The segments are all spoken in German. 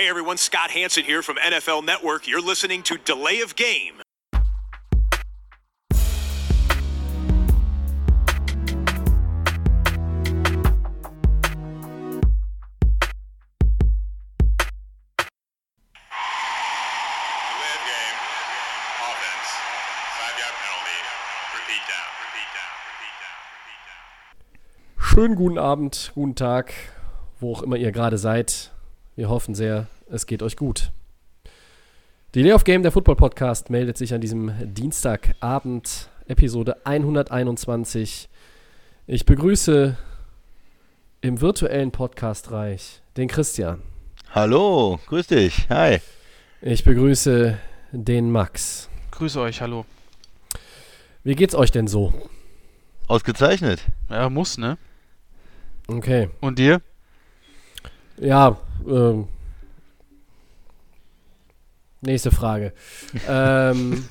Hey everyone, Scott Hanson here from NFL Network. You're listening to Delay of Game. Delay of game. Offense. Five yard penalty. Repeat down. Repeat down. Repeat down. Repeat down. Schönen guten Abend, guten Tag, wo auch immer ihr gerade seid. Wir hoffen sehr, es geht euch gut. Die Lay of Game, der Football Podcast, meldet sich an diesem Dienstagabend, Episode 121. Ich begrüße im virtuellen Podcastreich den Christian. Hallo, grüß dich. Hi. Ich begrüße den Max. Grüße euch, hallo. Wie geht's euch denn so? Ausgezeichnet. Ja, muss, ne? Okay. Und dir? Ja, ähm. Nächste Frage. ähm,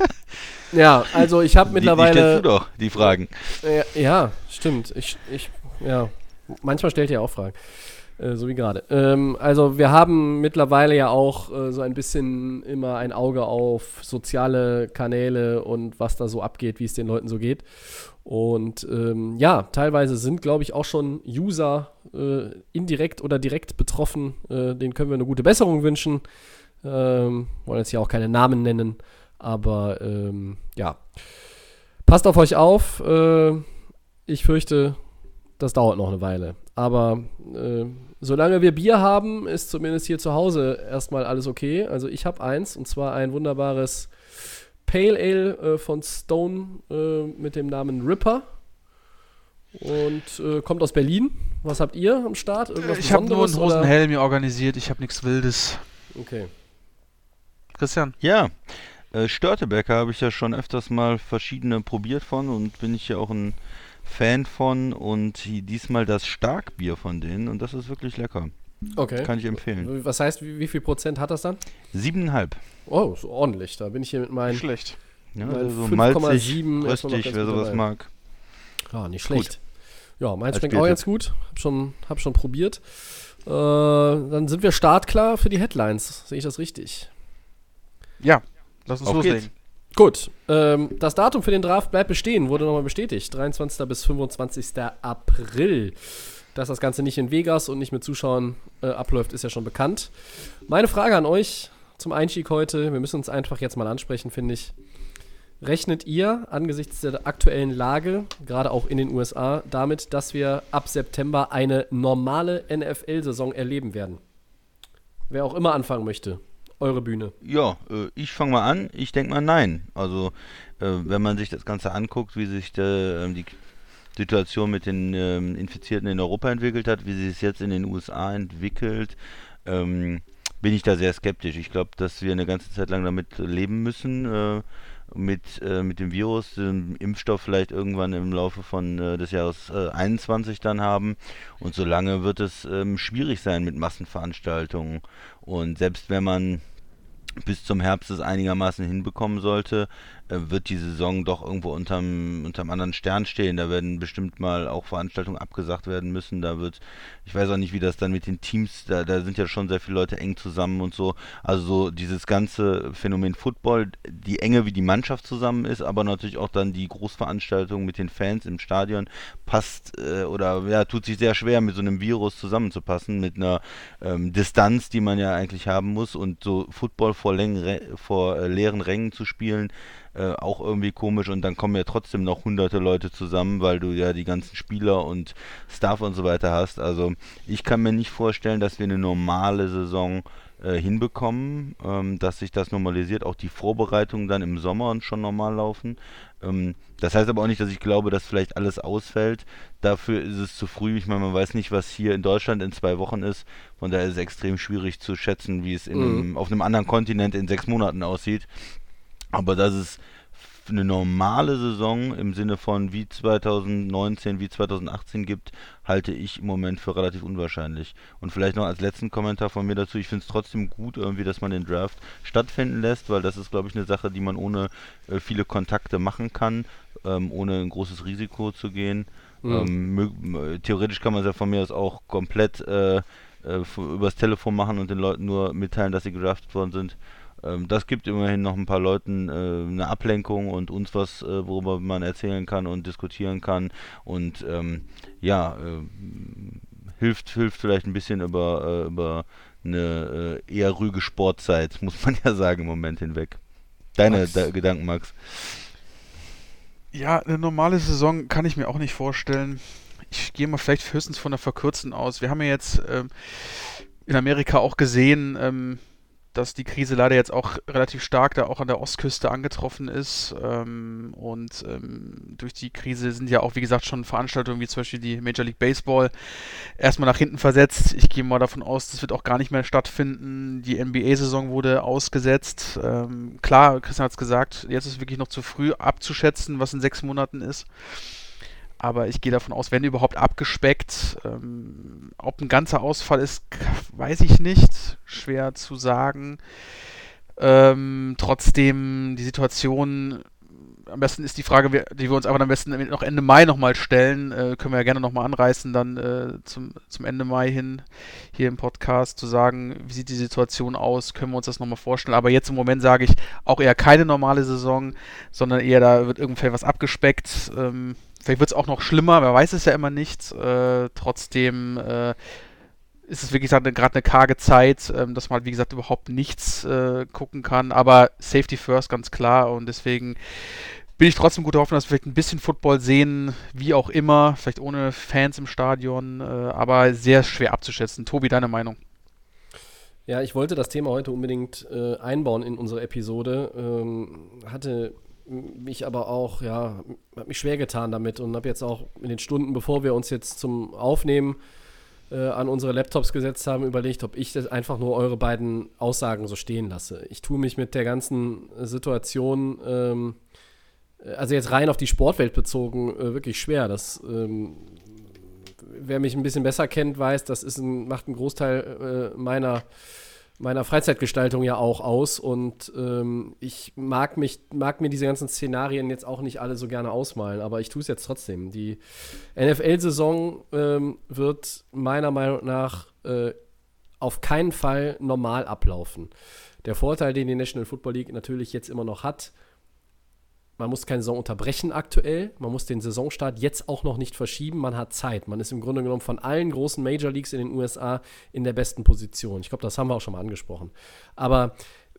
ja, also ich habe Die, die stellst mittlerweile. du doch, die Fragen. Ja, ja, stimmt. Ich, ich, ja. Manchmal stellt ihr auch Fragen. Äh, so wie gerade. Ähm, also wir haben mittlerweile ja auch äh, so ein bisschen immer ein Auge auf soziale Kanäle und was da so abgeht, wie es den Leuten so geht. Und ähm, ja, teilweise sind, glaube ich, auch schon User äh, indirekt oder direkt betroffen. Äh, denen können wir eine gute Besserung wünschen. Ähm, wollen jetzt hier auch keine Namen nennen, aber ähm, ja. Passt auf euch auf. Äh, ich fürchte, das dauert noch eine Weile. Aber äh, solange wir Bier haben, ist zumindest hier zu Hause erstmal alles okay. Also ich habe eins und zwar ein wunderbares Pale Ale äh, von Stone äh, mit dem Namen Ripper. Und äh, kommt aus Berlin. Was habt ihr am Start? Irgendwas ich habe nur einen oder? Hosenhelm mir organisiert, ich habe nichts Wildes. Okay. Christian? Ja, äh, Störtebecker habe ich ja schon öfters mal verschiedene probiert von und bin ich ja auch ein Fan von und diesmal das Starkbier von denen und das ist wirklich lecker. Okay. Kann ich empfehlen. Was heißt, wie, wie viel Prozent hat das dann? Siebeneinhalb. Oh, so ordentlich. Da bin ich hier mit meinen. Schlecht. Ja, also 5,7 malzig, röstig, wer gut sowas dabei. mag. Ja, nicht schlecht. Ja, meins schmeckt auch ganz gut. Hab schon, hab schon probiert. Äh, dann sind wir startklar für die Headlines. Sehe ich das richtig? Ja, lass uns Auf loslegen. geht's. Gut. Ähm, das Datum für den Draft bleibt bestehen, wurde nochmal bestätigt. 23. bis 25. April. Dass das Ganze nicht in Vegas und nicht mit Zuschauern äh, abläuft, ist ja schon bekannt. Meine Frage an euch zum Einstieg heute, wir müssen uns einfach jetzt mal ansprechen, finde ich. Rechnet ihr angesichts der aktuellen Lage, gerade auch in den USA, damit, dass wir ab September eine normale NFL-Saison erleben werden? Wer auch immer anfangen möchte, eure Bühne. Ja, äh, ich fange mal an. Ich denke mal nein. Also, äh, wenn man sich das Ganze anguckt, wie sich ähm, die Situation mit den ähm, Infizierten in Europa entwickelt hat, wie sich es jetzt in den USA entwickelt, ähm, bin ich da sehr skeptisch. Ich glaube, dass wir eine ganze Zeit lang damit leben müssen, äh, mit, äh, mit dem Virus, den Impfstoff vielleicht irgendwann im Laufe von äh, des Jahres äh, 21 dann haben. Und solange wird es ähm, schwierig sein mit Massenveranstaltungen. Und selbst wenn man bis zum Herbst es einigermaßen hinbekommen sollte, wird die Saison doch irgendwo unterm, unterm anderen Stern stehen. Da werden bestimmt mal auch Veranstaltungen abgesagt werden müssen. Da wird, ich weiß auch nicht, wie das dann mit den Teams, da, da sind ja schon sehr viele Leute eng zusammen und so. Also so dieses ganze Phänomen Football, die Enge, wie die Mannschaft zusammen ist, aber natürlich auch dann die Großveranstaltung mit den Fans im Stadion passt äh, oder ja, tut sich sehr schwer mit so einem Virus zusammenzupassen, mit einer ähm, Distanz, die man ja eigentlich haben muss und so Football vor, Längen, vor äh, leeren Rängen zu spielen, äh, auch irgendwie komisch und dann kommen ja trotzdem noch hunderte Leute zusammen, weil du ja die ganzen Spieler und Staff und so weiter hast. Also ich kann mir nicht vorstellen, dass wir eine normale Saison äh, hinbekommen, ähm, dass sich das normalisiert, auch die Vorbereitungen dann im Sommer und schon normal laufen. Ähm, das heißt aber auch nicht, dass ich glaube, dass vielleicht alles ausfällt. Dafür ist es zu früh. Ich meine, man weiß nicht, was hier in Deutschland in zwei Wochen ist. Von daher ist es extrem schwierig zu schätzen, wie es Mhm. einem, auf einem anderen Kontinent in sechs Monaten aussieht. Aber dass es eine normale Saison im Sinne von wie 2019, wie 2018 gibt, halte ich im Moment für relativ unwahrscheinlich. Und vielleicht noch als letzten Kommentar von mir dazu, ich finde es trotzdem gut irgendwie, dass man den Draft stattfinden lässt, weil das ist, glaube ich, eine Sache, die man ohne äh, viele Kontakte machen kann, ähm, ohne ein großes Risiko zu gehen. Mhm. Ähm, theoretisch kann man es ja von mir aus auch komplett äh, äh, übers Telefon machen und den Leuten nur mitteilen, dass sie gedraftet worden sind. Ähm, das gibt immerhin noch ein paar Leuten äh, eine Ablenkung und uns was, äh, worüber man erzählen kann und diskutieren kann. Und ähm, ja, äh, hilft, hilft vielleicht ein bisschen über, äh, über eine äh, eher rüge Sportzeit, muss man ja sagen, im Moment hinweg. Deine da, Gedanken, Max. Ja, eine normale Saison kann ich mir auch nicht vorstellen. Ich gehe mal vielleicht höchstens von der verkürzten aus. Wir haben ja jetzt ähm, in Amerika auch gesehen, ähm, dass die Krise leider jetzt auch relativ stark da auch an der Ostküste angetroffen ist. Ähm, und ähm, durch die Krise sind ja auch, wie gesagt, schon Veranstaltungen wie zum Beispiel die Major League Baseball erstmal nach hinten versetzt. Ich gehe mal davon aus, das wird auch gar nicht mehr stattfinden. Die NBA-Saison wurde ausgesetzt. Ähm, klar, Christian hat es gesagt, jetzt ist wirklich noch zu früh abzuschätzen, was in sechs Monaten ist. Aber ich gehe davon aus, wenn überhaupt abgespeckt. Ähm, ob ein ganzer Ausfall ist, weiß ich nicht. Schwer zu sagen. Ähm, trotzdem, die Situation, am besten ist die Frage, die wir uns aber am besten noch Ende Mai nochmal stellen. Äh, können wir ja gerne nochmal anreißen, dann äh, zum, zum Ende Mai hin hier im Podcast zu sagen, wie sieht die Situation aus, können wir uns das nochmal vorstellen. Aber jetzt im Moment sage ich auch eher keine normale Saison, sondern eher da wird irgendwie was abgespeckt. Ähm, vielleicht wird es auch noch schlimmer, wer weiß es ja immer nicht. Äh, trotzdem äh, ist es wirklich gerade eine karge Zeit, ähm, dass man halt, wie gesagt, überhaupt nichts äh, gucken kann. Aber Safety First, ganz klar. Und deswegen bin ich trotzdem guter Hoffnung, dass wir vielleicht ein bisschen Football sehen, wie auch immer. Vielleicht ohne Fans im Stadion, äh, aber sehr schwer abzuschätzen. Tobi, deine Meinung? Ja, ich wollte das Thema heute unbedingt äh, einbauen in unsere Episode, ähm, hatte mich aber auch, ja, habe mich schwer getan damit und habe jetzt auch in den Stunden, bevor wir uns jetzt zum Aufnehmen äh, an unsere Laptops gesetzt haben, überlegt, ob ich das einfach nur eure beiden Aussagen so stehen lasse. Ich tue mich mit der ganzen Situation, ähm, also jetzt rein auf die Sportwelt bezogen, äh, wirklich schwer. Das ähm, wer mich ein bisschen besser kennt, weiß, das ist ein, macht einen Großteil äh, meiner, meiner Freizeitgestaltung ja auch aus. Und ähm, ich mag mich, mag mir diese ganzen Szenarien jetzt auch nicht alle so gerne ausmalen, aber ich tue es jetzt trotzdem. Die NFL-Saison ähm, wird meiner Meinung nach äh, auf keinen Fall normal ablaufen. Der Vorteil, den die National Football League natürlich jetzt immer noch hat, man muss keine Saison unterbrechen aktuell. Man muss den Saisonstart jetzt auch noch nicht verschieben. Man hat Zeit. Man ist im Grunde genommen von allen großen Major Leagues in den USA in der besten Position. Ich glaube, das haben wir auch schon mal angesprochen. Aber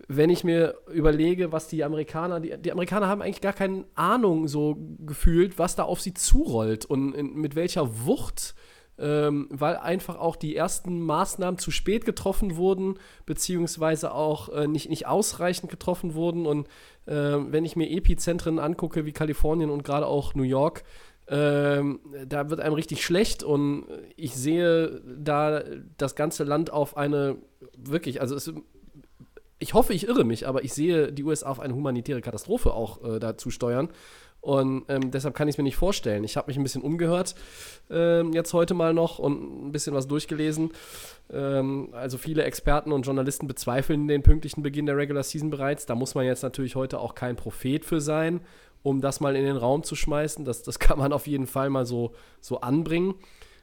wenn ich mir überlege, was die Amerikaner, die, die Amerikaner haben eigentlich gar keine Ahnung so gefühlt, was da auf sie zurollt und in, mit welcher Wucht ähm, weil einfach auch die ersten Maßnahmen zu spät getroffen wurden, beziehungsweise auch äh, nicht, nicht ausreichend getroffen wurden. Und äh, wenn ich mir Epizentren angucke, wie Kalifornien und gerade auch New York, ähm, da wird einem richtig schlecht und ich sehe da das ganze Land auf eine wirklich, also es, ich hoffe, ich irre mich, aber ich sehe die USA auf eine humanitäre Katastrophe auch äh, dazu steuern. Und ähm, deshalb kann ich es mir nicht vorstellen. Ich habe mich ein bisschen umgehört, ähm, jetzt heute mal noch und ein bisschen was durchgelesen. Ähm, also viele Experten und Journalisten bezweifeln den pünktlichen Beginn der Regular Season bereits. Da muss man jetzt natürlich heute auch kein Prophet für sein, um das mal in den Raum zu schmeißen. Das, das kann man auf jeden Fall mal so, so anbringen.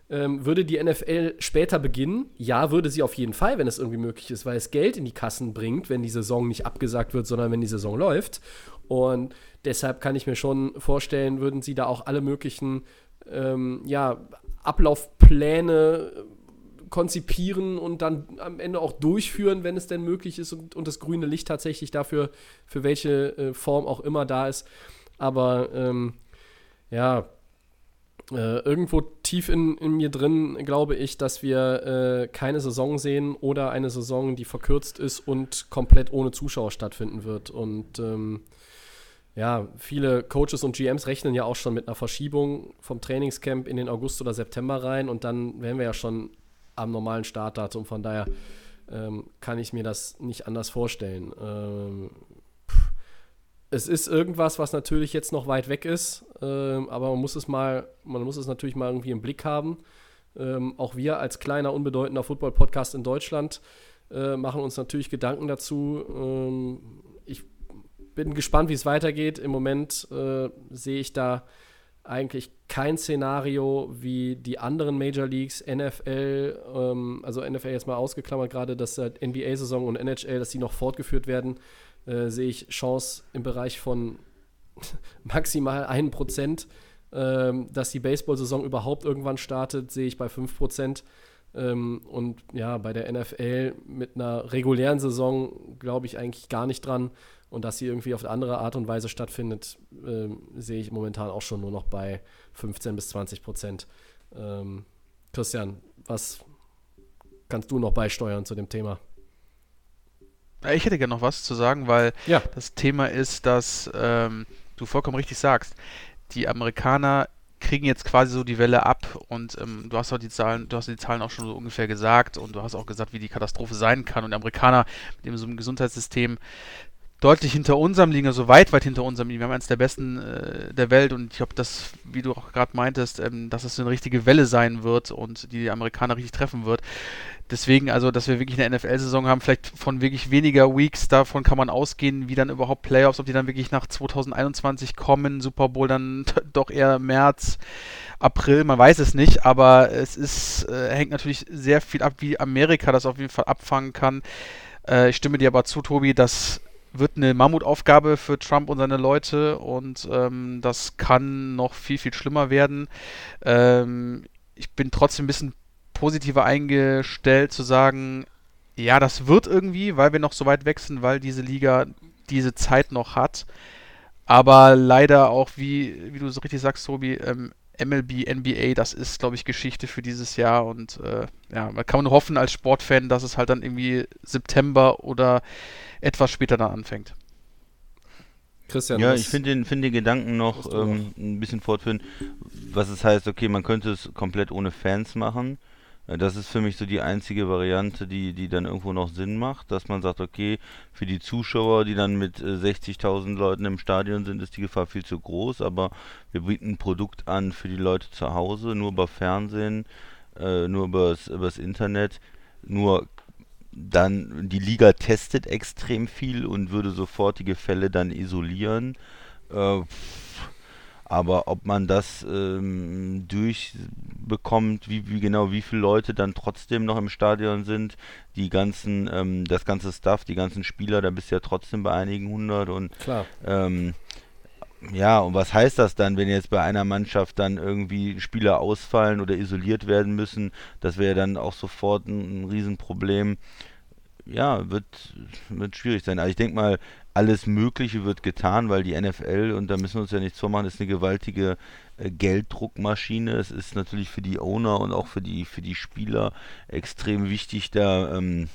Ähm, würde die NFL später beginnen? Ja, würde sie auf jeden Fall, wenn es irgendwie möglich ist, weil es Geld in die Kassen bringt, wenn die Saison nicht abgesagt wird, sondern wenn die Saison läuft. Und deshalb kann ich mir schon vorstellen, würden sie da auch alle möglichen ähm, ja, Ablaufpläne konzipieren und dann am Ende auch durchführen, wenn es denn möglich ist und, und das grüne Licht tatsächlich dafür, für welche äh, Form auch immer da ist. Aber ähm, ja, äh, irgendwo tief in, in, mir drin glaube ich, dass wir äh, keine Saison sehen oder eine Saison, die verkürzt ist und komplett ohne Zuschauer stattfinden wird. Und ähm, ja, viele Coaches und GMs rechnen ja auch schon mit einer Verschiebung vom Trainingscamp in den August oder September rein und dann wären wir ja schon am normalen Startdatum. Von daher ähm, kann ich mir das nicht anders vorstellen. Ähm, es ist irgendwas, was natürlich jetzt noch weit weg ist, ähm, aber man muss es mal, man muss es natürlich mal irgendwie im Blick haben. Ähm, auch wir als kleiner, unbedeutender Football-Podcast in Deutschland äh, machen uns natürlich Gedanken dazu. Ähm, ich bin gespannt, wie es weitergeht. Im Moment äh, sehe ich da eigentlich kein Szenario wie die anderen Major Leagues, NFL, ähm, also NFL jetzt mal ausgeklammert, gerade dass NBA-Saison und NHL, dass die noch fortgeführt werden, äh, sehe ich Chance im Bereich von maximal 1%. Ähm, dass die Baseball-Saison überhaupt irgendwann startet, sehe ich bei 5%. Ähm, und ja, bei der NFL mit einer regulären Saison glaube ich eigentlich gar nicht dran. Und dass sie irgendwie auf eine andere Art und Weise stattfindet, ähm, sehe ich momentan auch schon nur noch bei 15 bis 20 Prozent. Ähm, Christian, was kannst du noch beisteuern zu dem Thema? Ich hätte gerne noch was zu sagen, weil ja. das Thema ist, dass ähm, du vollkommen richtig sagst, die Amerikaner kriegen jetzt quasi so die Welle ab und ähm, du hast auch die Zahlen, du hast die Zahlen auch schon so ungefähr gesagt und du hast auch gesagt, wie die Katastrophe sein kann und die Amerikaner mit dem so einem Gesundheitssystem deutlich hinter unserem liegen, also weit, weit hinter unserem liegen. Wir haben eines der besten äh, der Welt und ich glaube, dass, wie du auch gerade meintest, ähm, dass es eine richtige Welle sein wird und die, die Amerikaner richtig treffen wird. Deswegen, also, dass wir wirklich eine NFL-Saison haben, vielleicht von wirklich weniger Weeks, davon kann man ausgehen, wie dann überhaupt Playoffs, ob die dann wirklich nach 2021 kommen, Super Bowl dann doch eher März, April, man weiß es nicht, aber es ist, äh, hängt natürlich sehr viel ab, wie Amerika das auf jeden Fall abfangen kann. Äh, ich stimme dir aber zu, Tobi, dass wird eine Mammutaufgabe für Trump und seine Leute und ähm, das kann noch viel, viel schlimmer werden. Ähm, ich bin trotzdem ein bisschen positiver eingestellt zu sagen, ja, das wird irgendwie, weil wir noch so weit wechseln, weil diese Liga diese Zeit noch hat. Aber leider auch, wie, wie du so richtig sagst, Tobi, ähm, MLB, NBA, das ist, glaube ich, Geschichte für dieses Jahr. Und äh, ja, man kann nur hoffen als Sportfan, dass es halt dann irgendwie September oder etwas später dann anfängt. Christian, ja, ich finde den, find den Gedanken noch ähm, ein bisschen fortführen, was es heißt, okay, man könnte es komplett ohne Fans machen. Äh, das ist für mich so die einzige Variante, die, die dann irgendwo noch Sinn macht, dass man sagt, okay, für die Zuschauer, die dann mit 60.000 äh, Leuten im Stadion sind, ist die Gefahr viel zu groß, aber wir bieten ein Produkt an für die Leute zu Hause, nur über Fernsehen, äh, nur übers, übers Internet, nur dann die Liga testet extrem viel und würde sofortige Fälle dann isolieren. Äh, aber ob man das ähm, durchbekommt, wie, wie, genau wie viele Leute dann trotzdem noch im Stadion sind, die ganzen, ähm, das ganze Stuff, die ganzen Spieler, da bist du ja trotzdem bei einigen hundert und Klar. Ähm, ja, und was heißt das dann, wenn jetzt bei einer Mannschaft dann irgendwie Spieler ausfallen oder isoliert werden müssen? Das wäre dann auch sofort ein, ein Riesenproblem. Ja, wird, wird schwierig sein. Also ich denke mal, alles Mögliche wird getan, weil die NFL, und da müssen wir uns ja nichts vormachen, ist eine gewaltige äh, Gelddruckmaschine. Es ist natürlich für die Owner und auch für die, für die Spieler extrem wichtig, da ähm,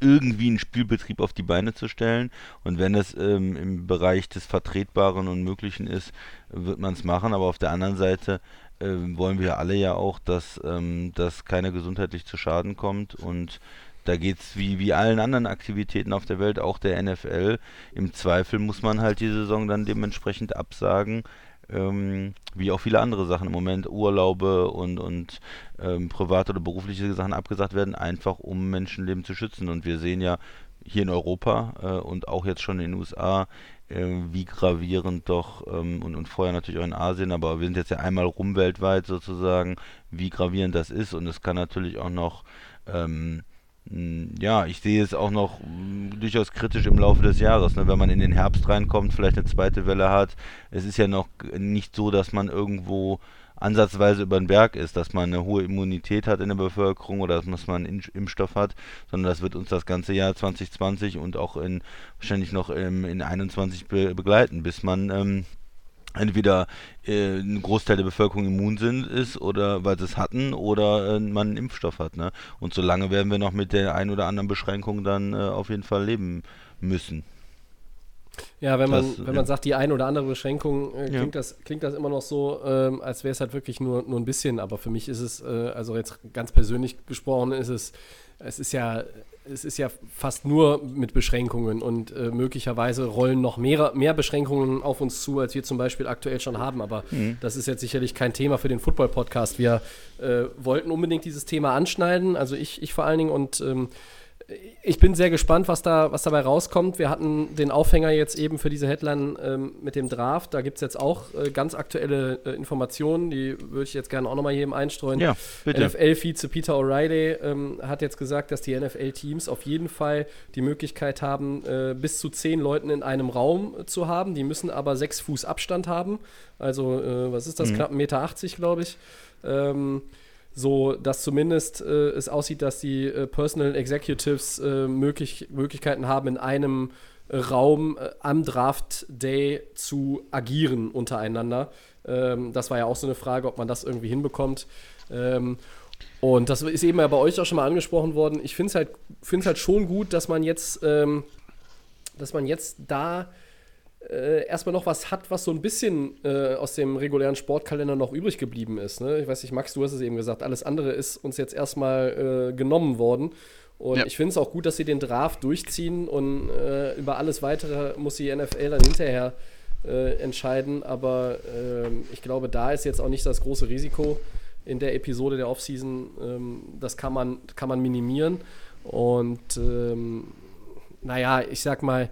irgendwie einen Spielbetrieb auf die Beine zu stellen. Und wenn es ähm, im Bereich des Vertretbaren und Möglichen ist, wird man es machen. Aber auf der anderen Seite äh, wollen wir alle ja auch, dass, ähm, dass keiner gesundheitlich zu Schaden kommt. Und da geht es wie, wie allen anderen Aktivitäten auf der Welt, auch der NFL. Im Zweifel muss man halt die Saison dann dementsprechend absagen ähm, wie auch viele andere Sachen im Moment, Urlaube und, und ähm, private oder berufliche Sachen abgesagt werden, einfach um Menschenleben zu schützen. Und wir sehen ja hier in Europa äh, und auch jetzt schon in den USA, äh, wie gravierend doch, ähm, und, und vorher natürlich auch in Asien, aber wir sind jetzt ja einmal rum weltweit sozusagen, wie gravierend das ist. Und es kann natürlich auch noch ähm, hm, ja, ich sehe es auch noch hm, durchaus kritisch im Laufe des Jahres, ne? wenn man in den Herbst reinkommt, vielleicht eine zweite Welle hat. Es ist ja noch nicht so, dass man irgendwo ansatzweise über den Berg ist, dass man eine hohe Immunität hat in der Bevölkerung oder dass man einen Impfstoff hat, sondern das wird uns das ganze Jahr 2020 und auch in wahrscheinlich noch ähm, in 21 be begleiten, bis man ähm, entweder äh, ein Großteil der Bevölkerung immun sind, ist oder weil sie es hatten oder äh, man einen Impfstoff hat. Ne? Und solange werden wir noch mit der ein oder anderen Beschränkung dann äh, auf jeden Fall leben müssen. Ja, wenn man, das, wenn man sagt, die eine oder andere Beschränkung, äh, klingt, ja. das, klingt das immer noch so, ähm, als wäre es halt wirklich nur, nur ein bisschen. Aber für mich ist es, äh, also jetzt ganz persönlich gesprochen, ist es, es ist ja es ist ja fast nur mit Beschränkungen und äh, möglicherweise rollen noch mehr, mehr Beschränkungen auf uns zu, als wir zum Beispiel aktuell schon haben. Aber mhm. das ist jetzt sicherlich kein Thema für den Football-Podcast. Wir äh, wollten unbedingt dieses Thema anschneiden, also ich, ich vor allen Dingen und ähm, ich bin sehr gespannt, was, da, was dabei rauskommt. Wir hatten den Aufhänger jetzt eben für diese Headline ähm, mit dem Draft. Da gibt es jetzt auch äh, ganz aktuelle äh, Informationen, die würde ich jetzt gerne auch nochmal jedem einstreuen. Ja, bitte. NFL-Vize Peter O'Reilly ähm, hat jetzt gesagt, dass die NFL-Teams auf jeden Fall die Möglichkeit haben, äh, bis zu zehn Leuten in einem Raum zu haben. Die müssen aber sechs Fuß Abstand haben. Also, äh, was ist das? Mhm. Knapp 1,80 Meter, glaube ich. Ähm, so dass zumindest äh, es aussieht, dass die äh, Personal Executives äh, möglich, Möglichkeiten haben, in einem Raum äh, am Draft Day zu agieren untereinander. Ähm, das war ja auch so eine Frage, ob man das irgendwie hinbekommt. Ähm, und das ist eben ja bei euch auch schon mal angesprochen worden. Ich finde es halt, halt schon gut, dass man jetzt, ähm, dass man jetzt da äh, erstmal noch was hat, was so ein bisschen äh, aus dem regulären Sportkalender noch übrig geblieben ist. Ne? Ich weiß nicht, Max, du hast es eben gesagt, alles andere ist uns jetzt erstmal äh, genommen worden. Und Ja. ich finde es auch gut, dass sie den Draft durchziehen und äh, über alles weitere muss die NFL dann hinterher äh, entscheiden. Aber ähm, ich glaube, da ist jetzt auch nicht das große Risiko in der Episode der Offseason. Ähm, das kann man, kann man minimieren. Und ähm, naja, ich sag mal,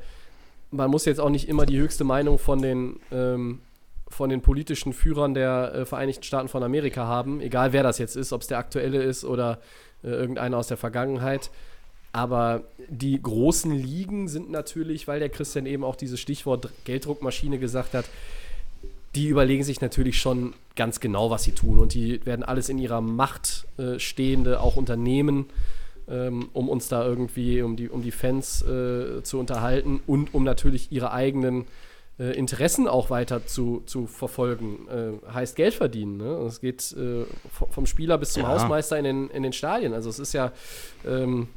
man muss jetzt auch nicht immer die höchste Meinung von den, ähm, von den politischen Führern der äh, Vereinigten Staaten von Amerika haben, egal wer das jetzt ist, ob es der aktuelle ist oder äh, irgendeiner aus der Vergangenheit. Aber die großen Ligen sind natürlich, weil der Christian eben auch dieses Stichwort Gelddruckmaschine gesagt hat, die überlegen sich natürlich schon ganz genau, was sie tun. Und die werden alles in ihrer Macht äh, Stehende auch unternehmen, ähm, um uns da irgendwie, um die, um die Fans äh, zu unterhalten und um natürlich ihre eigenen äh, Interessen auch weiter zu, zu verfolgen. Äh, heißt Geld verdienen. Ne? Es geht äh, vom Spieler bis zum Ja. Hausmeister in den, in den Stadien. Also es ist ja, ähm,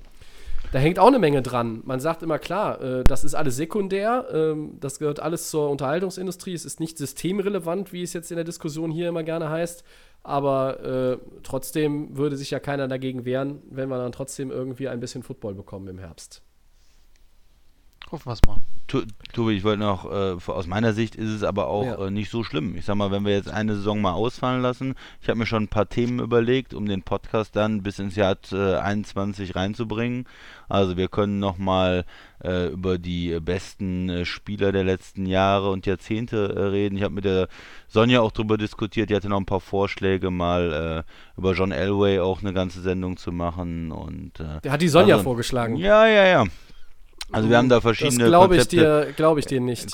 da hängt auch eine Menge dran. Man sagt immer klar, äh, das ist alles sekundär, ähm, das gehört alles zur Unterhaltungsindustrie. Es ist nicht systemrelevant, wie es jetzt in der Diskussion hier immer gerne heißt. Aber äh, trotzdem würde sich ja keiner dagegen wehren, wenn wir dann trotzdem irgendwie ein bisschen Football bekommen im Herbst. Hoffen wir es mal. Tobi, ich wollte noch, äh, aus meiner Sicht ist es aber auch Ja. äh, nicht so schlimm. Ich sag mal, wenn wir jetzt eine Saison mal ausfallen lassen, ich habe mir schon ein paar Themen überlegt, um den Podcast dann bis ins Jahr äh, 21 reinzubringen. Also wir können nochmal äh, über die besten äh, Spieler der letzten Jahre und Jahrzehnte äh, reden. Ich habe mit der Sonja auch drüber diskutiert, die hatte noch ein paar Vorschläge, mal äh, über John Elway auch eine ganze Sendung zu machen und Der hat die Sonja Also, vorgeschlagen. ja, ja, ja. Also wir haben da verschiedene Konzepte. dir.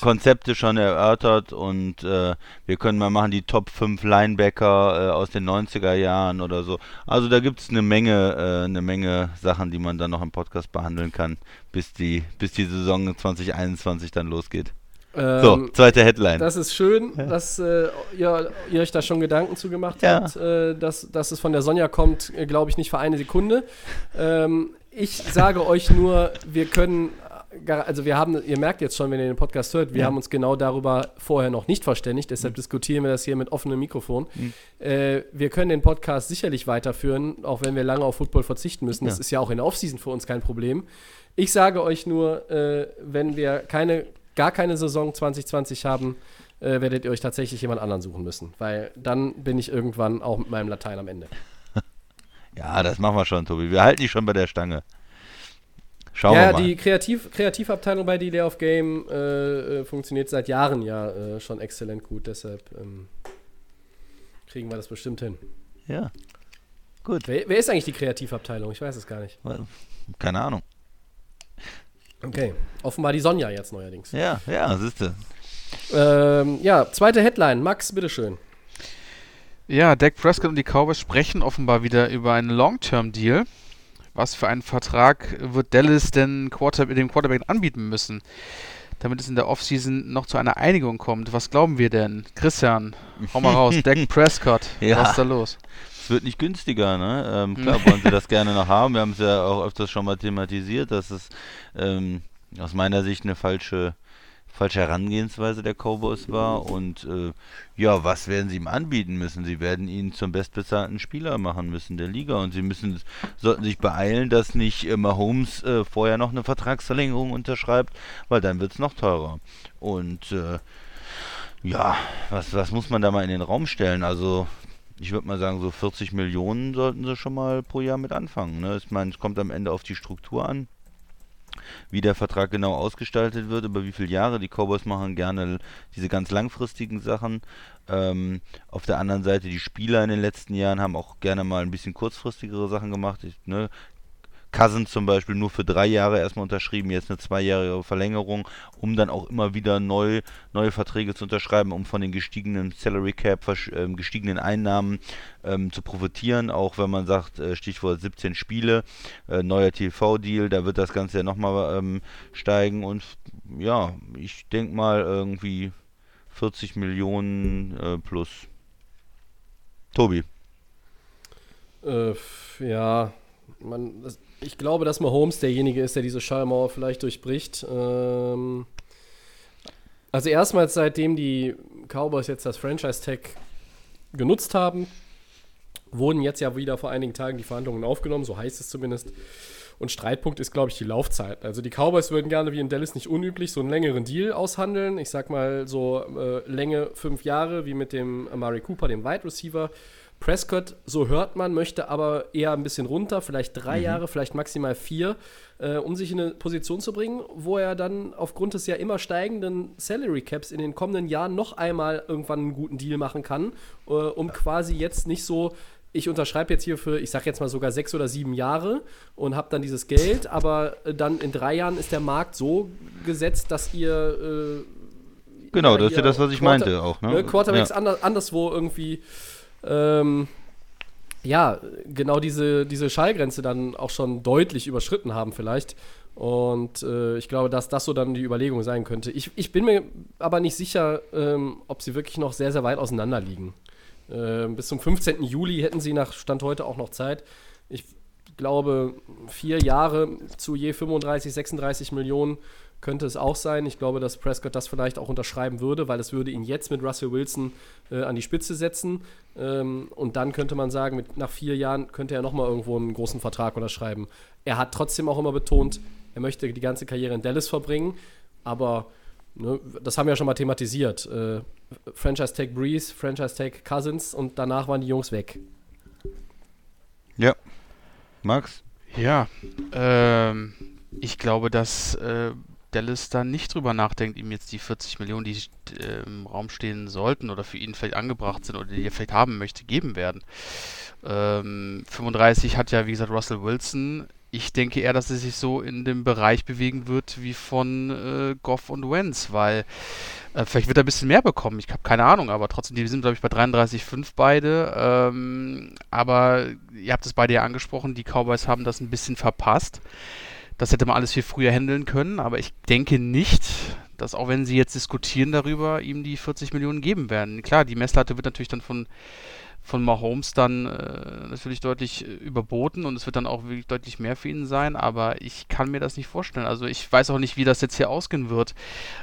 Konzepte schon erörtert und äh, wir können mal machen die Top 5 Linebacker äh, aus den 90er Jahren oder so. Also da gibt es eine Menge, äh, eine Menge Sachen, die man dann noch im Podcast behandeln kann, bis die, bis die Saison 2021 dann losgeht. So, Ähm, zweite Headline. Das ist schön, dass äh, ihr, ihr euch da schon Gedanken zu gemacht Ja. habt. Äh, dass, dass es von der Sonja kommt, äh, glaube ich nicht für eine Sekunde. Ähm, ich sage euch nur, wir können, also wir haben, ihr merkt jetzt schon, wenn ihr den Podcast hört, wir Ja. haben uns genau darüber vorher noch nicht verständigt, deshalb diskutieren wir das hier mit offenem Mikrofon. Äh, wir können den Podcast sicherlich weiterführen, auch wenn wir lange auf Football verzichten müssen. Das Ja. ist ja auch in der Offseason für uns kein Problem. Ich sage euch nur, äh, wenn wir keine, gar keine Saison 2020 haben, äh, werdet ihr euch tatsächlich jemand anderen suchen müssen. Weil dann bin ich irgendwann auch mit meinem Latein am Ende. ja, das machen wir schon, Tobi. Wir halten dich schon bei der Stange. Schauen ja, wir mal. die Kreativ Kreativabteilung bei Delay of Game äh, äh, funktioniert seit Jahren ja äh, schon exzellent gut. Deshalb ähm, kriegen wir das bestimmt hin. ja, gut. Wer, wer ist eigentlich die Kreativabteilung? Ich weiß es gar nicht. Keine Ahnung. Okay. Offenbar die Sonja jetzt neuerdings. Ja, ja, siehste. Ähm, ja, zweite Headline. Max, bitteschön. Ja, Dak Prescott und die Cowboys sprechen offenbar wieder über einen Long-Term-Deal. Was für einen Vertrag wird Dallas denn Quarter dem Quarterback anbieten müssen, damit es in der Offseason noch zu einer Einigung kommt? Was glauben wir denn? Christian, hau mal raus. Dak Prescott, Ja. was ist da los? Es wird nicht günstiger, ne? Ähm, klar wollen sie das gerne noch haben. Wir haben es ja auch öfters schon mal thematisiert, dass es ähm, aus meiner Sicht eine falsche, falsche Herangehensweise der Cowboys war. Und äh, ja, was werden sie ihm anbieten müssen? Sie werden ihn zum bestbezahlten Spieler machen müssen der Liga. Und sie müssen sollten sich beeilen, dass nicht äh, Mahomes äh, vorher noch eine Vertragsverlängerung unterschreibt, weil dann wird es noch teurer. Und äh, ja, was, was muss man da mal in den Raum stellen? Also ich würde mal sagen, so 40 Millionen sollten sie schon mal pro Jahr mit anfangen. Ne? Ich meine, es kommt am Ende auf die Struktur an, wie der Vertrag genau ausgestaltet wird, über wie viele Jahre. Die Cowboys machen gerne diese ganz langfristigen Sachen. Ähm, auf der anderen Seite, die Spieler in den letzten Jahren haben auch gerne mal ein bisschen kurzfristigere Sachen gemacht. Ich, ne? Cousins zum Beispiel nur für drei Jahre erstmal unterschrieben, jetzt eine zweijährige Verlängerung, um dann auch immer wieder neu, neue Verträge zu unterschreiben, um von den gestiegenen Salary Cap, äh, gestiegenen Einnahmen ähm, zu profitieren. Auch wenn man sagt, äh, Stichwort 17 Spiele, äh, neuer TV-Deal, da wird das Ganze ja nochmal ähm, steigen. Und ja, ich denke mal irgendwie 40 Millionen äh, plus. Tobi. Äh, ja, man, ich glaube, dass Mahomes derjenige ist, der diese Schallmauer vielleicht durchbricht. Ähm, also erstmals seitdem die Cowboys jetzt das Franchise-Tag genutzt haben, wurden jetzt ja wieder vor einigen Tagen die Verhandlungen aufgenommen, so heißt es zumindest. Und Streitpunkt ist, glaube ich, die Laufzeit. Also die Cowboys würden gerne, wie in Dallas nicht unüblich, so einen längeren Deal aushandeln. Ich sag mal so äh, Länge fünf Jahre, wie mit dem Amari Cooper, dem Wide Receiver. Prescott, so hört man, möchte aber eher ein bisschen runter, vielleicht drei mhm. Jahre, vielleicht maximal vier, äh, um sich in eine Position zu bringen, wo er dann aufgrund des ja immer steigenden Salary Caps in den kommenden Jahren noch einmal irgendwann einen guten Deal machen kann, äh, um quasi jetzt nicht so ich unterschreibe jetzt hier für, ich sag jetzt mal sogar sechs oder sieben Jahre und habe dann dieses Geld, aber äh, dann in drei Jahren ist der Markt so gesetzt, dass ihr äh, Genau, das ist ja das, was ich Quarter meinte auch. Ne? ne Quarterbacks ja. anders, anderswo irgendwie ähm, ja, genau diese, diese Schallgrenze dann auch schon deutlich überschritten haben vielleicht. Und äh, ich glaube, dass das so dann die Überlegung sein könnte. Ich, ich bin mir aber nicht sicher, ähm, ob sie wirklich noch sehr, sehr weit auseinander liegen. Äh, bis zum 15. Juli hätten sie nach Stand heute auch noch Zeit. Ich glaube, vier Jahre zu je 35, 36 Millionen könnte es auch sein. Ich glaube, dass Prescott das vielleicht auch unterschreiben würde, weil es würde ihn jetzt mit Russell Wilson äh, an die Spitze setzen. Ähm, und dann könnte man sagen, mit, nach vier Jahren könnte er nochmal irgendwo einen großen Vertrag unterschreiben. Er hat trotzdem auch immer betont, er möchte die ganze Karriere in Dallas verbringen. Aber ne, das haben wir ja schon mal thematisiert. Äh, Franchise Tag Breeze, Franchise Tag Cousins und danach waren die Jungs weg. Ja. Max? Ja, ähm, ich glaube, dass äh, Dallas da nicht drüber nachdenkt, ihm jetzt die 40 Millionen, die äh, im Raum stehen sollten oder für ihn vielleicht angebracht sind oder die er vielleicht haben möchte, geben werden. Ähm, 35 hat ja, wie gesagt, Russell Wilson. Ich denke eher, dass er sich so in dem Bereich bewegen wird wie von äh, Goff und Wentz, weil äh, vielleicht wird er ein bisschen mehr bekommen. Ich habe keine Ahnung, aber trotzdem, die sind, glaube ich, bei 33,5 beide. Ähm, aber ihr habt es beide ja angesprochen, die Cowboys haben das ein bisschen verpasst. Das hätte man alles viel früher handeln können, aber ich denke nicht, dass auch wenn sie jetzt diskutieren darüber, ihm die 40 Millionen geben werden. Klar, die Messlatte wird natürlich dann von, von Mahomes dann äh, natürlich deutlich äh, überboten und es wird dann auch wirklich deutlich mehr für ihn sein, aber ich kann mir das nicht vorstellen. Also ich weiß auch nicht, wie das jetzt hier ausgehen wird.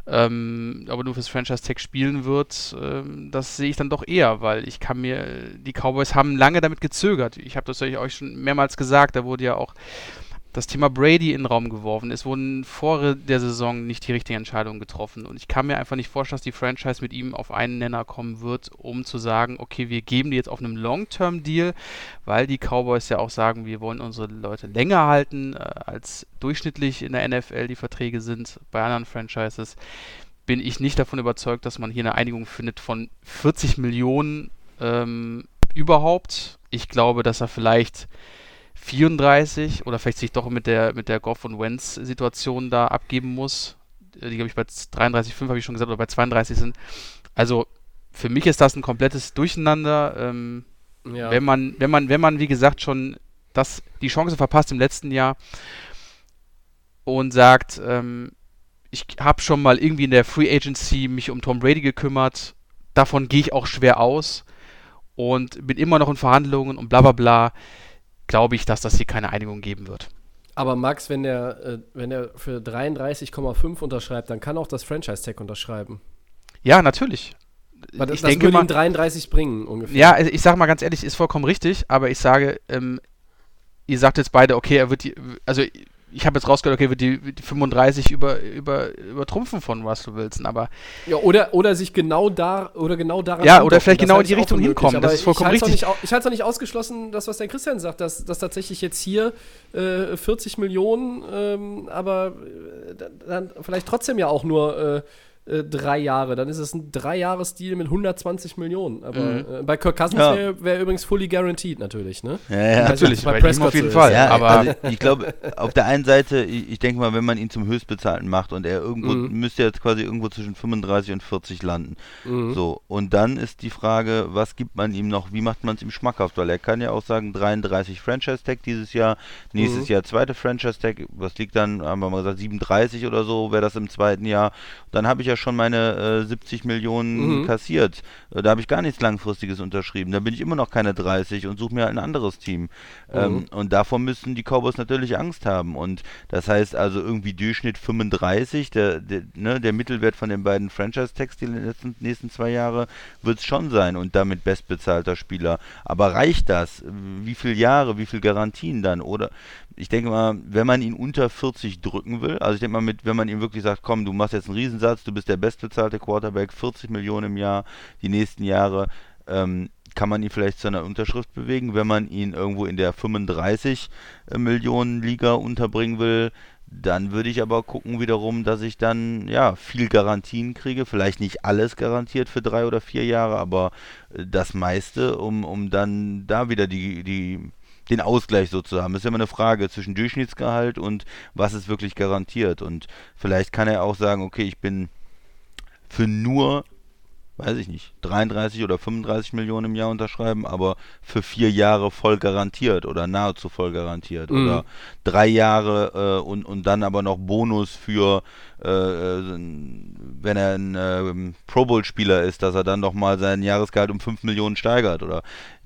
Ähm, ob er nur fürs Franchise-Tag spielen wird, ähm, das sehe ich dann doch eher, weil ich kann mir, die Cowboys haben lange damit gezögert. Ich habe das euch schon mehrmals gesagt, da wurde ja auch das Thema Brady in den Raum geworfen. Es wurden vor der Saison nicht die richtigen Entscheidungen getroffen. Und ich kann mir einfach nicht vorstellen, dass die Franchise mit ihm auf einen Nenner kommen wird, um zu sagen, okay, wir geben die jetzt auf einem Long-Term-Deal, weil die Cowboys ja auch sagen, wir wollen unsere Leute länger halten, äh, als durchschnittlich in der NFL die Verträge sind bei anderen Franchises. Bin ich nicht davon überzeugt, dass man hier eine Einigung findet von 40 Millionen ähm, überhaupt. Ich glaube, dass er vielleicht 34 oder vielleicht sich doch mit der, mit der Goff und Wentz Situation da abgeben muss. Die, glaube ich, bei 33,5 habe ich schon gesagt, oder bei 32 sind. Also, für mich ist das ein komplettes Durcheinander. Ähm, ja. Wenn man, wenn man, wenn man, wie gesagt, schon das, die Chance verpasst im letzten Jahr und sagt, ähm, ich habe schon mal irgendwie in der Free Agency mich um Tom Brady gekümmert, davon gehe ich auch schwer aus und bin immer noch in Verhandlungen und bla bla bla glaube ich, dass das hier keine Einigung geben wird. Aber Max, wenn der, äh, wenn der für 33,5 unterschreibt, dann kann auch das Franchise-Tag unterschreiben. Ja, natürlich. Weil das, ich das denke würde mal, ihm 33 bringen ungefähr. Ja, also ich sage mal ganz ehrlich, ist vollkommen richtig, aber ich sage, ähm, ihr sagt jetzt beide, okay, er wird die, also ich habe jetzt rausgehört, okay, wird die, die 35 über, über, übertrumpfen von Russell Wilson, aber. Ja, oder, oder sich genau da oder genau daran. Ja, oder vielleicht genau in die Richtung hinkommen. Das ist vollkommen ich richtig. Nicht, ich halte es auch nicht ausgeschlossen, das, was der Christian sagt, dass, dass tatsächlich jetzt hier äh, 40 Millionen, ähm, aber äh, dann vielleicht trotzdem ja auch nur. Äh, äh, drei Jahre. Dann ist es ein Drei-Jahres-Deal mit 120 Millionen. Aber mhm. äh, bei Kirk Cousins ja. wäre wär übrigens fully guaranteed natürlich, ne? Ja, ja. natürlich, bei, bei Prescott auf jeden so Fall. Ja, aber also ich glaube, auf der einen Seite, ich, ich denke mal, wenn man ihn zum Höchstbezahlten macht und er irgendwo, mhm. müsste jetzt quasi irgendwo zwischen 35 und 40 landen. Mhm. So, und dann ist die Frage, was gibt man ihm noch, wie macht man es ihm schmackhaft? Weil er kann ja auch sagen, 33 Franchise-Tag dieses Jahr, nächstes mhm. Jahr zweite Franchise-Tag, was liegt dann, haben wir mal gesagt, 37 oder so, wäre das im zweiten Jahr. Dann habe ich ja schon meine äh, 70 Millionen mhm. kassiert. Äh, da habe ich gar nichts Langfristiges unterschrieben. Da bin ich immer noch keine 30 und suche mir halt ein anderes Team. Mhm. Ähm, und davor müssen die Cowboys natürlich Angst haben. Und das heißt also irgendwie Durchschnitt 35, der, der, ne, der Mittelwert von den beiden Franchise-Tags die letzten, nächsten zwei Jahre wird es schon sein und damit bestbezahlter Spieler. Aber reicht das? Wie viele Jahre, wie viele Garantien dann? Oder ich denke mal, wenn man ihn unter 40 drücken will, also ich denke mal, mit, wenn man ihm wirklich sagt, komm, du machst jetzt einen Riesensatz, du bist der bestbezahlte Quarterback, 40 Millionen im Jahr, die nächsten Jahre, ähm, kann man ihn vielleicht zu einer Unterschrift bewegen. Wenn man ihn irgendwo in der 35 äh, Millionen Liga unterbringen will, dann würde ich aber gucken wiederum, dass ich dann ja viel Garantien kriege. Vielleicht nicht alles garantiert für drei oder vier Jahre, aber äh, das meiste, um, um dann da wieder die, die den Ausgleich so zu haben. Das ist ja immer eine Frage zwischen Durchschnittsgehalt und was ist wirklich garantiert. Und vielleicht kann er auch sagen, okay, ich bin für nur, weiß ich nicht, 33 oder 35 Millionen im Jahr unterschreiben, aber für vier Jahre voll garantiert oder nahezu voll garantiert. Mhm. Oder drei Jahre äh, und, und dann aber noch Bonus für, äh, äh wenn er ein äh, Pro Bowl-Spieler ist, dass er dann nochmal sein Jahresgehalt um 5 Millionen steigert. Oder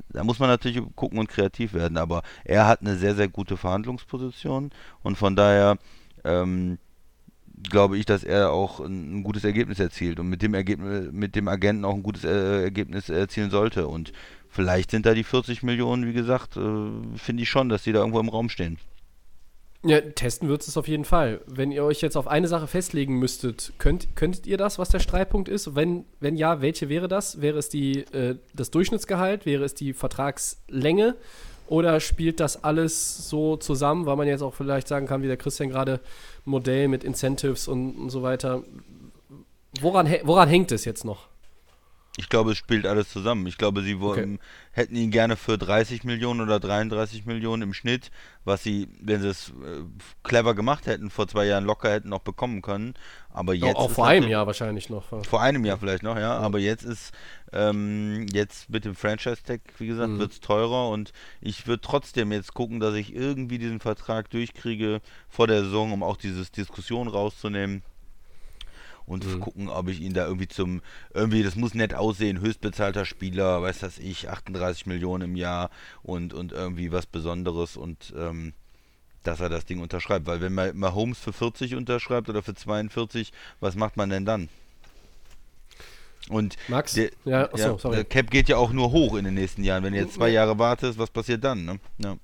da muss man natürlich gucken und kreativ werden, aber er hat eine sehr, sehr gute Verhandlungsposition und von daher ähm, glaube ich, dass er auch ein, ein, gutes Ergebnis erzielt und mit dem Ergebnis, mit dem Agenten auch ein gutes äh, Ergebnis erzielen sollte. Und vielleicht sind da die 40 Millionen, wie gesagt, äh, finde ich schon, dass die da irgendwo im Raum stehen. Ja, testen wird es auf jeden Fall. Wenn ihr euch jetzt auf eine Sache festlegen müsstet, könnt, könntet ihr das, was der Streitpunkt ist? Wenn, wenn ja, welche wäre das? Wäre es die, äh, das Durchschnittsgehalt? Wäre es die Vertragslänge? Oder spielt das alles so zusammen, weil man jetzt auch vielleicht sagen kann, wie der Christian gerade, Modell mit Incentives und, und so weiter. Woran, woran hängt es jetzt noch? Ich glaube, es spielt alles zusammen. Ich glaube, sie wollen, okay. hätten ihn gerne für 30 Millionen oder 33 Millionen im Schnitt, was sie, wenn sie es äh, clever gemacht hätten, vor zwei Jahren locker hätten noch bekommen können. Aber jetzt. Auch, auch vor einem Jahr wahrscheinlich noch. Vor einem Jahr vielleicht noch, ja. ja. Aber jetzt ist, ähm, jetzt mit dem Franchise-Tag, wie gesagt, mhm. wird es teurer und ich würde trotzdem jetzt gucken, dass ich irgendwie diesen Vertrag durchkriege vor der Saison, um auch diese Diskussion rauszunehmen und mhm. gucken, ob ich ihn da irgendwie zum, irgendwie, das muss nett aussehen, höchstbezahlter Spieler, weiß das ich, 38 Millionen im Jahr und, und irgendwie was Besonderes und ähm, dass er das Ding unterschreibt. Weil wenn man Mahomes für 40 unterschreibt oder für 42, was macht man denn dann? Und Max? Der, ja, achso, ja, der Cap geht ja auch nur hoch in den nächsten Jahren. Wenn du jetzt zwei Jahre wartest, was passiert dann? Ne? Ja.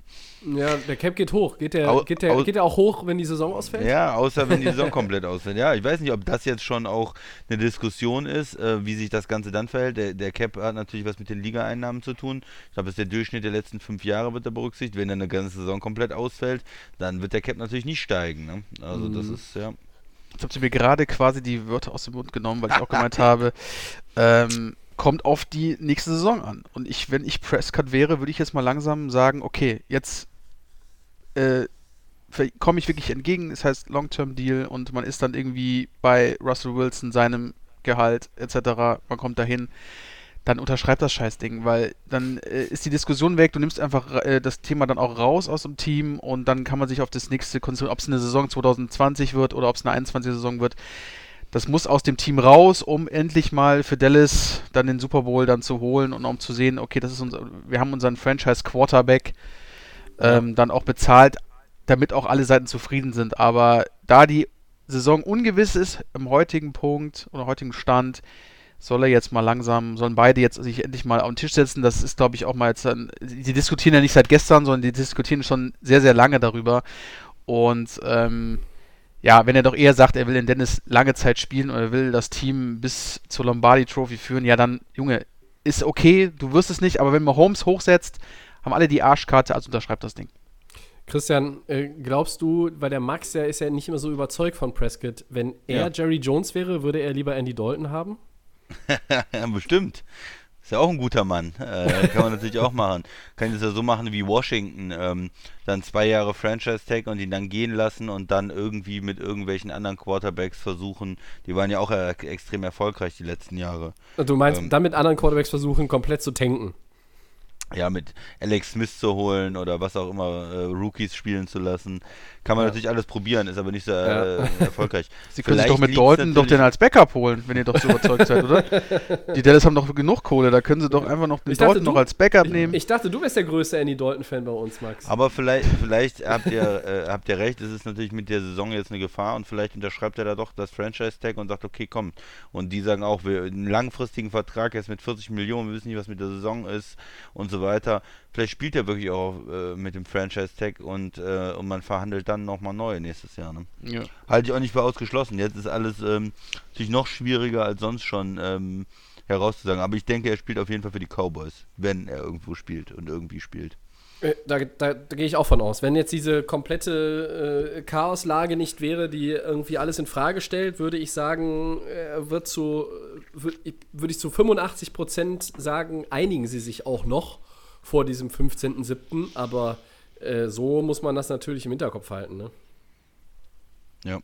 ja. der Cap geht hoch. Geht der, Au, geht, der, geht der auch hoch, wenn die Saison ausfällt? Ja, außer wenn die Saison komplett ausfällt. Ja, ich weiß nicht, ob das jetzt schon auch eine Diskussion ist, äh, wie sich das Ganze dann verhält. Der, der Cap hat natürlich was mit den Ligaeinnahmen zu tun. Ich glaube, das ist der Durchschnitt der letzten fünf Jahre wird da berücksichtigt. Wenn dann eine ganze Saison komplett ausfällt, dann wird der Cap natürlich nicht steigen. Ne? Also mhm. das ist, ja. Jetzt habt ihr mir gerade quasi die Wörter aus dem Mund genommen, weil ich auch gemeint habe, ähm, kommt auf die nächste Saison an. Und ich, wenn ich Prescott wäre, würde ich jetzt mal langsam sagen, okay, jetzt äh, komme ich wirklich entgegen, das heißt Long-Term-Deal und man ist dann irgendwie bei Russell Wilson, seinem Gehalt etc., man kommt dahin dann unterschreib das Scheißding, weil dann äh, ist die Diskussion weg, du nimmst einfach äh, das Thema dann auch raus aus dem Team und dann kann man sich auf das nächste konzentrieren, ob es eine Saison 2020 wird oder ob es eine 21 Saison wird. Das muss aus dem Team raus, um endlich mal für Dallas dann den Super Bowl dann zu holen und um zu sehen, okay, das ist unser, wir haben unseren Franchise Quarterback ähm, dann auch bezahlt, damit auch alle Seiten zufrieden sind. Aber da die Saison ungewiss ist im heutigen Punkt oder heutigen Stand, soll er jetzt mal langsam, sollen beide jetzt sich endlich mal auf den Tisch setzen. Das ist, glaube ich, auch mal jetzt, die diskutieren ja nicht seit gestern, sondern die diskutieren schon sehr, sehr lange darüber. Und ähm, ja, wenn er doch eher sagt, er will den Dennis lange Zeit spielen oder will das Team bis zur Lombardi Trophy führen, ja dann, Junge, ist okay, du wirst es nicht, aber wenn man Holmes hochsetzt, haben alle die Arschkarte, also unterschreibt das Ding. Christian, äh, glaubst du, weil der Max, der ist ja nicht immer so überzeugt von Prescott, wenn er Ja. Jerry Jones wäre, würde er lieber Andy Dalton haben? Ja, bestimmt. Ist ja auch ein guter Mann. Äh, kann man natürlich auch machen. Kann es ja so machen wie Washington. Ähm, dann zwei Jahre Franchise-Tag und ihn dann gehen lassen und dann irgendwie mit irgendwelchen anderen Quarterbacks versuchen. Die waren ja auch äh, extrem erfolgreich die letzten Jahre. Du meinst, Ähm. dann mit anderen Quarterbacks versuchen, komplett zu tanken. Ja, mit Alex Smith zu holen oder was auch immer, äh, Rookies spielen zu lassen. Kann man Ja. natürlich alles probieren, ist aber nicht so Ja. äh, erfolgreich. Sie können sich doch mit Dalton doch den als Backup holen, wenn ihr doch so überzeugt seid, oder? Die Dallas haben doch genug Kohle, da können sie doch einfach noch den Ich dachte, Dalton du- noch als Backup nehmen. Ich dachte, du wärst der größte Andy Dalton-Fan bei uns, Max. Aber vielleicht, vielleicht habt ihr, äh, habt ihr recht, es ist natürlich mit der Saison jetzt eine Gefahr und vielleicht unterschreibt er da doch das Franchise-Tag und sagt, okay, komm. Und die sagen auch, wir einen langfristigen Vertrag jetzt mit 40 Millionen, wir wissen nicht, was mit der Saison ist und so weiter. Vielleicht spielt er wirklich auch äh, mit dem Franchise-Tag und, äh, und man verhandelt dann nochmal neu nächstes Jahr. Ne? Ja. Halte ich auch nicht für ausgeschlossen. Jetzt ist alles ähm, natürlich noch schwieriger als sonst schon ähm, herauszusagen. Aber ich denke, er spielt auf jeden Fall für die Cowboys, wenn er irgendwo spielt und irgendwie spielt. Äh, Da, da, da gehe ich auch von aus. Wenn jetzt diese komplette äh, Chaoslage nicht wäre, die irgendwie alles in Frage stellt, würde ich sagen, er wird zu, würde ich, würde ich zu 85 Prozent sagen, einigen sie sich auch noch vor diesem 15.07. Aber äh, so muss man das natürlich im Hinterkopf halten. Ne? Ja.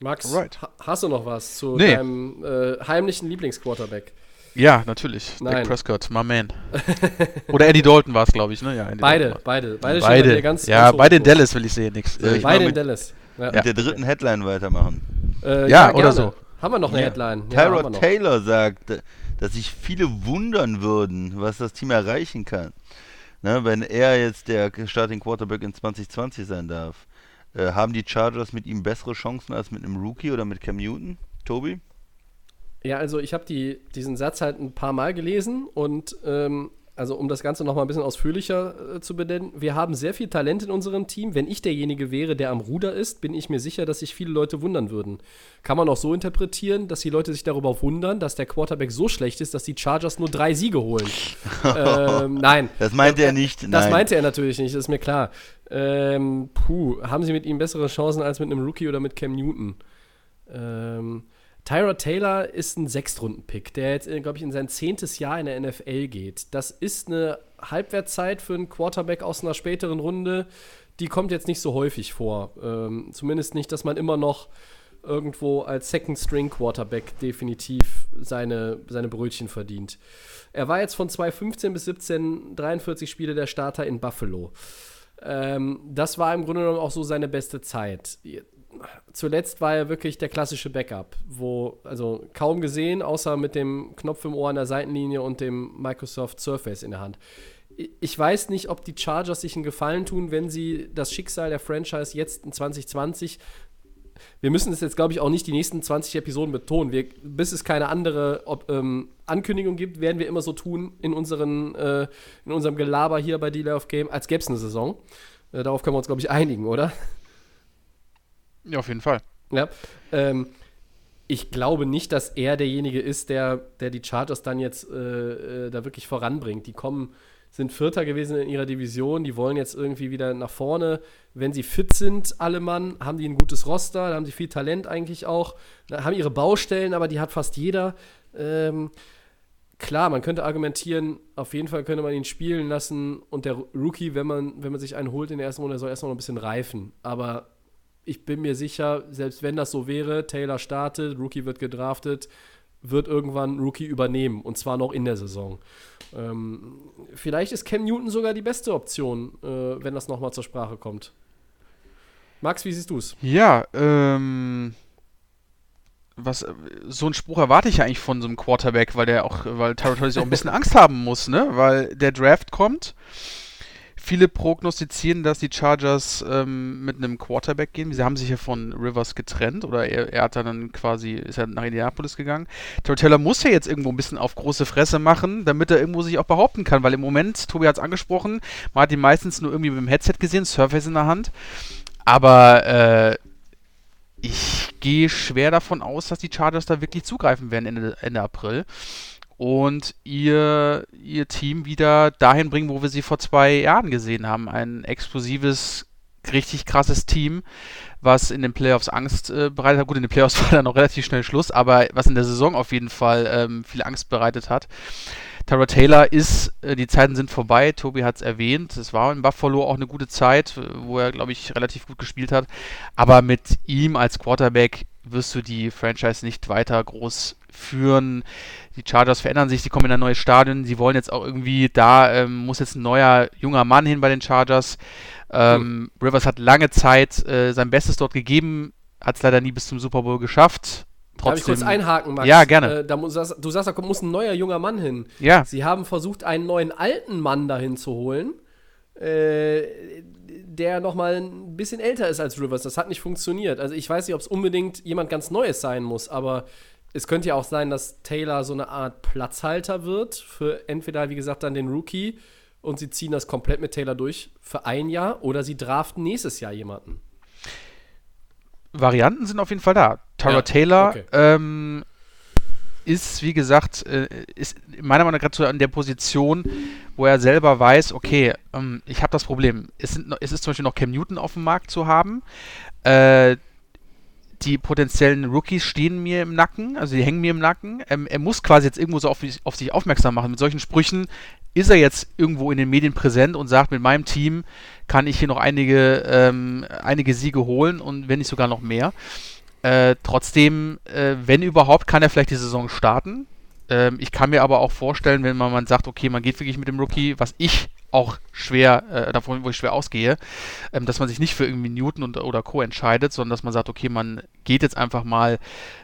Max, Alright. ha hast du noch was zu Nee. deinem äh, heimlichen Lieblingsquarterback? Ja, natürlich. Nein. Dak Prescott, my man. Oder Eddie Dalton war es, glaube ich, ne? Ja, Beide, beide. Beide, Beide. ganz, ja, ganz beide in hoch. Dallas will ich sehen, nix. Äh, ich Beide in mit- Dallas. Ja. Mit der dritten Headline weitermachen. Äh, Ja, oder gerne. so. Haben wir noch eine Ja. Headline? Ja, Tyrod. Taylor sagt, dass sich viele wundern würden, was das Team erreichen kann. Ne, wenn er jetzt der Starting Quarterback in 2020 sein darf. Äh, haben die Chargers mit ihm bessere Chancen als mit einem Rookie oder mit Cam Newton? Tobi? Ja, also ich habe die, diesen Satz halt ein paar Mal gelesen und ähm, also um das Ganze noch mal ein bisschen ausführlicher äh, zu benennen, wir haben sehr viel Talent in unserem Team. Wenn ich derjenige wäre, der am Ruder ist, bin ich mir sicher, dass sich viele Leute wundern würden. Kann man auch so interpretieren, dass die Leute sich darüber wundern, dass der Quarterback so schlecht ist, dass die Chargers nur drei Siege holen. ähm, nein. Das meinte er nicht. Das Nein. meinte er natürlich nicht, das ist mir klar. Ähm, puh, haben sie mit ihm bessere Chancen als mit einem Rookie oder mit Cam Newton? Ähm, Tyrod Taylor ist ein Sechstrunden-Pick, der jetzt, glaube ich, in sein zehntes Jahr in der NFL geht. Das ist eine Halbwertszeit für einen Quarterback aus einer späteren Runde. Die kommt jetzt nicht so häufig vor. Ähm, zumindest nicht, dass man immer noch irgendwo als Second-String-Quarterback definitiv seine, seine Brötchen verdient. Er war jetzt von 2015 bis 17 43 Spiele der Starter in Buffalo. Ähm, das war im Grunde genommen auch so seine beste Zeit. Zuletzt war er wirklich der klassische Backup, wo, also kaum gesehen, außer mit dem Knopf im Ohr an der Seitenlinie und dem Microsoft Surface in der Hand. Ich weiß nicht, ob die Chargers sich einen Gefallen tun, wenn sie das Schicksal der Franchise jetzt in 2020 wir müssen es jetzt, glaube ich, auch nicht die nächsten 20 Episoden betonen. Wir, bis es keine andere ob, ähm, Ankündigung gibt, werden wir immer so tun in, unseren, äh, in unserem Gelaber hier bei Delay of Game, als gäbe es eine Saison. Äh, darauf können wir uns, glaube ich, einigen, oder? Ja, auf jeden Fall. Ja. Ähm, ich glaube nicht, dass er derjenige ist, der, der die Chargers dann jetzt äh, äh, da wirklich voranbringt. Die kommen, sind Vierter gewesen in ihrer Division, die wollen jetzt irgendwie wieder nach vorne. Wenn sie fit sind, alle Mann, haben die ein gutes Roster, da haben sie viel Talent eigentlich auch, haben ihre Baustellen, aber die hat fast jeder. Ähm, klar, man könnte argumentieren, auf jeden Fall könnte man ihn spielen lassen und der Rookie, wenn man, wenn man sich einen holt in der ersten Runde, soll erstmal noch ein bisschen reifen. Aber ich bin mir sicher, selbst wenn das so wäre, Taylor startet, Rookie wird gedraftet, wird irgendwann Rookie übernehmen und zwar noch in der Saison. Ähm, vielleicht ist Cam Newton sogar die beste Option, äh, wenn das nochmal zur Sprache kommt. Max, wie siehst du es? Ja, ähm. Was, so einen Spruch erwarte ich ja eigentlich von so einem Quarterback, weil der auch, weil sich auch ein bisschen Angst haben muss, ne? Weil der Draft kommt. Viele prognostizieren, dass die Chargers ähm, mit einem Quarterback gehen. Sie haben sich ja von Rivers getrennt oder er, er hat dann quasi, ist er nach Indianapolis gegangen. Taylor muss ja jetzt irgendwo ein bisschen auf große Fresse machen, damit er irgendwo sich auch behaupten kann, weil im Moment, Tobi hat es angesprochen, man hat ihn meistens nur irgendwie mit dem Headset gesehen, Surface in der Hand. Aber äh, ich gehe schwer davon aus, dass die Chargers da wirklich zugreifen werden Ende, Ende April und ihr, ihr Team wieder dahin bringen, wo wir sie vor zwei Jahren gesehen haben. Ein explosives, richtig krasses Team, was in den Playoffs Angst äh, bereitet hat. Gut, in den Playoffs war dann noch relativ schnell Schluss, aber was in der Saison auf jeden Fall ähm, viel Angst bereitet hat. Tara Taylor ist, äh, die Zeiten sind vorbei, Tobi hat es erwähnt. Es war in Buffalo auch eine gute Zeit, wo er, glaube ich, relativ gut gespielt hat. Aber mit ihm als Quarterback wirst du die Franchise nicht weiter groß führen. Die Chargers verändern sich, sie kommen in ein neues Stadion. Sie wollen jetzt auch irgendwie, da ähm, muss jetzt ein neuer, junger Mann hin bei den Chargers. Ähm, mhm. Rivers hat lange Zeit äh, sein Bestes dort gegeben, hat es leider nie bis zum Super Bowl geschafft. Trotzdem, Darf ich kurz einhaken, Max? Ja, gerne. Äh, da muss, du sagst, da muss ein neuer junger Mann hin. Ja. Sie haben versucht, einen neuen alten Mann dahin zu holen, äh, der noch mal ein bisschen älter ist als Rivers. Das hat nicht funktioniert. Also ich weiß nicht, ob es unbedingt jemand ganz Neues sein muss, aber es könnte ja auch sein, dass Taylor so eine Art Platzhalter wird für entweder, wie gesagt, dann den Rookie und sie ziehen das komplett mit Taylor durch für ein Jahr oder sie draften nächstes Jahr jemanden. Varianten sind auf jeden Fall da. Tara ja, Taylor okay. ähm, ist, wie gesagt, äh, ist meiner Meinung nach gerade so an der Position, wo er selber weiß, okay, ähm, ich habe das Problem. Es, sind, es ist zum Beispiel noch Cam Newton auf dem Markt zu haben. Äh, die potenziellen Rookies stehen mir im Nacken, also die hängen mir im Nacken. Ähm, er muss quasi jetzt irgendwo so auf, auf, sich aufmerksam machen. Mit solchen Sprüchen ist er jetzt irgendwo in den Medien präsent und sagt, mit meinem Team kann ich hier noch einige, ähm, einige Siege holen und wenn nicht sogar noch mehr. Äh, trotzdem, äh, wenn überhaupt, kann er vielleicht die Saison starten. Ähm, ich kann mir aber auch vorstellen, wenn man, man sagt, okay, man geht wirklich mit dem Rookie, was ich auch schwer, äh, davon, wo ich schwer ausgehe, ähm, dass man sich nicht für irgendwie Newton und, oder Co. entscheidet, sondern dass man sagt, okay, man geht jetzt einfach mal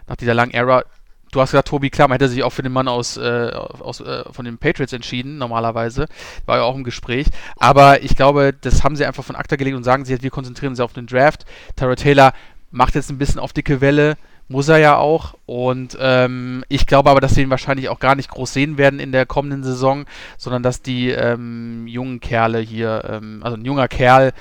nach dieser langen Ära. Du hast gesagt, Tobi, klar, man hätte sich auch für den Mann aus, äh, aus äh, von den Patriots entschieden, normalerweise. War ja auch im Gespräch. Aber ich glaube, das haben sie einfach von Akta gelegt und sagen sie, wir konzentrieren uns auf den Draft. Tara Taylor macht jetzt ein bisschen auf dicke Welle, muss er ja auch. Und ähm, ich glaube aber, dass wir ihn wahrscheinlich auch gar nicht groß sehen werden in der kommenden Saison, sondern dass die ähm, jungen Kerle hier, ähm, also ein junger Kerl,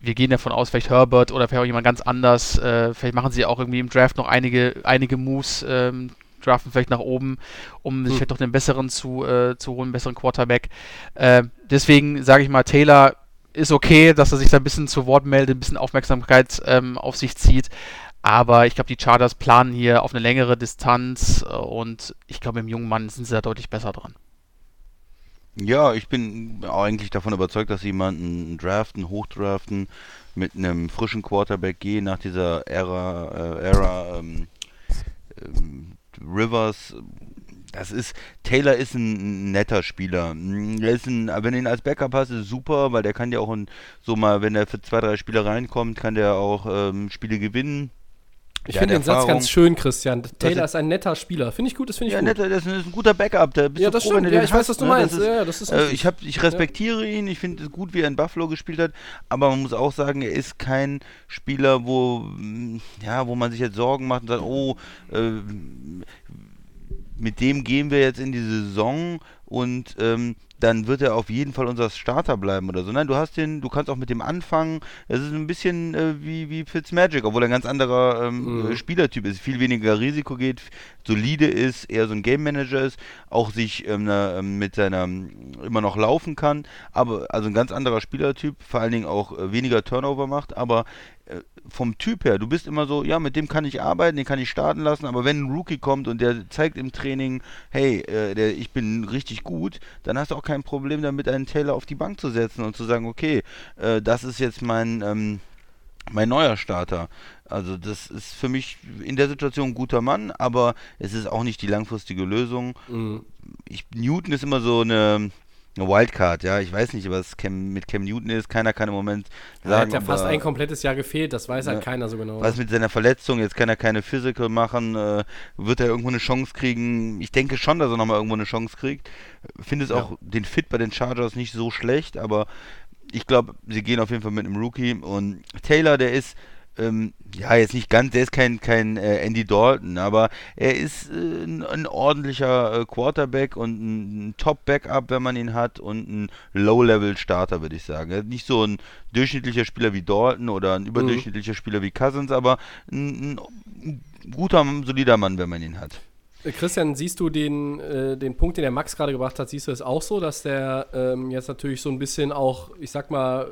wir gehen davon aus, vielleicht Herbert oder vielleicht auch jemand ganz anders, äh, vielleicht machen sie auch irgendwie im Draft noch einige, einige Moves, ähm, draften vielleicht nach oben, um sich hm. vielleicht noch einen besseren zu, äh, zu holen, einen besseren Quarterback. Äh, deswegen sage ich mal, Taylor ist okay, dass er sich da ein bisschen zu Wort meldet, ein bisschen Aufmerksamkeit ähm, auf sich zieht. Aber ich glaube, die Chargers planen hier auf eine längere Distanz äh, und ich glaube, im jungen Mann sind sie da deutlich besser dran. Ja, ich bin eigentlich davon überzeugt, dass sie jemanden draften, hochdraften, mit einem frischen Quarterback gehen nach dieser Ära, äh, Ära ähm, ähm, Rivers. Das ist, Taylor ist ein netter Spieler. Er ist ein, wenn du ihn als Backup hast, ist super, weil der kann ja auch ein, so mal, wenn er für zwei, drei Spiele reinkommt, kann der auch ähm, Spiele gewinnen. Ich finde den Satz ganz schön, Christian. Taylor ist ein netter Spieler. Finde ich gut, das finde ich ja, gut. Netter, das ist ein guter Backup. Da bist ja, das froh, stimmt. Ja, ich weiß, was du ne? meinst. Ist, ja, das ist äh, ich, hab, ich respektiere ja. ihn. Ich finde es gut, wie er in Buffalo gespielt hat. Aber man muss auch sagen, er ist kein Spieler, wo, mm, ja, wo man sich jetzt Sorgen macht und sagt, oh, äh, mit dem gehen wir jetzt in die Saison und ähm, dann wird er auf jeden Fall unser Starter bleiben oder so. Nein, du hast den, du kannst auch mit dem anfangen. Es ist ein bisschen äh, wie, wie Fitzmagic, obwohl er ein ganz anderer ähm, mhm. Spielertyp ist, viel weniger Risiko geht, solide ist, eher so ein Game Manager ist, auch sich ähm, na, ähm, mit seiner immer noch laufen kann, aber also ein ganz anderer Spielertyp, vor allen Dingen auch äh, weniger Turnover macht, aber vom Typ her, du bist immer so, ja, mit dem kann ich arbeiten, den kann ich starten lassen, aber wenn ein Rookie kommt und der zeigt im Training, hey, äh, der, ich bin richtig gut, dann hast du auch kein Problem damit, einen Taylor auf die Bank zu setzen und zu sagen, okay, äh, das ist jetzt mein, ähm, mein neuer Starter. Also das ist für mich in der Situation ein guter Mann, aber es ist auch nicht die langfristige Lösung. Mhm. Ich, Newton ist immer so eine eine Wildcard, ja. Ich weiß nicht, was Cam, mit Cam Newton ist. Keiner kann im Moment sagen. Er hat ja fast ein komplettes Jahr gefehlt, das weiß halt keiner so genau. Was mit seiner Verletzung, jetzt kann er keine Physical machen, äh, wird er irgendwo eine Chance kriegen? Ich denke schon, dass er nochmal irgendwo eine Chance kriegt. Finde es ja. auch den Fit bei den Chargers nicht so schlecht, aber ich glaube, sie gehen auf jeden Fall mit einem Rookie und Taylor, der ist ähm, ja, jetzt nicht ganz, der ist kein, kein äh, Andy Dalton, aber er ist äh, ein, ein, ordentlicher äh, Quarterback und ein, ein Top-Backup, wenn man ihn hat, und ein Low-Level-Starter, würde ich sagen. Nicht so ein durchschnittlicher Spieler wie Dalton oder ein überdurchschnittlicher mhm. Spieler wie Cousins, aber ein, ein guter, solider Mann, wenn man ihn hat. Äh, Christian, siehst du den, äh, den Punkt, den der Max gerade gebracht hat, siehst du es auch so, dass der ähm, jetzt natürlich so ein bisschen auch, ich sag mal,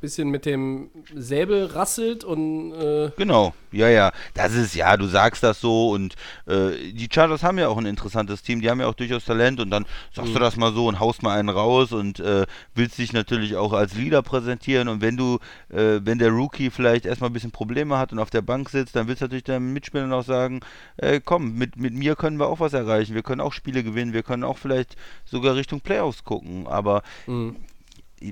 bisschen mit dem Säbel rasselt und. Äh genau, ja, ja. Das ist, ja, du sagst das so und äh, die Chargers haben ja auch ein interessantes Team, die haben ja auch durchaus Talent und dann sagst mhm. du das mal so und haust mal einen raus und äh, willst dich natürlich auch als Leader präsentieren und wenn du, äh, wenn der Rookie vielleicht erstmal ein bisschen Probleme hat und auf der Bank sitzt, dann willst du natürlich deinem Mitspieler auch sagen, äh, komm, mit, mit mir können wir auch was erreichen, wir können auch Spiele gewinnen, wir können auch vielleicht sogar Richtung Playoffs gucken, aber mhm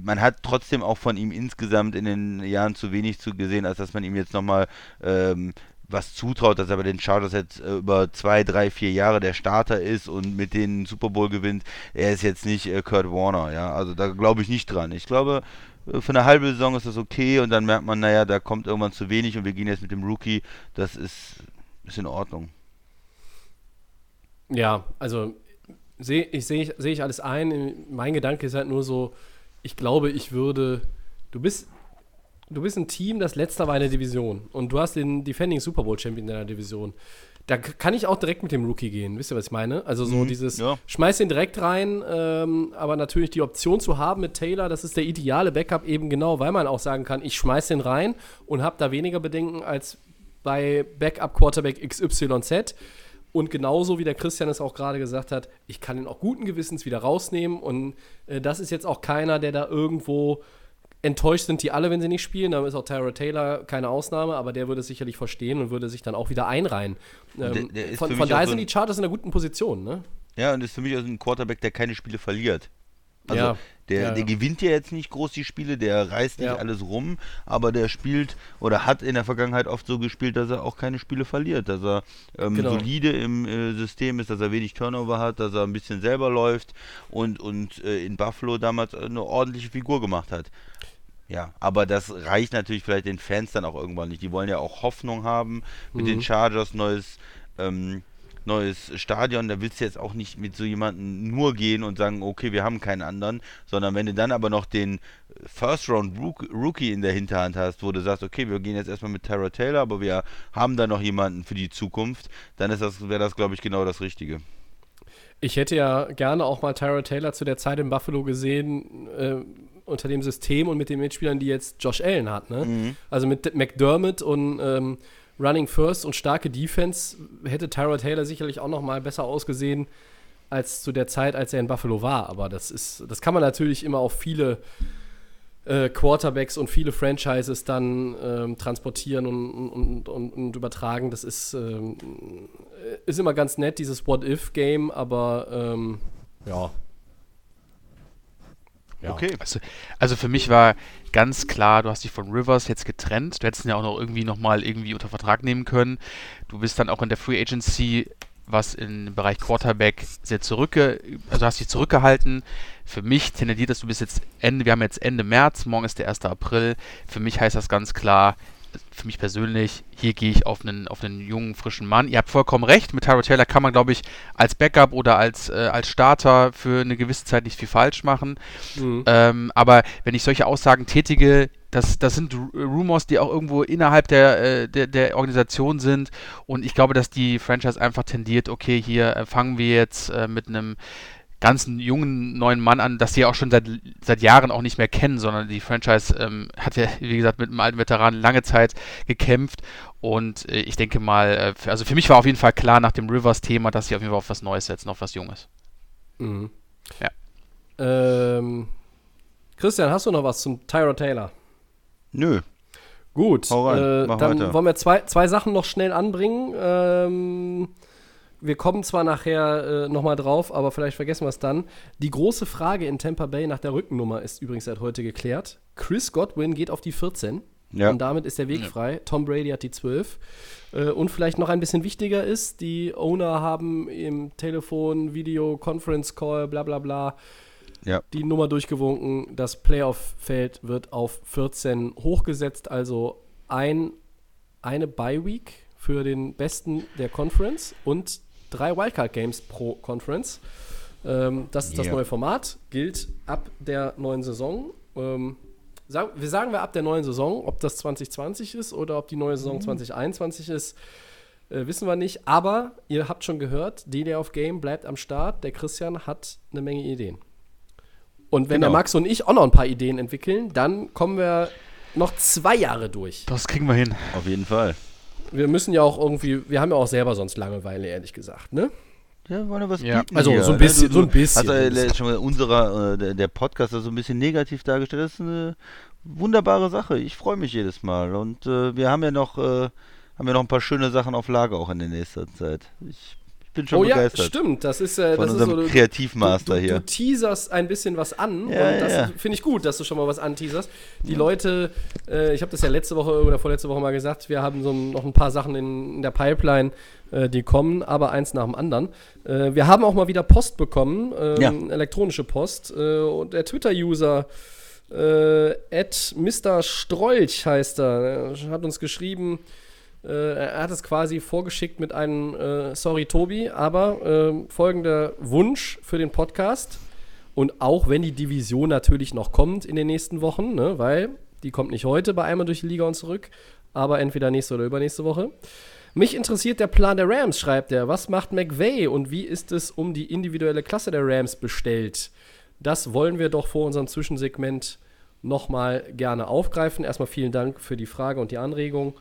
man hat trotzdem auch von ihm insgesamt in den Jahren zu wenig zu gesehen, als dass man ihm jetzt nochmal ähm, was zutraut, dass er bei den Chargers jetzt äh, über zwei, drei, vier Jahre der Starter ist und mit denen Super Bowl gewinnt. Er ist jetzt nicht äh, Kurt Warner, ja. Also da glaube ich nicht dran. Ich glaube, äh, für eine halbe Saison ist das okay und dann merkt man, naja, da kommt irgendwann zu wenig und wir gehen jetzt mit dem Rookie. Das ist, ist in Ordnung. Ja, also sehe ich, seh seh ich alles ein. Mein Gedanke ist halt nur so, ich glaube, ich würde. Du bist, du bist ein Team, das letzter war in der Division und du hast den Defending Super Bowl Champion in der Division. Da kann ich auch direkt mit dem Rookie gehen. Wisst ihr, was ich meine? Also so mhm, dieses, ja. schmeiß den direkt rein, ähm, aber natürlich die Option zu haben mit Taylor, das ist der ideale Backup eben genau, weil man auch sagen kann, ich schmeiß den rein und habe da weniger Bedenken als bei Backup Quarterback XYZ. Und genauso wie der Christian es auch gerade gesagt hat, ich kann ihn auch guten Gewissens wieder rausnehmen. Und äh, das ist jetzt auch keiner, der da irgendwo enttäuscht sind, die alle, wenn sie nicht spielen. Da ist auch Tyra Taylor keine Ausnahme, aber der würde es sicherlich verstehen und würde sich dann auch wieder einreihen. Ähm, der, der von, von daher sind die Chargers in einer guten Position, ne? Ja, und ist für mich auch ein Quarterback, der keine Spiele verliert. Also ja, der, ja, der gewinnt ja jetzt nicht groß die Spiele, der reißt nicht alles rum, aber der spielt oder hat in der Vergangenheit oft so gespielt, dass er auch keine Spiele verliert, dass er ähm, genau. solide im äh, System ist, dass er wenig Turnover hat, dass er ein bisschen selber läuft und, und äh, in Buffalo damals eine ordentliche Figur gemacht hat. Ja, aber das reicht natürlich vielleicht den Fans dann auch irgendwann nicht. Die wollen ja auch Hoffnung haben mit mhm. den Chargers, neues ähm, neues Stadion, da willst du jetzt auch nicht mit so jemandem nur gehen und sagen, okay, wir haben keinen anderen, sondern wenn du dann aber noch den First Round Rookie in der Hinterhand hast, wo du sagst, okay, wir gehen jetzt erstmal mit Tara Taylor, aber wir haben da noch jemanden für die Zukunft, dann ist das, wäre das, glaube ich, genau das Richtige. Ich hätte ja gerne auch mal Tyra Taylor zu der Zeit in Buffalo gesehen, äh, unter dem System und mit den Mitspielern, die jetzt Josh Allen hat. Ne? Mhm. Also mit McDermott und ähm, Running First und starke Defense hätte Tyrod Taylor sicherlich auch noch mal besser ausgesehen als zu der Zeit, als er in Buffalo war. Aber das ist, das kann man natürlich immer auf viele äh, Quarterbacks und viele Franchises dann ähm, transportieren und, und, und, und, übertragen. Das ist, ähm, ist immer ganz nett, dieses What-If-Game, aber ähm, ja, ja. Okay. Also, also, für mich war ganz klar, du hast dich von Rivers jetzt getrennt. Du hättest ihn ja auch noch irgendwie nochmal irgendwie unter Vertrag nehmen können. Du bist dann auch in der Free Agency, was im Bereich Quarterback sehr zurückge, also hast dich zurückgehalten. Für mich tendiert das, du bist jetzt Ende, wir haben jetzt Ende März, morgen ist der 1. April. Für mich heißt das ganz klar, für mich persönlich, hier gehe ich auf einen, auf einen jungen, frischen Mann. Ihr habt vollkommen recht, mit Tyra Taylor kann man, glaube ich, als Backup oder als, äh, als Starter für eine gewisse Zeit nicht viel falsch machen. Mhm. Ähm, aber wenn ich solche Aussagen tätige, das, das sind Rumors, die auch irgendwo innerhalb der, äh, der, der Organisation sind. Und ich glaube, dass die Franchise einfach tendiert, okay, hier äh, fangen wir jetzt äh, mit einem ganz jungen neuen Mann an, dass sie auch schon seit, seit Jahren auch nicht mehr kennen, sondern die Franchise ähm, hat ja, wie gesagt, mit einem alten Veteranen lange Zeit gekämpft und äh, ich denke mal, äh, also für mich war auf jeden Fall klar nach dem Rivers-Thema, dass sie auf jeden Fall auf was Neues setzen, auf was Junges. Mhm. Ja. Ähm, Christian, hast du noch was zum Tyra Taylor? Nö. Gut, äh, dann weiter. wollen wir zwei, zwei Sachen noch schnell anbringen. Ähm, wir kommen zwar nachher äh, nochmal drauf, aber vielleicht vergessen wir es dann. Die große Frage in Tampa Bay nach der Rückennummer ist übrigens seit heute geklärt. Chris Godwin geht auf die 14. Ja. Und damit ist der Weg ja. frei. Tom Brady hat die 12. Äh, und vielleicht noch ein bisschen wichtiger ist, die Owner haben im Telefon, Video, Conference Call, bla bla bla, Ja. die Nummer durchgewunken. Das Playoff-Feld wird auf 14 hochgesetzt, also ein, eine Bye-Week für den Besten der Conference und drei Wildcard-Games pro Conference. Ähm, das ist das Ja. neue Format, gilt ab der neuen Saison. Ähm, sagen, wir sagen wir ab der neuen Saison, ob das 2020 ist oder ob die neue Saison 2021 ist, äh, wissen wir nicht. Aber ihr habt schon gehört, Day of Game bleibt am Start. Der Christian hat eine Menge Ideen. Und wenn der Genau. Max und ich auch noch ein paar Ideen entwickeln, dann kommen wir noch zwei Jahre durch. Das kriegen wir hin. Auf jeden Fall. Wir müssen ja auch irgendwie, wir haben ja auch selber sonst Langeweile, ehrlich gesagt, ne? Ja, wir wollen ja was Ja. bieten Also hier, so ein ne? bisschen- so ein bisschen. Hast du schon mal unserer, äh, der, der Podcast so ein bisschen negativ dargestellt. Das ist eine wunderbare Sache. Ich freue mich jedes Mal. Und äh, wir haben ja noch, äh, haben ja noch ein paar schöne Sachen auf Lager auch in der nächsten Zeit. Ich bin schon oh ja, begeistert. stimmt. Das ist, äh, Von das ist so, du- Kreativmaster du, du, hier. Du teaserst ein bisschen was an Ja, und das ja. finde ich gut, dass du schon mal was anteaserst. Die Leute, äh, ich habe das ja letzte Woche oder vorletzte Woche mal gesagt, wir haben so noch ein paar Sachen in, in der Pipeline, äh, die kommen, aber eins nach dem anderen. Äh, wir haben auch mal wieder Post bekommen, ähm, Ja. elektronische Post äh, und der Twitter-User äh, Mr. Strolch heißt er, er hat uns geschrieben, äh, er hat es quasi vorgeschickt mit einem äh, Sorry Tobi, aber ähm, folgender Wunsch für den Podcast. Und auch wenn die Division natürlich noch kommt in den nächsten Wochen, ne, weil die kommt nicht heute bei einmal durch die Liga und zurück, aber entweder nächste oder übernächste Woche. Mich interessiert der Plan der Rams, schreibt er. Was macht McVay und wie ist es um die individuelle Klasse der Rams bestellt? Das wollen wir doch vor unserem Zwischensegment nochmal gerne aufgreifen. Erstmal vielen Dank für die Frage und die Anregung.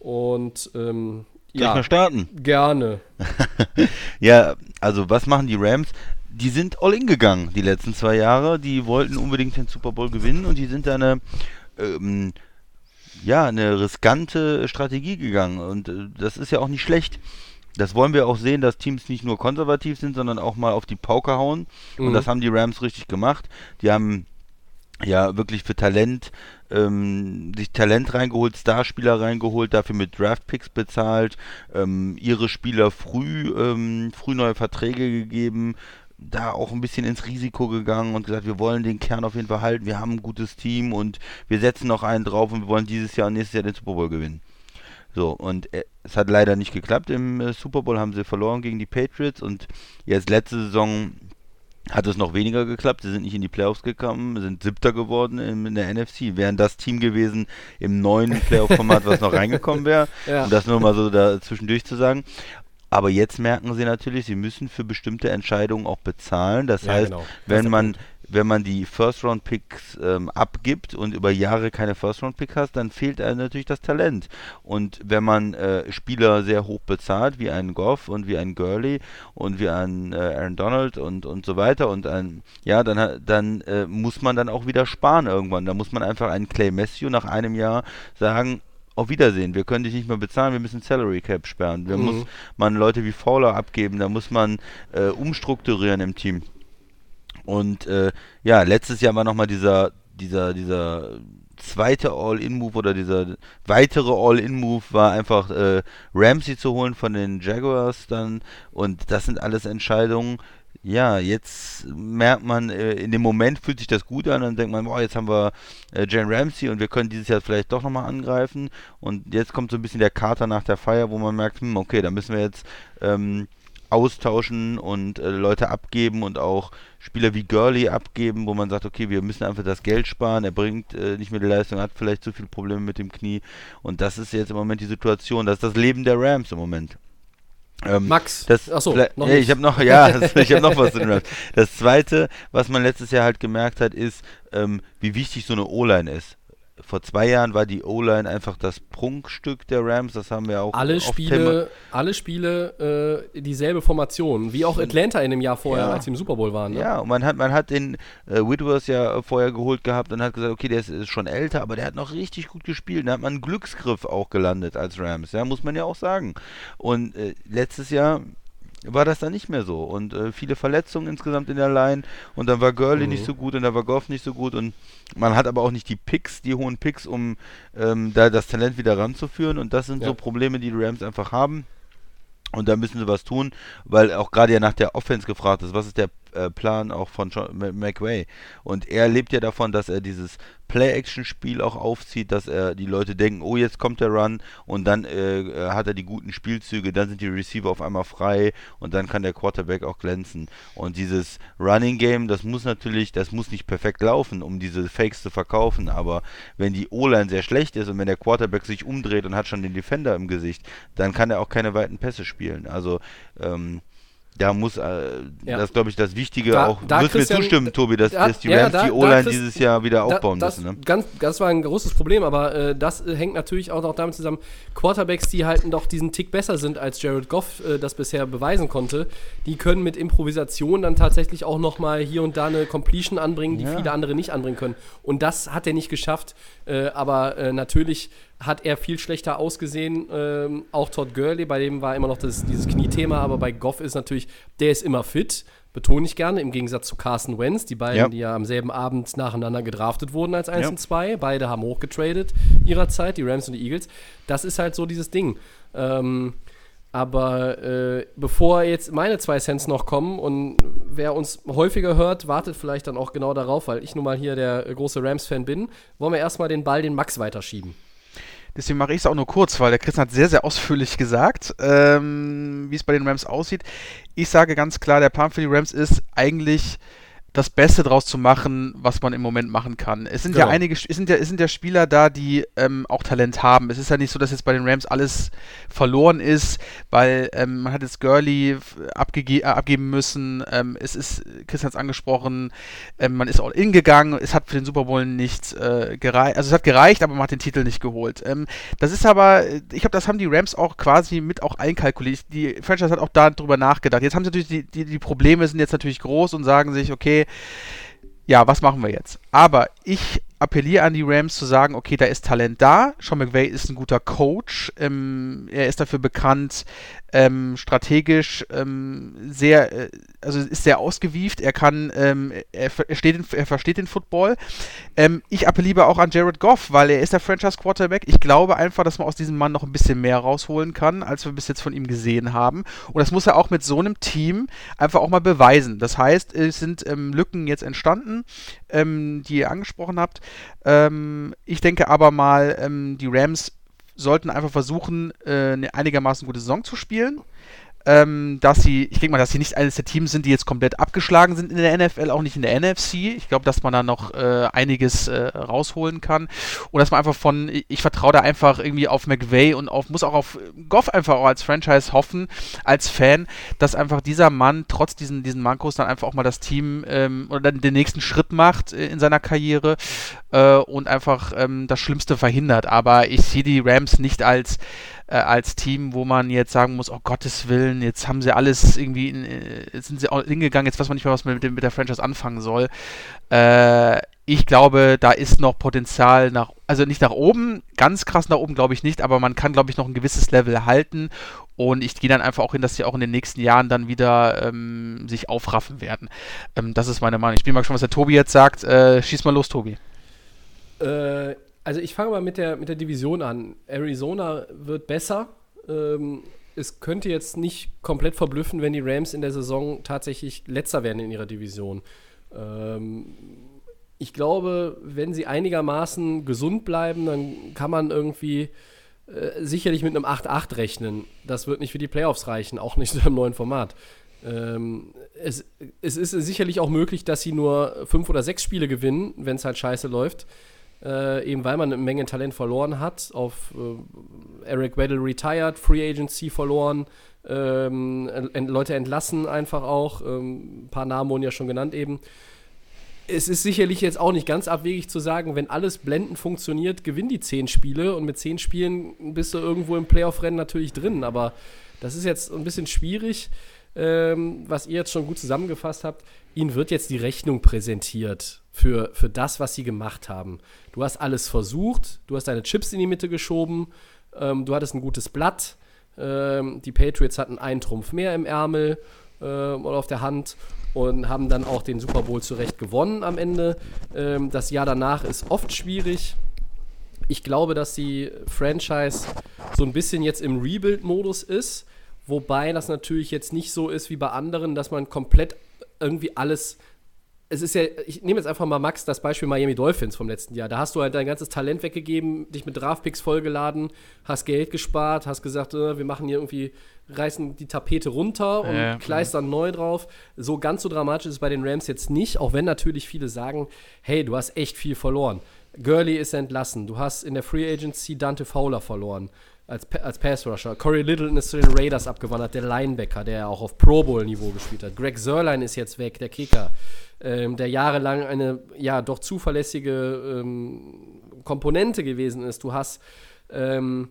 Und ähm, Soll ich ja, mal starten? gerne. Ja, also was machen die Rams? Die sind all in gegangen die letzten zwei Jahre. Die wollten unbedingt den Super Bowl gewinnen und die sind da eine, ähm, ja, eine riskante Strategie gegangen. Und äh, das ist ja auch nicht schlecht. Das wollen wir auch sehen, dass Teams nicht nur konservativ sind, sondern auch mal auf die Pauke hauen. Und Mhm. das haben die Rams richtig gemacht. Die haben ja wirklich für Talent ähm, sich Talent reingeholt, Starspieler reingeholt, dafür mit Draftpicks bezahlt, ähm, ihre Spieler früh, ähm, früh neue Verträge gegeben, da auch ein bisschen ins Risiko gegangen und gesagt, wir wollen den Kern auf jeden Fall halten, wir haben ein gutes Team und wir setzen noch einen drauf und wir wollen dieses Jahr und nächstes Jahr den Super Bowl gewinnen. So, und äh, es hat leider nicht geklappt. Im äh, Super Bowl haben sie verloren gegen die Patriots und jetzt letzte Saison hat es noch weniger geklappt. Sie sind nicht in die Playoffs gekommen, sind Siebter geworden in, in der NFC. Wären das Team gewesen im neuen Playoff-Format, was noch reingekommen wäre. Ja. Um das nur mal so da zwischendurch zu sagen. Aber jetzt merken sie natürlich, sie müssen für bestimmte Entscheidungen auch bezahlen. Das Ja, heißt, genau. Das wenn der man. Wenn man die First-Round-Picks ähm, abgibt und über Jahre keine First-Round-Pick hast, dann fehlt einem natürlich das Talent. Und wenn man äh, Spieler sehr hoch bezahlt, wie einen Goff und wie einen Gurley und wie einen äh, Aaron Donald und, und so weiter und ein, ja, dann, dann äh, muss man dann auch wieder sparen irgendwann. Da muss man einfach einen Clay Matthew nach einem Jahr sagen, auf Wiedersehen, wir können dich nicht mehr bezahlen, wir müssen Salary Cap sperren. Wir Mhm. muss man Leute wie Fowler abgeben, da muss man äh, umstrukturieren im Team. Und äh, ja, letztes Jahr war nochmal dieser, dieser, dieser zweite All-In-Move oder dieser weitere All-In-Move war einfach äh, Ramsey zu holen von den Jaguars dann. Und das sind alles Entscheidungen. Ja, jetzt merkt man, äh, in dem Moment fühlt sich das gut an, dann denkt man, boah, jetzt haben wir äh, Jane Ramsey und wir können dieses Jahr vielleicht doch nochmal angreifen. Und jetzt kommt so ein bisschen der Kater nach der Feier, wo man merkt, hm, okay, da müssen wir jetzt ähm, austauschen und äh, Leute abgeben und auch Spieler wie Gurley abgeben, wo man sagt, okay, wir müssen einfach das Geld sparen, er bringt äh, nicht mehr die Leistung, hat vielleicht zu viele Probleme mit dem Knie und das ist jetzt im Moment die Situation, das ist das Leben der Rams im Moment. Ähm, Max. das, Achso, noch ja, nicht. ich habe noch, ja, das, ich habe noch was zu Rams. Das zweite, was man letztes Jahr halt gemerkt hat, ist, ähm, wie wichtig so eine O-Line ist. Vor zwei Jahren war die O-Line einfach das Prunkstück der Rams, das haben wir auch alle Spiele, alle Spiele äh, dieselbe Formation, wie auch Atlanta in dem Jahr vorher, Ja. als sie im Super Bowl waren. Ne? Ja, und man hat, man hat den äh, Whitworth ja vorher geholt gehabt und hat gesagt, okay, der ist, ist schon älter, aber der hat noch richtig gut gespielt. Da hat man einen Glücksgriff auch gelandet als Rams, ja, muss man ja auch sagen. Und äh, letztes Jahr war das dann nicht mehr so und äh, viele Verletzungen insgesamt in der Line und dann war Gurley Mhm. nicht so gut und dann war Goff nicht so gut und man hat aber auch nicht die Picks, die hohen Picks, um ähm, da das Talent wieder ranzuführen und das sind Ja. so Probleme, die die Rams einfach haben. Und da müssen sie was tun, weil auch gerade ja nach der Offense gefragt ist, was ist der äh, Plan auch von John McWay. Und er lebt ja davon, dass er dieses Play-Action-Spiel auch aufzieht, dass er die Leute denken, oh, jetzt kommt der Run und dann äh, äh, hat er die guten Spielzüge, dann sind die Receiver auf einmal frei und dann kann der Quarterback auch glänzen. Und dieses Running Game, das muss natürlich, das muss nicht perfekt laufen, um diese Fakes zu verkaufen, aber wenn die O-Line sehr schlecht ist und wenn der Quarterback sich umdreht und hat schon den Defender im Gesicht, dann kann er auch keine weiten Pässe spielen. Also ähm, da muss, äh, Ja. das glaube ich das Wichtige Da- auch, da, wirst mir zustimmen, Tobi, dass, da- dass die ja, Rams da- die O-Line dieses Jahr wieder aufbauen da, das, müssen. Ne? ganz, das war ein großes Problem, aber äh, das äh, hängt natürlich auch noch damit zusammen, Quarterbacks, die halt doch diesen Tick besser sind, als Jared Goff äh, das bisher beweisen konnte, die können mit Improvisation dann tatsächlich auch noch mal hier und da eine Completion anbringen, die Ja. viele andere nicht anbringen können. Und das hat er nicht geschafft, äh, aber äh, natürlich hat er viel schlechter ausgesehen. Ähm, auch Todd Gurley, bei dem war immer noch das, dieses Kniethema, aber bei Goff ist natürlich, der ist immer fit, betone ich gerne, im Gegensatz zu Carson Wentz, die beiden, Ja. die ja am selben Abend nacheinander gedraftet wurden als 1 Ja. und 2. Beide haben hochgetradet ihrer Zeit, die Rams und die Eagles. Das ist halt so dieses Ding. Ähm, aber äh, bevor jetzt meine zwei Cents noch kommen und wer uns häufiger hört, wartet vielleicht dann auch genau darauf, weil ich nun mal hier der große Rams-Fan bin, wollen wir erstmal den Ball den Max weiterschieben. Deswegen mache ich es auch nur kurz, weil der Christian hat sehr, sehr ausführlich gesagt, ähm, wie es bei den Rams aussieht. Ich sage ganz klar, der Plan für die Rams ist eigentlich das Beste draus zu machen, was man im Moment machen kann. Es sind ja Genau. einige, es sind ja, es sind ja Spieler da, die ähm, auch Talent haben. Es ist ja nicht so, dass jetzt bei den Rams alles verloren ist, weil ähm, man hat jetzt Gurley abgege äh, abgeben müssen. Ähm, es ist, Christian hat es angesprochen, ähm, man ist all in gegangen. Es hat für den Super Bowl nicht äh, gereicht. Also es hat gereicht, aber man hat den Titel nicht geholt. Ähm, das ist aber, ich glaube, das haben die Rams auch quasi mit auch einkalkuliert. Die Franchise hat auch darüber nachgedacht. Jetzt haben sie natürlich, die, die, die Probleme sind jetzt natürlich groß und sagen sich, okay, ja, was machen wir jetzt? Aber ich appelliere an die Rams zu sagen, okay, da ist Talent da. Sean McVay ist ein guter Coach. Ähm, er ist dafür bekannt, ähm, strategisch ähm, sehr, äh, also ist sehr ausgewieft. Er kann, ähm, er, ver- er, steht in, er versteht den Football. Ähm, ich appelliere auch an Jared Goff, weil er ist der Franchise Quarterback. Ich glaube einfach, dass man aus diesem Mann noch ein bisschen mehr rausholen kann, als wir bis jetzt von ihm gesehen haben. Und das muss er auch mit so einem Team einfach auch mal beweisen. Das heißt, es sind ähm, Lücken jetzt entstanden, ähm, die ihr angesprochen habt. Ähm, ich denke aber mal, ähm, die Rams sollten einfach versuchen, äh, eine einigermaßen gute Saison zu spielen. Ähm, dass sie, ich denke mal, dass sie nicht eines der Teams sind, die jetzt komplett abgeschlagen sind in der NFL, auch nicht in der NFC. Ich glaube, dass man da noch äh, einiges äh, rausholen kann. Und dass man einfach von, ich, vertraue da einfach irgendwie auf McVay und auf, muss auch auf Goff einfach auch als Franchise hoffen, als Fan, dass einfach dieser Mann trotz diesen, diesen Mankos dann einfach auch mal das Team ähm, oder dann den nächsten Schritt macht äh, in seiner Karriere äh, und einfach ähm, das Schlimmste verhindert. Aber ich sehe die Rams nicht als äh, als Team, wo man jetzt sagen muss, oh Gottes Willen, jetzt haben sie alles irgendwie, in, äh, jetzt sind sie auch hingegangen, jetzt weiß man nicht mehr, was man mit, mit der Franchise anfangen soll. Äh, ich glaube, da ist noch Potenzial nach, also nicht nach oben, ganz krass nach oben glaube ich nicht, aber man kann, glaube ich, noch ein gewisses Level halten und ich gehe dann einfach auch hin, dass sie auch in den nächsten Jahren dann wieder ähm, sich aufraffen werden. Ähm, das ist meine Meinung. Ich bin mal gespannt, was der Tobi jetzt sagt. Äh, schieß mal los, Tobi. Äh, also ich fange mal mit der, mit der Division an. Arizona wird besser. Ähm, es könnte jetzt nicht komplett verblüffen, wenn die Rams in der Saison tatsächlich letzter werden in ihrer Division. Ähm, ich glaube, wenn sie einigermaßen gesund bleiben, dann kann man irgendwie äh, sicherlich mit einem 8-8 rechnen. Das wird nicht für die Playoffs reichen, auch nicht im neuen Format. Ähm, es, es ist sicherlich auch möglich, dass sie nur fünf oder sechs Spiele gewinnen, wenn es halt scheiße läuft. Äh, eben weil man eine Menge Talent verloren hat. Auf äh, Eric Weddle retired, Free Agency verloren, ähm, ent Leute entlassen einfach auch. Ähm, ein paar Namen wurden ja schon genannt eben. Es ist sicherlich jetzt auch nicht ganz abwegig zu sagen, wenn alles blendend funktioniert, gewinnen die zehn Spiele und mit zehn Spielen bist du irgendwo im Playoff-Rennen natürlich drin. Aber das ist jetzt ein bisschen schwierig, ähm, was ihr jetzt schon gut zusammengefasst habt. Ihnen wird jetzt die Rechnung präsentiert für, für das, was sie gemacht haben. Du hast alles versucht, du hast deine Chips in die Mitte geschoben, ähm, du hattest ein gutes Blatt. Ähm, die Patriots hatten einen Trumpf mehr im Ärmel ähm, oder auf der Hand und haben dann auch den Super Bowl zurecht gewonnen am Ende. Ähm, das Jahr danach ist oft schwierig. Ich glaube, dass die Franchise so ein bisschen jetzt im Rebuild-Modus ist, wobei das natürlich jetzt nicht so ist wie bei anderen, dass man komplett irgendwie alles es ist ja, ich nehme jetzt einfach mal Max das Beispiel Miami Dolphins vom letzten Jahr. Da hast du halt dein ganzes Talent weggegeben, dich mit Draftpicks vollgeladen, hast Geld gespart, hast gesagt, äh, wir machen hier irgendwie, reißen die Tapete runter und Ja. kleistern neu drauf. So ganz so dramatisch ist es bei den Rams jetzt nicht, auch wenn natürlich viele sagen, hey, du hast echt viel verloren. Gurley ist entlassen, du hast in der Free Agency Dante Fowler verloren als, als Pass Rusher. Corey Littleton ist zu den Raiders abgewandert, der Linebacker, der auch auf Pro Bowl Niveau gespielt hat. Greg Sörlein ist jetzt weg, der Kicker, ähm, der jahrelang eine ja doch zuverlässige ähm, Komponente gewesen ist. Du hast ähm,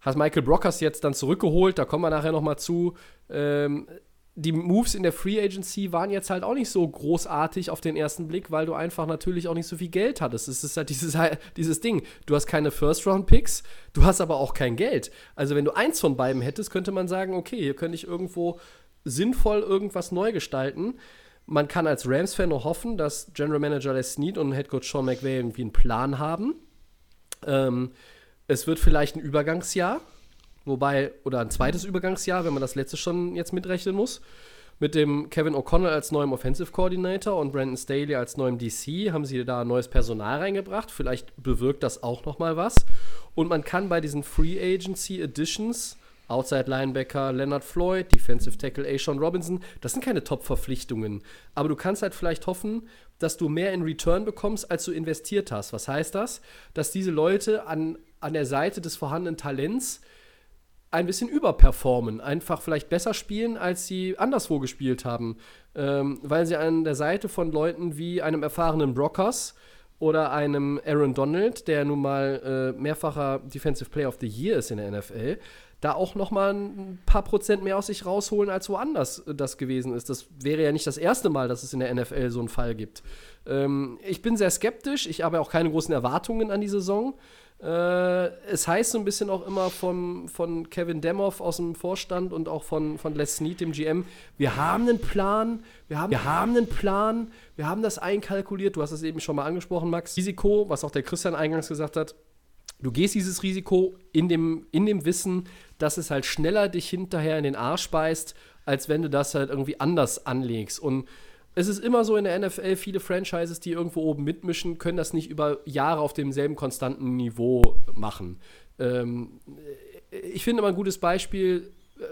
hast Michael Brockers jetzt dann zurückgeholt, da kommen wir nachher noch mal zu. Ähm, die Moves in der Free Agency waren jetzt halt auch nicht so großartig auf den ersten Blick, weil du einfach natürlich auch nicht so viel Geld hattest. Es ist halt dieses, dieses Ding. Du hast keine First-Round-Picks, du hast aber auch kein Geld. Also wenn du eins von beiden hättest, könnte man sagen, okay, hier könnte ich irgendwo sinnvoll irgendwas neu gestalten. Man kann als Rams-Fan nur hoffen, dass General Manager Les Snead und Head Coach Sean McVay irgendwie einen Plan haben. Ähm, es wird vielleicht ein Übergangsjahr, wobei, oder ein zweites Übergangsjahr, wenn man das letzte schon jetzt mitrechnen muss. Mit dem Kevin O'Connell als neuem Offensive Coordinator und Brandon Staley als neuem DC haben sie da neues Personal reingebracht. Vielleicht bewirkt das auch noch mal was. Und man kann bei diesen Free Agency Additions Outside Linebacker Leonard Floyd, Defensive Tackle Ashawn Robinson, das sind keine Top-Verpflichtungen. Aber du kannst halt vielleicht hoffen, dass du mehr in Return bekommst, als du investiert hast. Was heißt das? Dass diese Leute an, an der Seite des vorhandenen Talents ein bisschen überperformen, einfach vielleicht besser spielen, als sie anderswo gespielt haben, ähm, weil sie an der Seite von Leuten wie einem erfahrenen Brockers oder einem Aaron Donald, der nun mal äh, mehrfacher Defensive Player of the Year ist in der NFL, da auch noch mal ein paar Prozent mehr aus sich rausholen, als woanders äh, das gewesen ist. Das wäre ja nicht das erste Mal, dass es in der NFL so einen Fall gibt. Ähm, ich bin sehr skeptisch, ich habe auch keine großen Erwartungen an die Saison. Äh, es heißt so ein bisschen auch immer von, von Kevin Demoff aus dem Vorstand und auch von, von Les Snead, dem GM, wir haben einen Plan, wir haben, wir haben einen Plan, wir haben das einkalkuliert, du hast es eben schon mal angesprochen, Max. Risiko, was auch der Christian eingangs gesagt hat, du gehst dieses Risiko in dem, in dem Wissen, dass es halt schneller dich hinterher in den Arsch beißt, als wenn du das halt irgendwie anders anlegst. Und es ist immer so in der NFL, viele Franchises, die irgendwo oben mitmischen, können das nicht über Jahre auf demselben konstanten Niveau machen. Ähm, ich finde immer ein gutes Beispiel äh,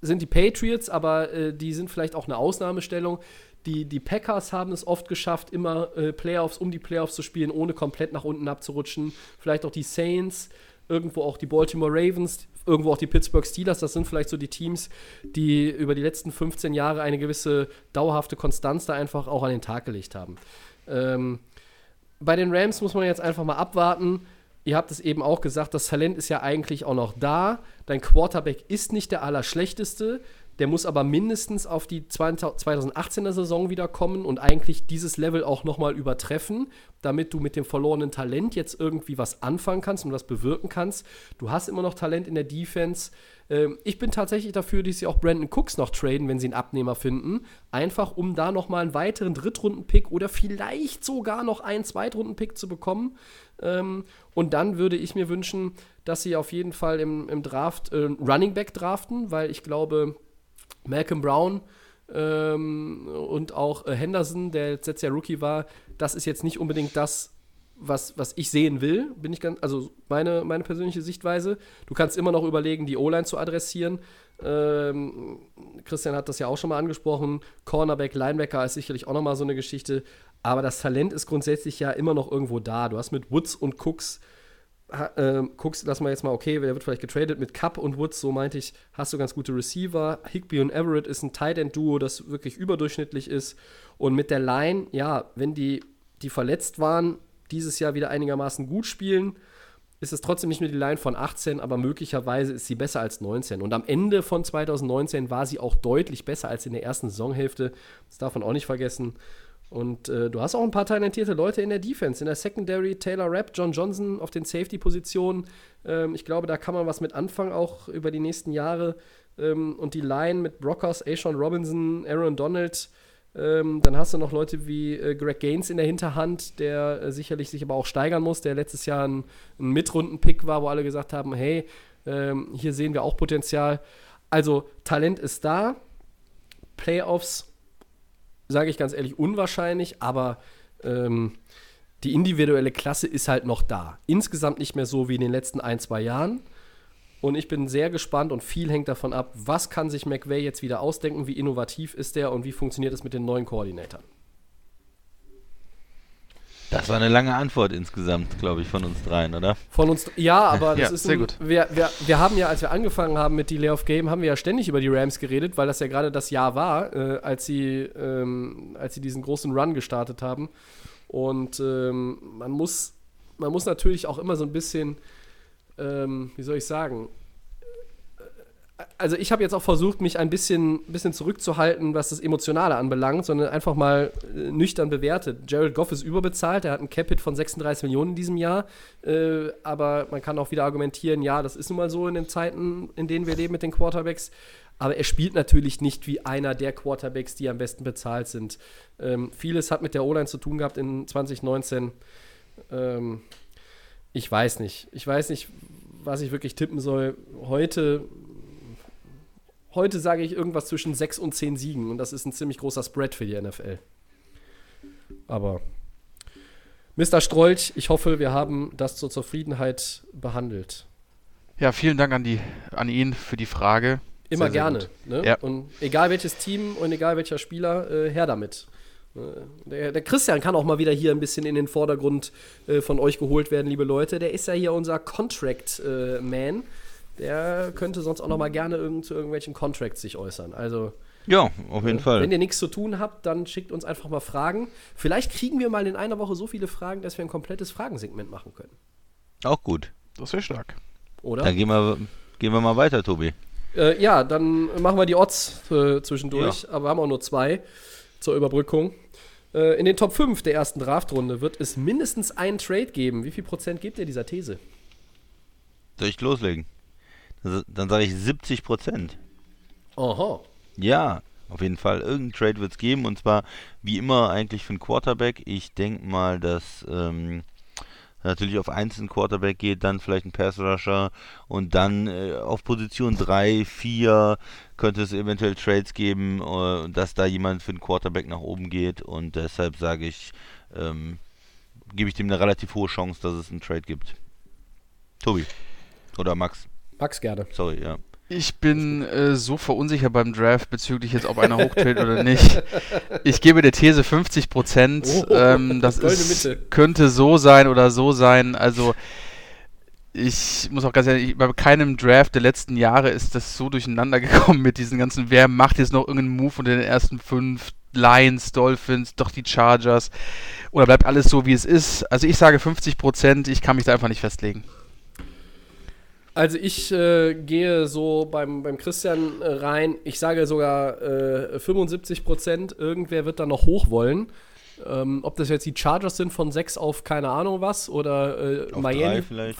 sind die Patriots, aber äh, die sind vielleicht auch eine Ausnahmestellung. Die, die Packers haben es oft geschafft, immer äh, Playoffs um die Playoffs zu spielen, ohne komplett nach unten abzurutschen. Vielleicht auch die Saints, irgendwo auch die Baltimore Ravens, irgendwo auch die Pittsburgh Steelers. Das sind vielleicht so die Teams, die über die letzten 15 Jahre eine gewisse dauerhafte Konstanz da einfach auch an den Tag gelegt haben. Ähm, bei den Rams muss man jetzt einfach mal abwarten. Ihr habt es eben auch gesagt, das Talent ist ja eigentlich auch noch da. Dein Quarterback ist nicht der allerschlechteste. Der muss aber mindestens auf die 2018er Saison wiederkommen und eigentlich dieses Level auch nochmal übertreffen, damit du mit dem verlorenen Talent jetzt irgendwie was anfangen kannst und was bewirken kannst. Du hast immer noch Talent in der Defense. Ähm, ich bin tatsächlich dafür, dass sie auch Brandon Cooks noch traden, wenn sie einen Abnehmer finden. Einfach, um da nochmal einen weiteren Drittrunden-Pick oder vielleicht sogar noch einen Zweitrunden-Pick zu bekommen. Ähm, und dann würde ich mir wünschen, dass sie auf jeden Fall im, im Draft äh, Running Back draften, weil ich glaube, Malcolm Brown ähm, und auch äh, Henderson, der jetzt letztes Jahr Rookie war, das ist jetzt nicht unbedingt das, was, was ich sehen will, bin ich ganz, also meine, meine persönliche Sichtweise. Du kannst immer noch überlegen, die O-Line zu adressieren. Ähm, Christian hat das ja auch schon mal angesprochen. Cornerback, Linebacker ist sicherlich auch noch mal so eine Geschichte. Aber das Talent ist grundsätzlich ja immer noch irgendwo da. Du hast mit Woods und Cooks äh, guckst, lass mal jetzt mal, okay, der wird vielleicht getradet mit Cup und Woods, so meinte ich, hast du ganz gute Receiver. Higby und Everett ist ein Tight End Duo, das wirklich überdurchschnittlich ist. Und mit der Line, ja, wenn die, die verletzt waren, dieses Jahr wieder einigermaßen gut spielen, ist es trotzdem nicht mehr die Line von 18, aber möglicherweise ist sie besser als 19. Und am Ende von 2019 war sie auch deutlich besser als in der ersten Saisonhälfte. Das darf man auch nicht vergessen. Und äh, du hast auch ein paar talentierte Leute in der Defense. In der Secondary Taylor Rapp, John Johnson auf den Safety-Positionen. Ähm, ich glaube, da kann man was mit anfangen, auch über die nächsten Jahre. Ähm, und die Line mit Brockers, Ashawn Robinson, Aaron Donald. Ähm, dann hast du noch Leute wie äh, Greg Gaines in der Hinterhand, der äh, sicherlich sich aber auch steigern muss, der letztes Jahr ein, ein Mitrunden-Pick war, wo alle gesagt haben: hey, ähm, hier sehen wir auch Potenzial. Also, Talent ist da. Playoffs sage ich ganz ehrlich, unwahrscheinlich, aber ähm, die individuelle Klasse ist halt noch da. Insgesamt nicht mehr so wie in den letzten ein, zwei Jahren. Und ich bin sehr gespannt und viel hängt davon ab, was kann sich McVay jetzt wieder ausdenken, wie innovativ ist der und wie funktioniert es mit den neuen Koordinatoren. Das war eine lange Antwort insgesamt, glaube ich, von uns dreien, oder? Von uns, ja, aber das Ja, ist sehr ein, gut. Wir, wir, wir haben ja, als wir angefangen haben mit Delay of Game, haben wir ja ständig über die Rams geredet, weil das ja gerade das Jahr war, äh, als sie, ähm, als sie diesen großen Run gestartet haben. Und ähm, man muss, man muss natürlich auch immer so ein bisschen, ähm, wie soll ich sagen, also ich habe jetzt auch versucht, mich ein bisschen, bisschen zurückzuhalten, was das Emotionale anbelangt, sondern einfach mal äh, nüchtern bewertet. Jared Goff ist überbezahlt, er hat einen Cap-Hit von 36 Millionen in diesem Jahr, äh, aber man kann auch wieder argumentieren, ja, das ist nun mal so in den Zeiten, in denen wir leben mit den Quarterbacks. Aber er spielt natürlich nicht wie einer der Quarterbacks, die am besten bezahlt sind. Ähm, vieles hat mit der O-Line zu tun gehabt in 2019. Ähm, ich weiß nicht. Ich weiß nicht, was ich wirklich tippen soll. Heute Heute sage ich irgendwas zwischen 6 und 10 Siegen und das ist ein ziemlich großer Spread für die NFL. Aber Mr. Strolch, ich hoffe, wir haben das zur Zufriedenheit behandelt. Ja, vielen Dank an, die, an ihn für die Frage. Immer Sehr, sehr gerne. gut. Ne? Ja. Und egal welches Team und egal welcher Spieler, äh, her damit. Äh, Der, der Christian kann auch mal wieder hier ein bisschen in den Vordergrund äh, von euch geholt werden, liebe Leute. Der ist ja hier unser Contract-Man. Der könnte sonst auch noch mal gerne irgend, zu irgendwelchen Contracts sich äußern. Also, Ja, auf jeden Fall. wenn ihr nichts zu tun habt, dann schickt uns einfach mal Fragen. Vielleicht kriegen wir mal in einer Woche so viele Fragen, dass wir ein komplettes Fragensegment machen können. Auch gut. Das wäre stark. Oder? Dann gehen wir, gehen wir mal weiter, Tobi. Äh, ja, dann machen wir die Odds äh, zwischendurch, aber wir haben auch nur zwei zur Überbrückung. Äh, in den Top 5 der ersten Draftrunde wird es mindestens einen Trade geben. Wie viel Prozent gebt ihr dieser These? Soll ich loslegen? Das- Dann sage ich 70 Prozent. Aha. Ja, auf jeden Fall. Irgendein Trade wird es geben und zwar wie immer eigentlich für einen Quarterback. Ich denke mal, dass ähm, natürlich auf einzelnen Quarterback geht, dann vielleicht ein Pass Rusher und dann äh, auf Position 3, 4 könnte es eventuell Trades geben, äh, dass da jemand für einen Quarterback nach oben geht und deshalb sage ich, ähm, gebe ich dem eine relativ hohe Chance, dass es einen Trade gibt. Tobi. Oder Max. Max gerne. Sorry, ja. Ich bin äh, so verunsichert beim Draft bezüglich jetzt, ob einer hochtritt oder nicht. Ich gebe der These 50 Prozent. Oh, ähm, das ist, könnte so sein oder so sein. Also ich muss auch ganz ehrlich, bei keinem Draft der letzten Jahre ist das so durcheinander gekommen mit diesen ganzen, wer macht jetzt noch irgendeinen Move unter den ersten fünf, Lions, Dolphins, doch die Chargers oder bleibt alles so, wie es ist. Also ich sage 50 Prozent, ich kann mich da einfach nicht festlegen. Also ich äh, gehe so beim, beim Christian äh, rein. Ich sage sogar äh, 75 Prozent. Irgendwer wird da noch hoch wollen. Ähm, ob das jetzt die Chargers sind von 6 auf keine Ahnung was oder äh, Miami.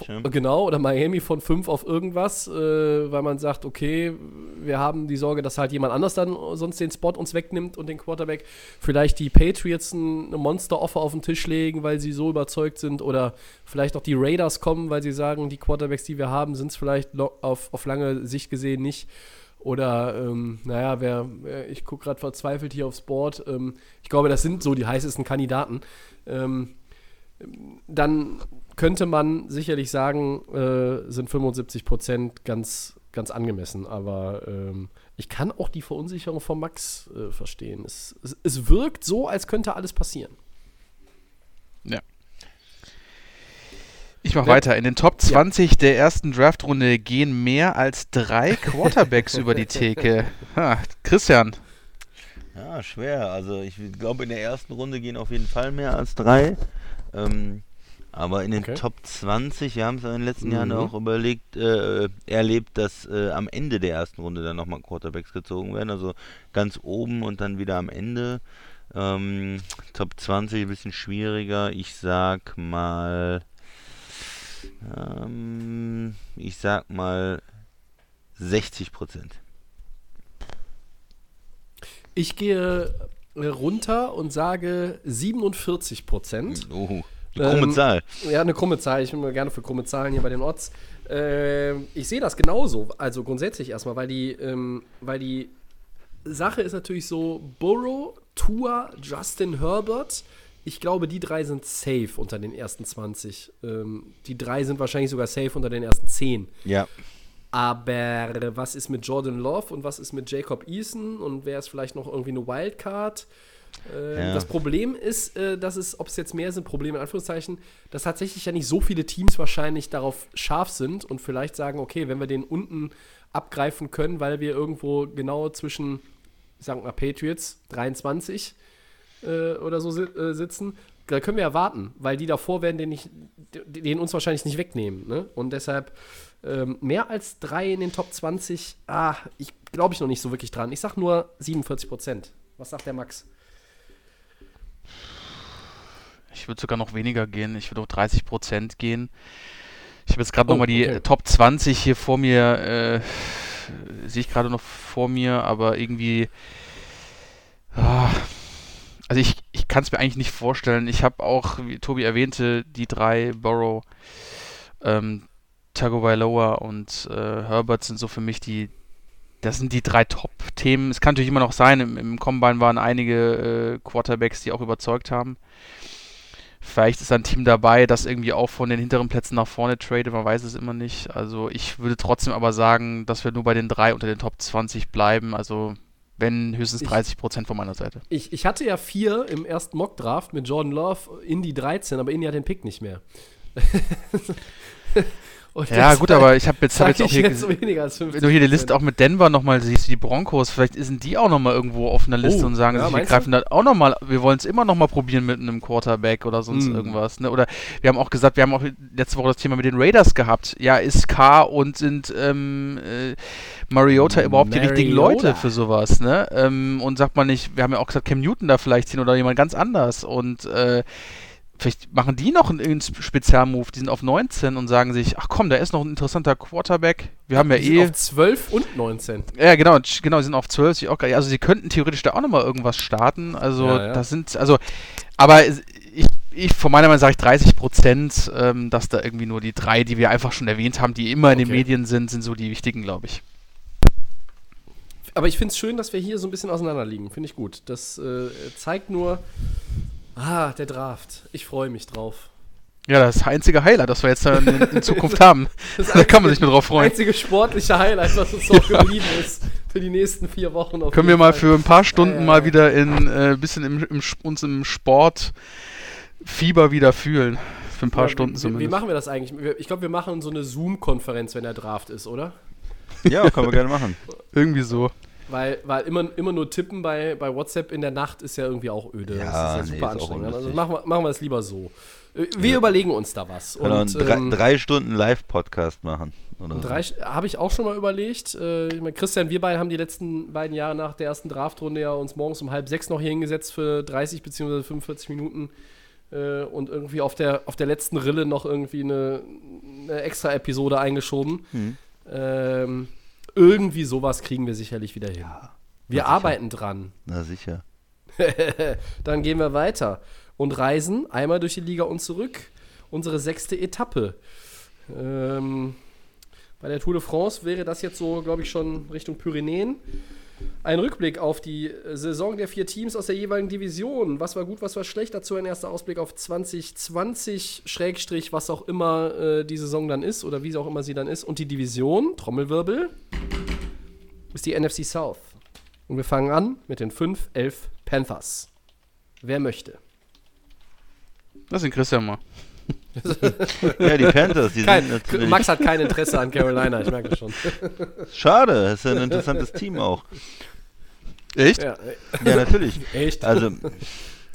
ja. Genau, oder Miami von 5 auf irgendwas, äh, weil man sagt, okay, wir haben die Sorge, dass halt jemand anders dann sonst den Spot uns wegnimmt und den Quarterback. Vielleicht die Patriots ein, eine Monster-Offer auf den Tisch legen, weil sie so überzeugt sind oder vielleicht auch die Raiders kommen, weil sie sagen, die Quarterbacks, die wir haben, sind es vielleicht auf, auf lange Sicht gesehen nicht. Oder, ähm, naja, wer, wer, ich gucke gerade verzweifelt hier aufs Board. Ähm, ich glaube, das sind so die heißesten Kandidaten. Ähm, dann könnte man sicherlich sagen, äh, sind 75 Prozent ganz, ganz angemessen. Aber ähm, ich kann auch die Verunsicherung von Max äh, verstehen. Es, es, es wirkt so, als könnte alles passieren. Ich mache Wer- weiter. In den Top 20 der ersten Draftrunde gehen mehr als drei Quarterbacks über die Theke. Ha, Christian, Ja, schwer. Also ich glaube, in der ersten Runde gehen auf jeden Fall mehr als drei. Ähm, aber in den Okay. Top 20, wir haben es in den letzten Mhm. Jahren auch überlegt, äh, erlebt, dass äh, am Ende der ersten Runde dann nochmal Quarterbacks gezogen werden. Also ganz oben und dann wieder am Ende. Ähm, Top 20 ein bisschen schwieriger. Ich sag mal, ähm, ich sag mal 60 Prozent. Ich gehe äh, runter und sage 47 Prozent. Oh, eine krumme Ähm, Zahl. Ja, eine krumme Zahl. Ich bin immer gerne für krumme Zahlen hier bei den Odds. Ähm, ich sehe das genauso. Also grundsätzlich erstmal, weil die, ähm, weil die Sache ist natürlich so, Burrow Tua, Justin Herbert. Ich glaube, die drei sind safe unter den ersten 20. Ähm, die drei sind wahrscheinlich sogar safe unter den ersten 10. Ja. Aber was ist mit Jordan Love und was ist mit Jacob Eason und wer ist vielleicht noch irgendwie eine Wildcard? Ähm, Ja. Das Problem ist, äh, dass es, ob es jetzt mehr sind, Probleme in Anführungszeichen, dass tatsächlich ja nicht so viele Teams wahrscheinlich darauf scharf sind und vielleicht sagen, okay, wenn wir den unten abgreifen können, weil wir irgendwo genau zwischen, ich sag mal, Patriots 23 äh, oder so si äh, sitzen, da können wir ja warten, weil die davor werden den, nicht, den uns wahrscheinlich nicht wegnehmen. Ne? Und deshalb ähm, mehr als drei in den Top 20, ah, ich glaube ich noch nicht so wirklich dran. Ich sag nur 47 Prozent. Was sagt der Max? Ich würde sogar noch weniger gehen. Ich würde auf 30 Prozent gehen. Ich habe jetzt gerade Oh, nochmal die okay. äh, Top 20 hier vor mir, äh, sehe ich gerade noch vor mir, aber irgendwie, also ich, ich kann es mir eigentlich nicht vorstellen. Ich habe auch, wie Tobi erwähnte, die drei Burrow, ähm, Tagovailoa und äh, Herbert sind so für mich die, das sind die drei Top-Themen. Es kann natürlich immer noch sein, im, im Combine waren einige äh, Quarterbacks, die auch überzeugt haben. Vielleicht ist ein Team dabei, das irgendwie auch von den hinteren Plätzen nach vorne tradet, man weiß es immer nicht. Also ich würde trotzdem aber sagen, dass wir nur bei den drei unter den Top 20 bleiben. Also wenn höchstens Ich- 30 Prozent von meiner Seite. Ich, ich hatte ja vier im ersten Mock-Draft mit Jordan Love, Indy 13, aber Indy hat den Pick nicht mehr. Und Ja gut, aber ich habe jetzt, hab jetzt auch hier jetzt gesehen, weniger als 50 wenn du hier die Liste auch mit Denver nochmal siehst, die Broncos, vielleicht sind die auch nochmal irgendwo auf einer Liste Oh, und sagen ja, sich, wir greifen da auch nochmal, wir wollen es immer nochmal probieren mit einem Quarterback oder sonst Mm. irgendwas. Ne? Oder wir haben auch gesagt, wir haben auch letzte Woche das Thema mit den Raiders gehabt. Ja, ist K und sind ähm, äh, Mariota überhaupt die richtigen Mariota. Leute für sowas? Ne? Ähm, und sagt man nicht, wir haben ja auch gesagt, Cam Newton da vielleicht hin oder jemand ganz anders und äh, Vielleicht machen die noch einen, Spezialmove, die sind auf 19 und sagen sich, ach komm, da ist noch ein interessanter Quarterback. Wir haben ja Die sind eh. auf 12 und 19. Ja, genau, genau, die sind auf 12. sie Auch, geil. also sie könnten theoretisch da auch nochmal irgendwas starten. Also Ja, ja. das sind, also, aber ich, ich von meiner Meinung sage ich 30 Prozent, ähm, dass da irgendwie nur die drei, die wir einfach schon erwähnt haben, die immer in den Okay. Medien sind, sind so die wichtigen, glaube ich. Aber ich finde es schön, dass wir hier so ein bisschen auseinander liegen. Finde ich gut. Das äh, zeigt nur, ah, der Draft. Ich freue mich drauf. Ja, das einzige Highlight, das wir jetzt in, in Zukunft haben. Das da kann man sich nur drauf freuen. einzige sportliche Highlight, was uns noch geblieben ist für die nächsten vier Wochen. auf Können wir mal Fall. für ein paar Stunden Ja, ja, mal ja. wieder in äh, bisschen im, im, uns im Sport Fieber wieder fühlen. Für ein paar Ja, Stunden wie, wie, zumindest. wie machen wir das eigentlich? Ich glaube, wir machen so eine Zoom-Konferenz, wenn der Draft ist, oder? Ja, können wir gerne machen. Irgendwie so. Weil, weil immer, immer nur tippen bei, bei WhatsApp in der Nacht ist ja irgendwie auch öde. Ja, das ist ja nee, super auch anstrengend. Also machen wir, machen wir es lieber so. Äh, Wir überlegen uns da was. Und, einen drei, ähm, drei Stunden Live-Podcast machen. Oder so. Habe ich auch schon mal überlegt. Äh, ich meine, Christian, wir beide haben die letzten beiden Jahre nach der ersten Draftrunde ja uns morgens um halb sechs noch hier hingesetzt für 30 bzw. 45 Minuten äh, und irgendwie auf der, auf der letzten Rille noch irgendwie eine, eine extra Episode eingeschoben. Hm. Ähm, irgendwie sowas kriegen wir sicherlich wieder hin. wir arbeiten dran. Na sicher. Dann gehen wir weiter und reisen einmal durch die Liga und zurück. Unsere sechste Etappe. Ähm, bei der Tour de France wäre das jetzt so, glaube ich, schon Richtung Pyrenäen. Ein Rückblick auf die Saison der vier Teams aus der jeweiligen Division. Was war gut, was war schlecht? Dazu ein erster Ausblick auf 2020, Schrägstrich, was auch immer äh, die Saison dann ist oder wie auch immer sie dann ist. Und die Division, Trommelwirbel, ist die NFC South. Und wir fangen an mit den 5-11 Panthers. Wer möchte? Das sind Christian mal. Ja, die Panthers, die Kein, sind natürlich. Max hat kein Interesse an Carolina, ich merke das schon. Schade, das ist ja ein interessantes Team auch. Echt? Ja, Ja, natürlich. echt Also,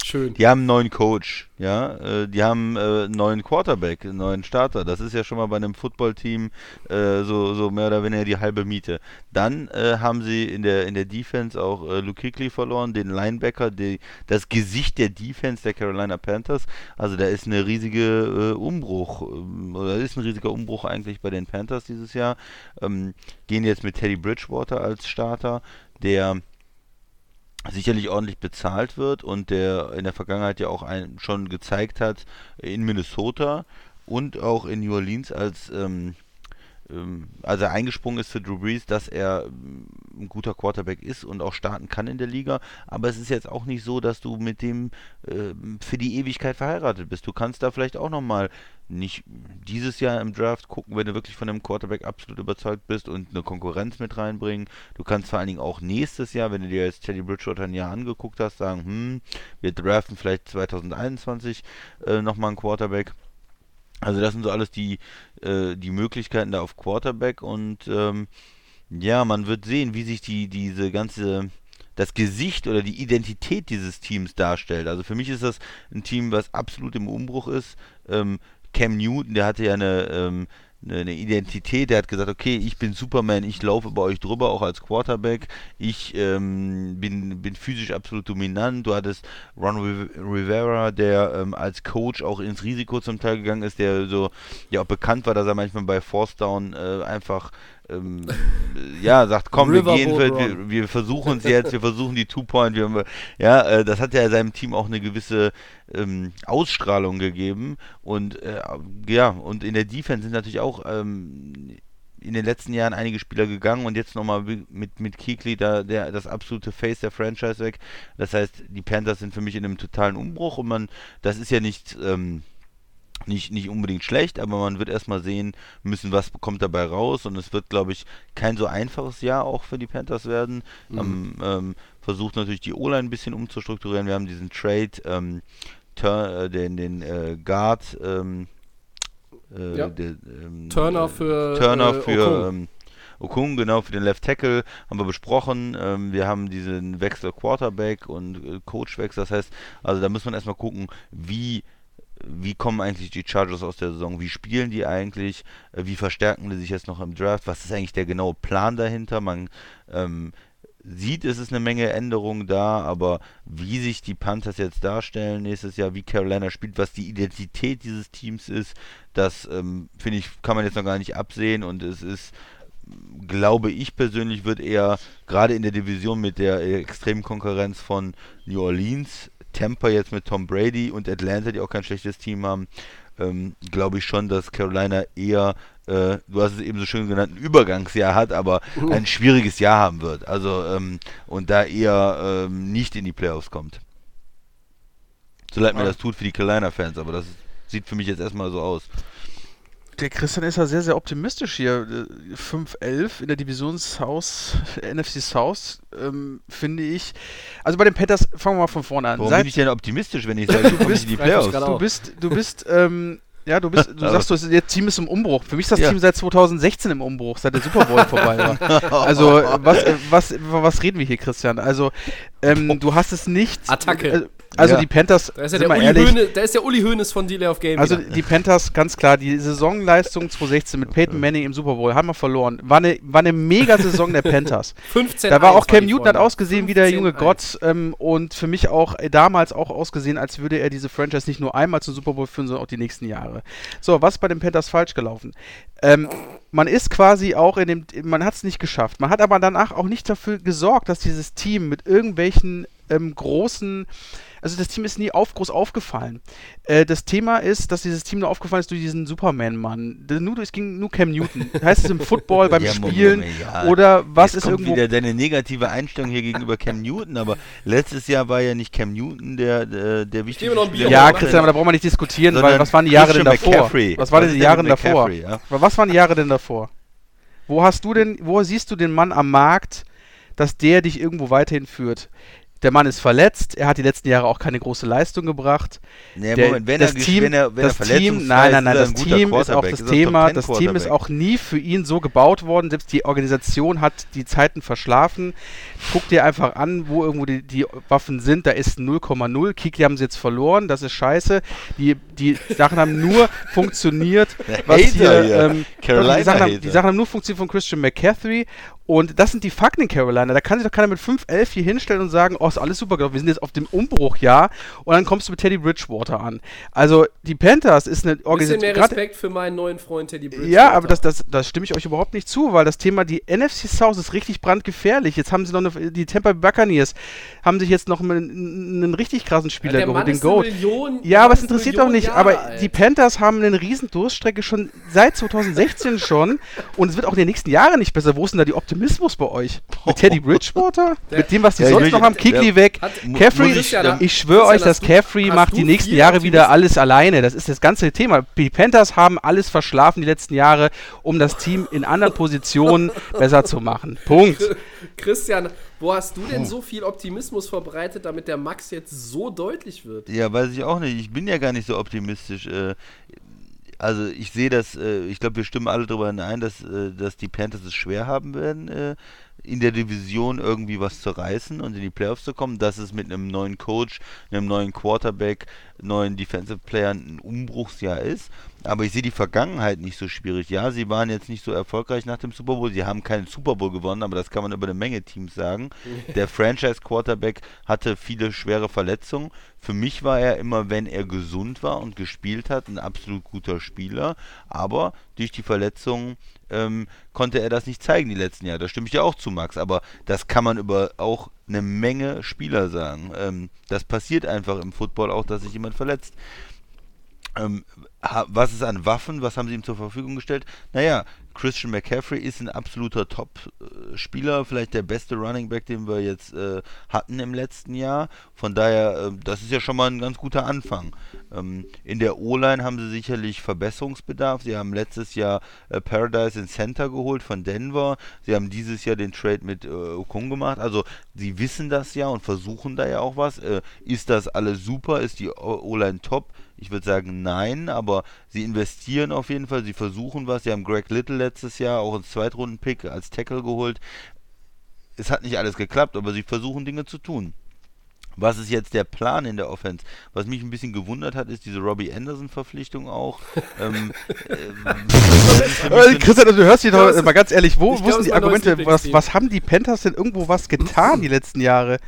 schön. die haben einen neuen Coach, ja, äh, die haben äh, einen neuen Quarterback, einen neuen Starter. Das ist ja schon mal bei einem Footballteam äh, so, so mehr oder weniger die halbe Miete. Dann äh, haben sie in der in der Defense auch äh, Luke Kuechly verloren, den Linebacker, die, das Gesicht der Defense der Carolina Panthers. Also da ist eine riesige äh, Umbruch, ähm, oder ist ein riesiger Umbruch eigentlich bei den Panthers dieses Jahr. Ähm, gehen jetzt mit Teddy Bridgewater als Starter, der sicherlich ordentlich bezahlt wird und der in der Vergangenheit ja auch ein, schon gezeigt hat in Minnesota und auch in New Orleans als ähm, ähm, als er eingesprungen ist für Drew Brees, dass er ähm, ein guter Quarterback ist und auch starten kann in der Liga. Aber es ist jetzt auch nicht so, dass du mit dem äh, für die Ewigkeit verheiratet bist. Du kannst da vielleicht auch nochmal nicht dieses Jahr im Draft gucken, wenn du wirklich von einem Quarterback absolut überzeugt bist und eine Konkurrenz mit reinbringen. Du kannst vor allen Dingen auch nächstes Jahr, wenn du dir jetzt Teddy Bridgewater ein Jahr angeguckt hast, sagen, hm, wir draften vielleicht 2021 äh, nochmal einen Quarterback. Also das sind so alles die, äh, die Möglichkeiten da auf Quarterback und ähm, ja, man wird sehen, wie sich die, diese ganze das Gesicht oder die Identität dieses Teams darstellt. Also für mich ist das ein Team, was absolut im Umbruch ist. Ähm, Cam Newton, der hatte ja eine, ähm, eine Identität, der hat gesagt, okay, ich bin Superman, ich laufe bei euch drüber, auch als Quarterback, ich ähm, bin, bin physisch absolut dominant, du hattest Ron Rivera, der ähm, als Coach auch ins Risiko zum Teil gegangen ist, der so, ja auch bekannt war, dass er manchmal bei Force Down äh, einfach ähm, ja, sagt, komm, wir gehen, wir, wir, wir versuchen es jetzt, wir versuchen die Two-Point, ja, äh, das hat ja seinem Team auch eine gewisse ähm, Ausstrahlung gegeben und äh, ja, und in der Defense sind natürlich auch ähm, in den letzten Jahren einige Spieler gegangen und jetzt nochmal mit, mit Keekly da der, das absolute Face der Franchise weg. Das heißt, die Panthers sind für mich in einem totalen Umbruch und man, das ist ja nicht, ähm, nicht, nicht unbedingt schlecht, aber man wird erstmal sehen müssen, was kommt dabei raus. Und es wird, glaube ich, kein so einfaches Jahr auch für die Panthers werden. Mhm. Ähm, ähm, versucht natürlich die O-Line ein bisschen umzustrukturieren. Wir haben diesen Trade, ähm, äh, den, den äh, Guard, ähm, äh, ja. der, ähm, Turner für Turner äh, für Okung. Ähm, Okung, genau, für den Left Tackle haben wir besprochen. Ähm, wir haben diesen Wechsel Quarterback und äh, Coachwechsel. Das heißt, also da muss man erstmal gucken, wie wie kommen eigentlich die Chargers aus der Saison? Wie spielen die eigentlich? Äh, wie verstärken die sich jetzt noch im Draft? Was ist eigentlich der genaue Plan dahinter? Man ähm, sieht, es ist eine Menge Änderungen da, aber wie sich die Panthers jetzt darstellen nächstes Jahr, wie Carolina spielt, was die Identität dieses Teams ist, das ähm, finde ich, kann man jetzt noch gar nicht absehen und es ist glaube ich persönlich, wird eher gerade in der Division mit der extremen Konkurrenz von New Orleans Tampa jetzt mit Tom Brady und Atlanta, die auch kein schlechtes Team haben, ähm, glaube ich schon, dass Carolina eher, äh, du hast es eben so schön genannt, ein Übergangsjahr hat, aber uh. ein schwieriges Jahr haben wird. Also ähm, und da eher ähm, nicht in die Playoffs kommt. So leid mir das tut für die Carolina-Fans, aber das sieht für mich jetzt erstmal so aus der Christian ist ja sehr, sehr optimistisch hier. 5-11 äh, in der Divisionshaus, NFC South, ähm, finde ich. Also bei den Panthers, fangen wir mal von vorne an. Warum Seit, bin ich denn optimistisch, wenn ich sage, du bist die Playoffs? Du bist, du bist, ähm, ja, du bist, du sagst, das Team ist im Umbruch. Für mich ist das ja. Team seit 2016 im Umbruch, seit der Super Bowl vorbei war. Also, was, was, was reden wir hier, Christian? Also, ähm, du hast es nicht. Attacke. Äh, also ja. die Panthers, da ist, ja der Uli ehrlich, Höhne, da ist der Uli Hoeneß von Delay of Game. Also wieder. die Panthers, ganz klar, die Saisonleistung 2016 mit Peyton Manning im Super Bowl haben wir verloren. War eine, war eine Mega-Saison der Panthers. 15 Da war auch Cam Newton hat ausgesehen wie der junge Gott ähm, und für mich auch äh, damals auch ausgesehen, als würde er diese Franchise nicht nur einmal zum Super Bowl führen, sondern auch die nächsten Jahre. So, was ist bei den Panthers falsch gelaufen? Ähm, man ist quasi auch in dem, man hat es nicht geschafft. Man hat aber danach auch nicht dafür gesorgt, dass dieses Team mit irgendwelchen ähm, großen also das Team ist nie auf, groß aufgefallen. Äh, das Thema ist, dass dieses Team nur aufgefallen ist durch diesen Superman-Mann. Nur, es ging nur Cam Newton. heißt es im Football, beim ja, Spielen ja. oder was Jetzt ist kommt irgendwo... wieder deine negative Einstellung hier gegenüber Cam Newton, aber letztes Jahr war ja nicht Cam Newton der, der, der wichtige Spieler. Ja, Christian, aber da brauchen wir nicht diskutieren, weil was waren die Jahre denn davor? McCaffrey. Was waren die Jahre denn davor? Ja? Was waren die Jahre denn davor? Wo hast du denn, wo siehst du den Mann am Markt, dass der dich irgendwo weiterhin führt? Der Mann ist verletzt, er hat die letzten Jahre auch keine große Leistung gebracht. Nee, der, Moment, wenn das er, Team, wenn er, wenn das Team, nein, nein, nein, das Team ist auch das ist Thema. Das Team ist auch nie für ihn so gebaut worden. Selbst die Organisation hat die Zeiten verschlafen. Guck dir einfach an, wo irgendwo die, die Waffen sind. Da ist 0,0. Kiki haben sie jetzt verloren. Das ist scheiße. Die, die Sachen haben nur funktioniert. was hier, ähm, die, Sachen haben, die Sachen haben nur funktioniert von Christian McCaffrey und das sind die Fakten in Carolina. Da kann sich doch keiner mit 5-11 hier hinstellen und sagen, oh, ist alles super gelaufen. Wir sind jetzt auf dem Umbruchjahr. Und dann kommst du mit Teddy Bridgewater an. Also, die Panthers ist eine Organisation. Bisschen mehr Respekt für meinen neuen Freund Teddy Bridgewater. Ja, aber das, das, das stimme ich euch überhaupt nicht zu, weil das Thema, die NFC South ist richtig brandgefährlich. Jetzt haben sie noch eine, die Tampa Buccaneers haben sich jetzt noch einen, einen richtig krassen Spieler ja, geholt, den Goat. Million, ja, aber es interessiert doch nicht. Jahre aber alt. die Panthers haben eine riesen Durststrecke schon seit 2016 schon. Und es wird auch in den nächsten Jahren nicht besser. Wo ist denn da die Optimierung? Optimismus bei euch? Mit Teddy Bridgewater? mit dem, was die Ja, ich sonst will- noch haben? Kikli der- weg. Hat- Caffrey, ich, ich- ich schwöre euch, dass du- Caffrey macht die nächsten Jahre wieder alles alleine. Das ist das ganze Thema. Die Panthers haben alles verschlafen die letzten Jahre, um das Team in anderen Positionen besser zu machen. Punkt. Christian, wo hast du denn so viel Optimismus verbreitet, damit der Max jetzt so deutlich wird? Ja, weiß ich auch nicht. Ich bin ja gar nicht so optimistisch. Also ich sehe das, äh, ich glaube, wir stimmen alle darüber ein, dass, äh, dass die Panthers es schwer haben werden, äh, in der Division irgendwie was zu reißen und in die Playoffs zu kommen. Dass es mit einem neuen Coach, einem neuen Quarterback, neuen Defensive Player ein Umbruchsjahr ist. Aber ich sehe die Vergangenheit nicht so schwierig. Ja, sie waren jetzt nicht so erfolgreich nach dem Super Bowl. Sie haben keinen Super Bowl gewonnen, aber das kann man über eine Menge Teams sagen. Der Franchise Quarterback hatte viele schwere Verletzungen. Für mich war er immer, wenn er gesund war und gespielt hat, ein absolut guter Spieler. Aber durch die Verletzungen ähm, konnte er das nicht zeigen die letzten Jahre. Da stimme ich dir auch zu, Max. Aber das kann man über auch eine Menge Spieler sagen. Ähm, das passiert einfach im Football auch, dass sich jemand verletzt. Ähm, was ist an Waffen? Was haben sie ihm zur Verfügung gestellt? Naja, Christian McCaffrey ist ein absoluter Top-Spieler, vielleicht der beste Running Back, den wir jetzt äh, hatten im letzten Jahr. Von daher, äh, das ist ja schon mal ein ganz guter Anfang. Ähm, in der O-Line haben sie sicherlich Verbesserungsbedarf. Sie haben letztes Jahr äh, Paradise in Center geholt von Denver. Sie haben dieses Jahr den Trade mit äh, Okung gemacht. Also sie wissen das ja und versuchen da ja auch was. Äh, ist das alles super? Ist die O-Line top? Ich würde sagen nein, aber sie investieren auf jeden Fall, sie versuchen was. Sie haben Greg Little letztes Jahr auch als Zweitrunden-Pick als Tackle geholt. Es hat nicht alles geklappt, aber sie versuchen Dinge zu tun. Was ist jetzt der Plan in der Offense? Was mich ein bisschen gewundert hat, ist diese Robbie Anderson-Verpflichtung auch. ähm, äh, Äh, Christian, du hörst dich doch mal ganz ehrlich, wo, sind die Argumente? Was, was haben die Panthers denn irgendwo was getan die letzten Jahre?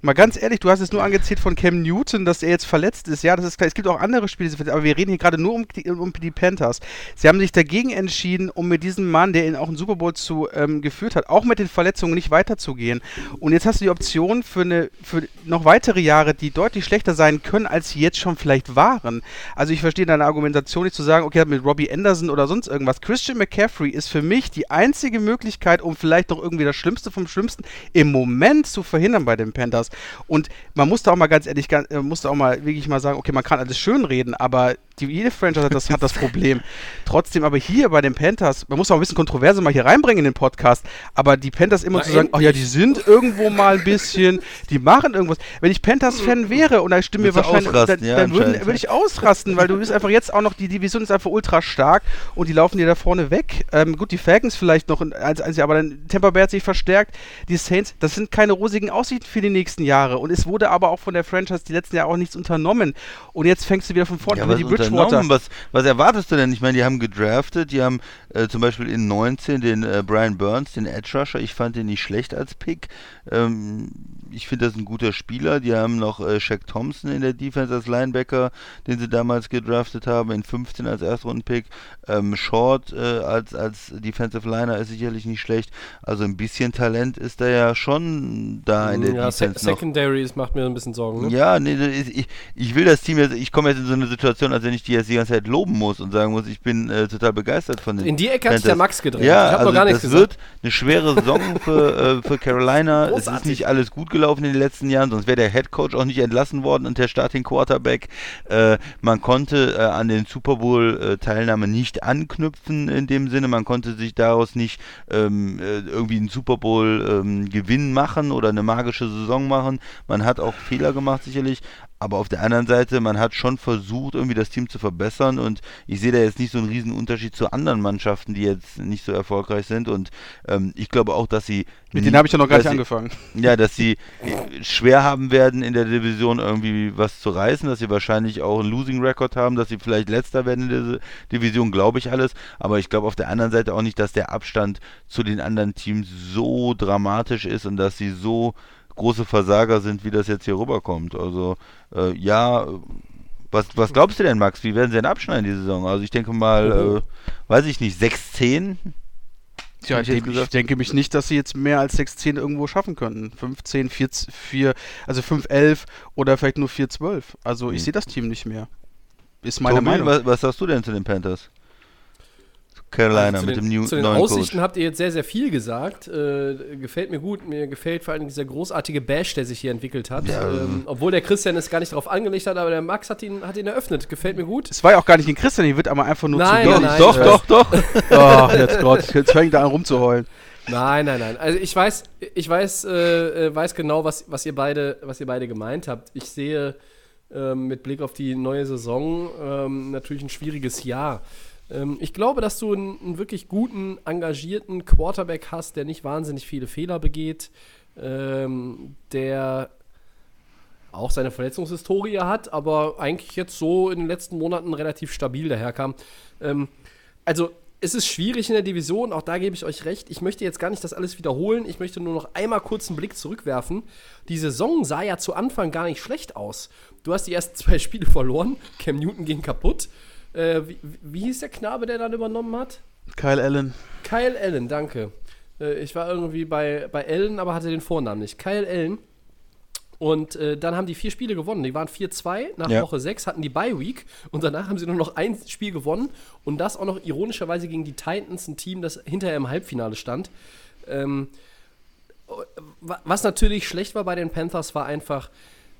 Mal ganz ehrlich, du hast es nur angezählt von Cam Newton, dass er jetzt verletzt ist. Ja, das ist klar. Es gibt auch andere Spiele, aber wir reden hier gerade nur um die, um die Panthers. Sie haben sich dagegen entschieden, um mit diesem Mann, der ihn auch einen Super Bowl zu ähm, geführt hat, auch mit den Verletzungen nicht weiterzugehen. Und jetzt hast du die Option für eine für noch weitere Jahre, die deutlich schlechter sein können, als sie jetzt schon vielleicht waren. Also ich verstehe deine Argumentation nicht zu sagen, okay, mit Robbie Anderson oder sonst irgendwas. Christian McCaffrey ist für mich die einzige Möglichkeit, um vielleicht doch irgendwie das Schlimmste vom Schlimmsten im Moment zu verhindern bei den Panthers. Und man muss da auch mal ganz ehrlich, ganz, äh, muss da auch mal wirklich mal sagen, okay, man kann alles schön reden, aber die, jede Franchise hat das, hat das Problem. Trotzdem aber hier bei den Panthers, man muss auch ein bisschen Kontroverse mal hier reinbringen in den Podcast, aber die Panthers immer Na, zu sagen, ach ja, die sind irgendwo mal ein bisschen, die machen irgendwas. Wenn ich Panthers-Fan wäre und da stimmen mir wahrscheinlich, dann, ja, dann anscheinend. würde ich ausrasten, weil du bist einfach jetzt auch noch, die Division ist einfach ultra stark und die laufen dir da vorne weg. Ähm, gut, die Falcons vielleicht noch als einzige, aber dann Tampa Bay hat sich verstärkt. Die Saints, das sind keine rosigen Aussichten für die nächsten Jahre und es wurde aber auch von der Franchise die letzten Jahre auch nichts unternommen und jetzt fängst du wieder von vorne Ja, an was, mit die Bridgewater. was, was erwartest du denn? Ich meine, die haben gedraftet, die haben äh, zum Beispiel in 19 den äh, Brian Burns, den Edge Rusher, ich fand den nicht schlecht als Pick. Ähm, ich finde das ein guter Spieler. Die haben noch äh, Shaq Thompson in der Defense als Linebacker, den sie damals gedraftet haben, in 15 als Erstrunden-Pick. Ähm, Short äh, als, als Defensive Liner ist sicherlich nicht schlecht. Also ein bisschen Talent ist da ja schon da in der ja, Se Defense noch. Secondary ist, macht mir ein bisschen Sorgen, ne? Ja, nee, ist, ich, ich will das Team jetzt, ich komme jetzt in so eine Situation, als wenn ich die jetzt die ganze Zeit loben muss und sagen muss, ich bin äh, total begeistert von den In die Ecke hat sich der Panthers. Max gedrängt. Ja, ich habe also noch gar nichts das gesagt. wird eine schwere Saison für, äh, für Carolina. Es ist Großartig. nicht alles gut gelaufen in den letzten Jahren, sonst wäre der Head Coach auch nicht entlassen worden und der Starting Quarterback. Äh, man konnte äh, an den Super Bowl äh, Teilnahme nicht anknüpfen in dem Sinne. Man konnte sich daraus nicht ähm, äh, irgendwie einen Super Bowl ähm, Gewinn machen oder eine magische Saison machen. Man hat auch Fehler gemacht sicherlich. Aber auf der anderen Seite, man hat schon versucht, irgendwie das Team zu verbessern und ich sehe da jetzt nicht so einen riesen Unterschied zu anderen Mannschaften, die jetzt nicht so erfolgreich sind und ähm, ich glaube auch, dass sie Mit denen habe ich ja noch gar nicht sie- angefangen. ja, dass sie äh, schwer haben werden, in der Division irgendwie was zu reißen, dass sie wahrscheinlich auch einen Losing Record haben, dass sie vielleicht letzter werden in der Division, glaube ich alles. Aber ich glaube auf der anderen Seite auch nicht, dass der Abstand zu den anderen Teams so dramatisch ist und dass sie so große Versager sind, wie das jetzt hier rüberkommt. Also äh, ja, was, was glaubst du denn, Max? Wie werden sie denn abschneiden die Saison? Also ich denke mal, äh, weiß ich nicht, 6-10? Tja, ich, ich denke mich nicht, dass sie jetzt mehr als 6-10 irgendwo schaffen könnten. 15, 4, 4 also 5-11 oder vielleicht nur 4-12. Also ich Hm. sehe das Team nicht mehr. Ist meine Tobi, Meinung. Was, was sagst du denn zu den Panthers? Carolina zu mit den, dem New, zu den neuen Aussichten Coach. habt ihr jetzt sehr, sehr viel gesagt. Äh, gefällt mir gut. Mir gefällt vor allem dieser großartige Bash, der sich hier entwickelt hat. Ja. Ähm, obwohl der Christian es gar nicht darauf angelegt hat, aber der Max hat ihn, hat ihn eröffnet. Gefällt mir gut. Es war ja auch gar nicht gegen Christian, die wird aber einfach nur Nein, zu nein, nein. Doch, doch, doch. Oh, jetzt Gott, jetzt fängt er an rumzuheulen. Nein, nein, nein. Also ich weiß, ich weiß, äh, äh, weiß genau, was, was ihr beide, was ihr beide gemeint habt. Ich sehe ähm, mit Blick auf die neue Saison ähm, natürlich ein schwieriges Jahr. Ähm, ich glaube, dass du einen, einen wirklich guten, engagierten Quarterback hast, der nicht wahnsinnig viele Fehler begeht, ähm, der auch seine Verletzungshistorie hat, aber eigentlich jetzt so in den letzten Monaten relativ stabil daherkam. Ähm, also es ist schwierig in der Division, auch da gebe ich euch recht. Ich möchte jetzt gar nicht das alles wiederholen. Ich möchte nur noch einmal kurz einen Blick zurückwerfen. Die Saison sah ja zu Anfang gar nicht schlecht aus. Du hast die ersten zwei Spiele verloren. Cam Newton ging kaputt. Äh, wie, wie hieß der Knabe, der dann übernommen hat? Kyle Allen. Kyle Allen, danke. Äh, ich war irgendwie bei, bei Allen, aber hatte den Vornamen nicht. Kyle Allen. Und äh, dann haben die vier Spiele gewonnen. Die waren 4-2. Nach Ja. Woche 6 hatten die Bye-Week. Und danach haben sie nur noch ein Spiel gewonnen. Und das auch noch ironischerweise gegen die Titans, ein Team, das hinterher im Halbfinale stand. Ähm, wa- was natürlich schlecht war bei den Panthers, war einfach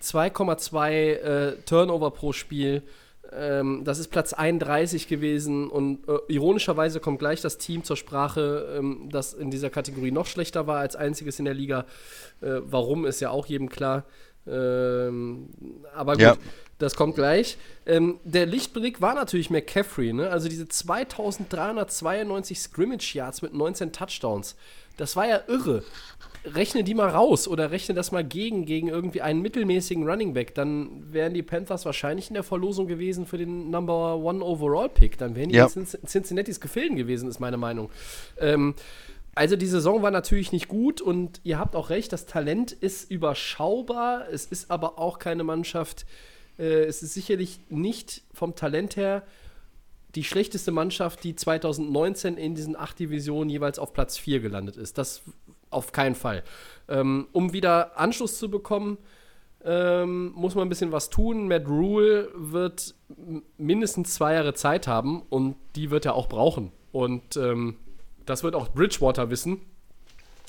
2,2 äh, Turnover pro Spiel. Ähm, das ist Platz 31 gewesen und äh, ironischerweise kommt gleich das Team zur Sprache, ähm, das in dieser Kategorie noch schlechter war als einziges in der Liga. Äh, warum ist ja auch jedem klar. Ähm, aber gut, Ja. das kommt gleich. Ähm, der Lichtblick war natürlich McCaffrey, ne? Also diese 2392 Scrimmage Yards mit 19 Touchdowns. Das war ja irre. Rechne die mal raus oder rechne das mal gegen, gegen irgendwie einen mittelmäßigen Running Back. Dann wären die Panthers wahrscheinlich in der Verlosung gewesen für den Number One Overall Pick. Dann wären die Ja. in Cin- Cincinnati's Gefilden gewesen, ist meine Meinung. Ähm, also die Saison war natürlich nicht gut und ihr habt auch recht, das Talent ist überschaubar. Es ist aber auch keine Mannschaft. Äh, es ist sicherlich nicht vom Talent her die schlechteste Mannschaft, die 2019 in diesen acht Divisionen jeweils auf Platz 4 gelandet ist. Das auf keinen Fall. Ähm, um wieder Anschluss zu bekommen, ähm, muss man ein bisschen was tun. Matt Rule wird mindestens zwei Jahre Zeit haben und die wird er auch brauchen. Und ähm, das wird auch Bridgewater wissen,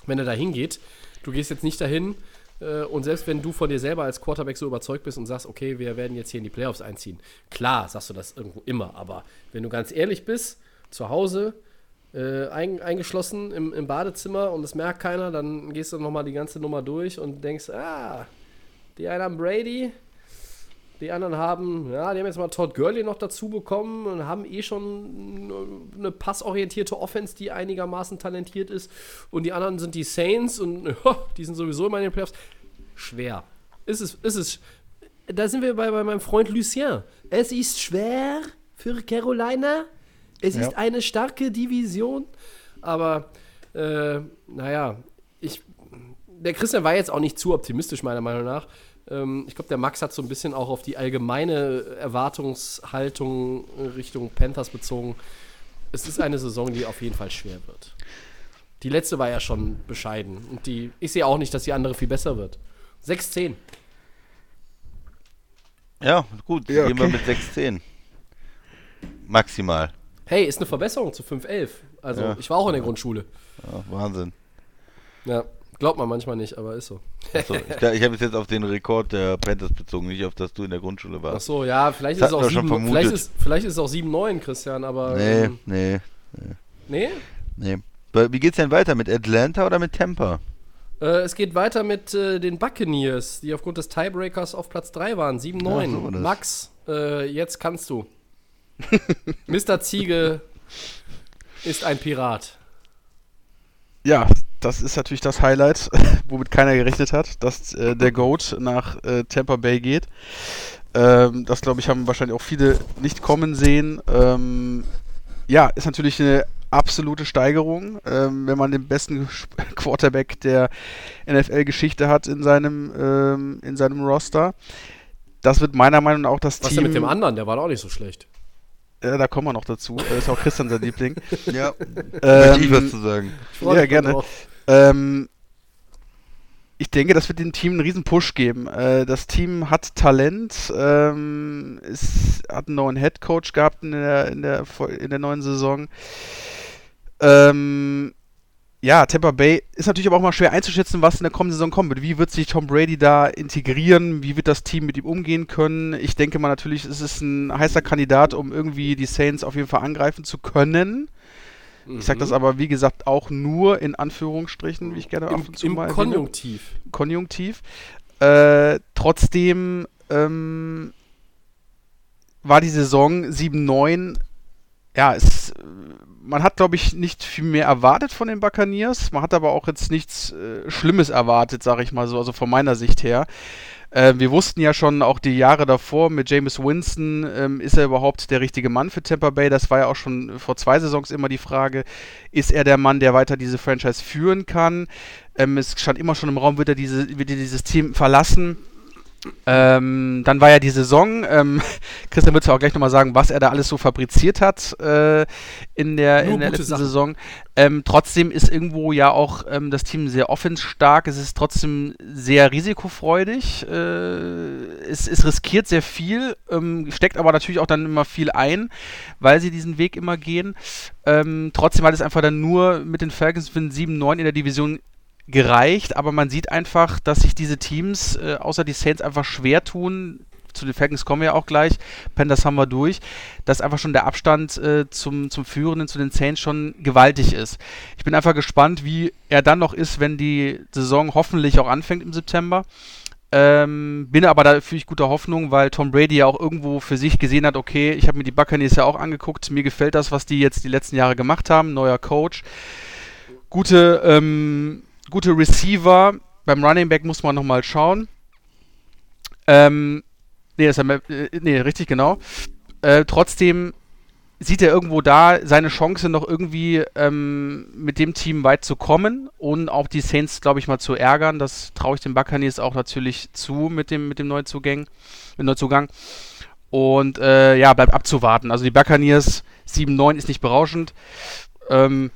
wenn er da hingeht. Du gehst jetzt nicht dahin äh, und selbst wenn du von dir selber als Quarterback so überzeugt bist und sagst, okay, wir werden jetzt hier in die Playoffs einziehen, klar sagst du das irgendwo immer, aber wenn du ganz ehrlich bist, zu Hause, äh, ein, eingeschlossen im, im Badezimmer und es merkt keiner, dann gehst du nochmal die ganze Nummer durch und denkst, ah, die einen haben Brady, die anderen haben, ja, die haben jetzt mal Todd Gurley noch dazu bekommen und haben eh schon eine passorientierte Offense, die einigermaßen talentiert ist. Und die anderen sind die Saints und ja, die sind sowieso immer in den Playoffs. Schwer. Ist es, ist es. Da sind wir bei, bei meinem Freund Lucien. Es ist schwer für Carolina. Es ist eine starke Division. Aber, äh, naja, ich, der Christian war jetzt auch nicht zu optimistisch, meiner Meinung nach. Ähm, ich glaube, der Max hat so ein bisschen auch auf die allgemeine Erwartungshaltung Richtung Panthers bezogen. Es ist eine Saison, die auf jeden Fall schwer wird. Die letzte war ja schon bescheiden. Und die, ich sehe auch nicht, dass die andere viel besser wird. 6-10. Ja, gut, Ja, gehen wir okay. mit 6-10. Maximal. Hey, ist eine Verbesserung zu 5-11. Also, Ja. ich war auch in der Grundschule. Ja, Wahnsinn. Ja, glaubt man manchmal nicht, aber ist so. Achso, ich ich habe es jetzt auf den Rekord der Panthers bezogen, nicht auf das du in der Grundschule Ach warst. so, ja, vielleicht Das ist es auch wir schon 7, vermutet. vielleicht ist, vielleicht ist es auch 7-9, Christian, aber. Nee, Ähm, nee, nee? nee. Weil, Wie geht's denn weiter? Mit Atlanta oder mit Tampa? Äh, es geht weiter mit äh, den Buccaneers, die aufgrund des Tiebreakers auf Platz 3 waren. 7-9. Ach so, Max, äh, jetzt kannst du. Mr. Ziege ist ein Pirat. Ja, das ist natürlich das Highlight, womit keiner gerechnet hat, dass äh, der Goat nach äh, Tampa Bay geht. Ähm, das, glaube ich, haben wahrscheinlich auch viele nicht kommen sehen. Ähm, ja, ist natürlich eine absolute Steigerung, ähm, wenn man den besten Quarterback der NFL-Geschichte hat in seinem, ähm, in seinem Roster. Das wird meiner Meinung nach auch das Was Team. denn mit dem anderen? Der war doch auch nicht so schlecht. Äh, da kommen wir noch dazu. Ist auch Christian sein Liebling. Ja, möchte ich was ähm, zu sagen. Ja, gerne. Ähm, ich denke, das wird dem Team einen riesen Push geben. Äh, das Team hat Talent, ähm, es hat einen neuen Head Coach gehabt in der, in der, in der neuen Saison. Ähm, ja, Tampa Bay ist natürlich aber auch mal schwer einzuschätzen, was in der kommenden Saison kommt. Wie wird sich Tom Brady da integrieren? Wie wird das Team mit ihm umgehen können? Ich denke mal natürlich, es ist ein heißer Kandidat, um irgendwie die Saints auf jeden Fall angreifen zu können. Ich sage das mhm. aber, wie gesagt, auch nur in Anführungsstrichen, wie ich gerne ab und zu im mal Konjunktiv. Erwähne. Konjunktiv. Äh, trotzdem ähm, war die Saison 7-9, ja, es, man hat, glaube ich, nicht viel mehr erwartet von den Buccaneers. Man hat aber auch jetzt nichts äh, Schlimmes erwartet, sage ich mal so, also von meiner Sicht her. Äh, wir wussten ja schon auch die Jahre davor mit James Winston, ähm, ist er überhaupt der richtige Mann für Tampa Bay? Das war ja auch schon vor zwei Saisons immer die Frage, ist er der Mann, der weiter diese Franchise führen kann? Ähm, es stand immer schon im Raum, wird er, diese, wird er dieses Team verlassen? Ähm, dann war ja die Saison. Ähm, Christian wird ja auch gleich nochmal sagen, was er da alles so fabriziert hat äh, in der, in der letzten Sachen. Saison. Ähm, trotzdem ist irgendwo ja auch ähm, das Team sehr offensstark. Es ist trotzdem sehr risikofreudig. Äh, es, es, riskiert sehr viel, ähm, steckt aber natürlich auch dann immer viel ein, weil sie diesen Weg immer gehen. Ähm, trotzdem hat es einfach dann nur mit den Falcons für 7-9 in der Division gereicht, aber man sieht einfach, dass sich diese Teams, äh, außer die Saints, einfach schwer tun. Zu den Falcons kommen wir ja auch gleich. Panthers haben wir durch. Dass einfach schon der Abstand äh, zum, zum Führenden, zu den Saints schon gewaltig ist. Ich bin einfach gespannt, wie er dann noch ist, wenn die Saison hoffentlich auch anfängt im September. Ähm, bin aber da fühle ich guter Hoffnung, weil Tom Brady ja auch irgendwo für sich gesehen hat, okay, ich habe mir die Buccaneers ja auch angeguckt, mir gefällt das, was die jetzt die letzten Jahre gemacht haben, neuer Coach, gute ähm, gute Receiver. Beim Running Back muss man nochmal schauen. Ähm, nee, ist ja, äh, nee, richtig genau. Äh, trotzdem sieht er irgendwo da seine Chance noch irgendwie ähm, mit dem Team weit zu kommen und auch die Saints, glaube ich, mal zu ärgern. Das traue ich den Buccaneers auch natürlich zu mit dem, mit dem Neuzugang. Mit Neuzugang. Und äh, ja, bleibt abzuwarten. Also die Buccaneers 7-9 ist nicht berauschend. Ähm,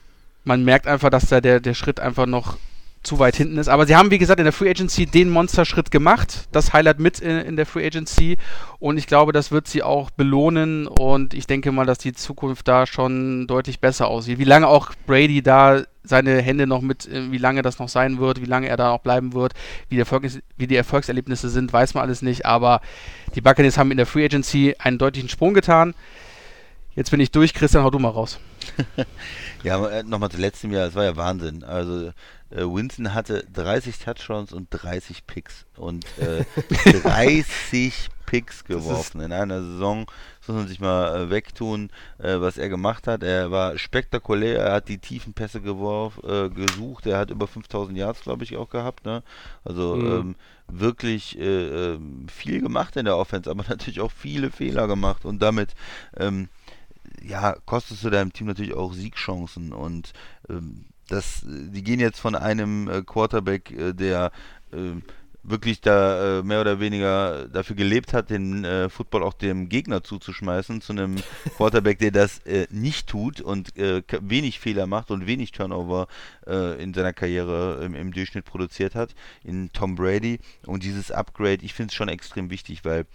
man merkt einfach, dass da der, der Schritt einfach noch zu weit hinten ist. Aber sie haben, wie gesagt, in der Free Agency den Monsterschritt gemacht. Das Highlight mit in, in, der Free Agency. Und ich glaube, das wird sie auch belohnen. Und ich denke mal, dass die Zukunft da schon deutlich besser aussieht. Wie lange auch Brady da seine Hände noch mit, äh, wie lange das noch sein wird, wie lange er da auch bleiben wird, wie, Erfolg, wie die Erfolgserlebnisse sind, weiß man alles nicht. Aber die Buccaneers haben in der Free Agency einen deutlichen Sprung getan. Jetzt bin ich durch. Christian, hau du mal raus. ja, äh, nochmal zu letztem Jahr. Es war ja Wahnsinn. Also äh, Winston hatte 30 Touchdowns und 30 Picks. Und äh, 30 Picks geworfen in einer Saison. Das muss man sich mal äh, wegtun, äh, was er gemacht hat. Er war spektakulär, er hat die tiefen Pässe geworfen, äh, gesucht, er hat über 5000 Yards, glaube ich, auch gehabt. Ne? Also mhm. ähm, wirklich äh, ähm, viel gemacht in der Offense, aber natürlich auch viele Fehler gemacht und damit ähm, ja, kostest du deinem Team natürlich auch Siegchancen und ähm, das, die gehen jetzt von einem äh, Quarterback, äh, der äh, wirklich da äh, mehr oder weniger dafür gelebt hat, den äh, Football auch dem Gegner zuzuschmeißen, zu einem Quarterback, der das äh, nicht tut und wenig Fehler macht und wenig Turnover in seiner Karriere im, im, Durchschnitt produziert hat, in Tom Brady. Und dieses Upgrade, ich finde es schon extrem wichtig, weil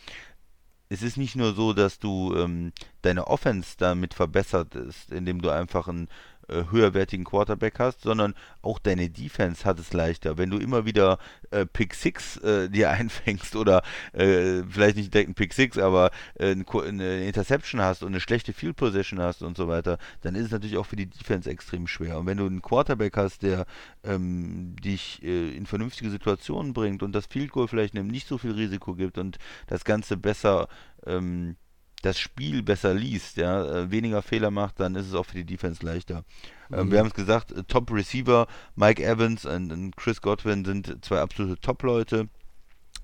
es ist nicht nur so, dass du ähm, deine Offense damit verbessert ist, indem du einfach einen äh, höherwertigen Quarterback hast, sondern auch deine Defense hat es leichter. Wenn du immer wieder äh, Pick 6 äh, dir einfängst oder äh, vielleicht nicht direkt ein Pick 6, aber äh, eine Interception hast und eine schlechte Field Position hast und so weiter, dann ist es natürlich auch für die Defense extrem schwer. Und wenn du einen Quarterback hast, der ähm, dich äh, in vernünftige Situationen bringt und das Field Goal vielleicht nicht so viel Risiko gibt und das Ganze besser ähm, das Spiel besser liest, ja, äh, weniger Fehler macht, dann ist es auch für die Defense leichter. Ähm, mhm. wir haben es gesagt, äh, Top Receiver, Mike Evans und, Chris Godwin sind zwei absolute Top-Leute.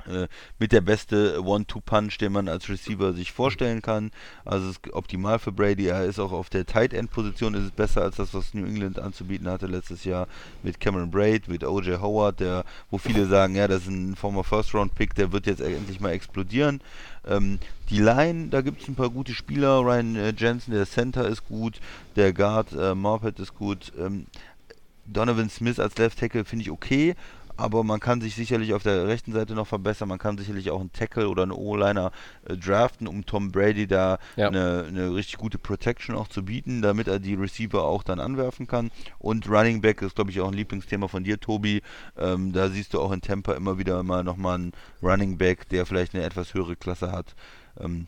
Äh, mit der beste One-Two-Punch, den man als Receiver sich vorstellen kann. Also ist optimal für Brady. Er ist auch auf der Tight End-Position, ist es besser als das, was New England anzubieten hatte letztes Jahr mit Cameron Braid, mit O.J. Howard, der, wo viele sagen, ja, das ist ein former First-Round-Pick, der wird jetzt endlich mal explodieren. Ähm, die Line, da gibt es ein paar gute Spieler. Ryan äh, Jensen, der Center ist gut, der Guard äh, Marpet ist gut. Ähm, Donovan Smith als Left Tackle finde ich okay, aber man kann sich sicherlich auf der rechten Seite noch verbessern. Man kann sicherlich auch einen Tackle oder einen O-Liner äh, draften, um Tom Brady da Ja. eine, eine richtig gute Protection auch zu bieten, damit er die Receiver auch dann anwerfen kann. Und Running Back ist, glaube ich, auch ein Lieblingsthema von dir, Tobi. Ähm, da siehst du auch in Tampa immer wieder mal nochmal einen Running Back, der vielleicht eine etwas höhere Klasse hat. Ähm,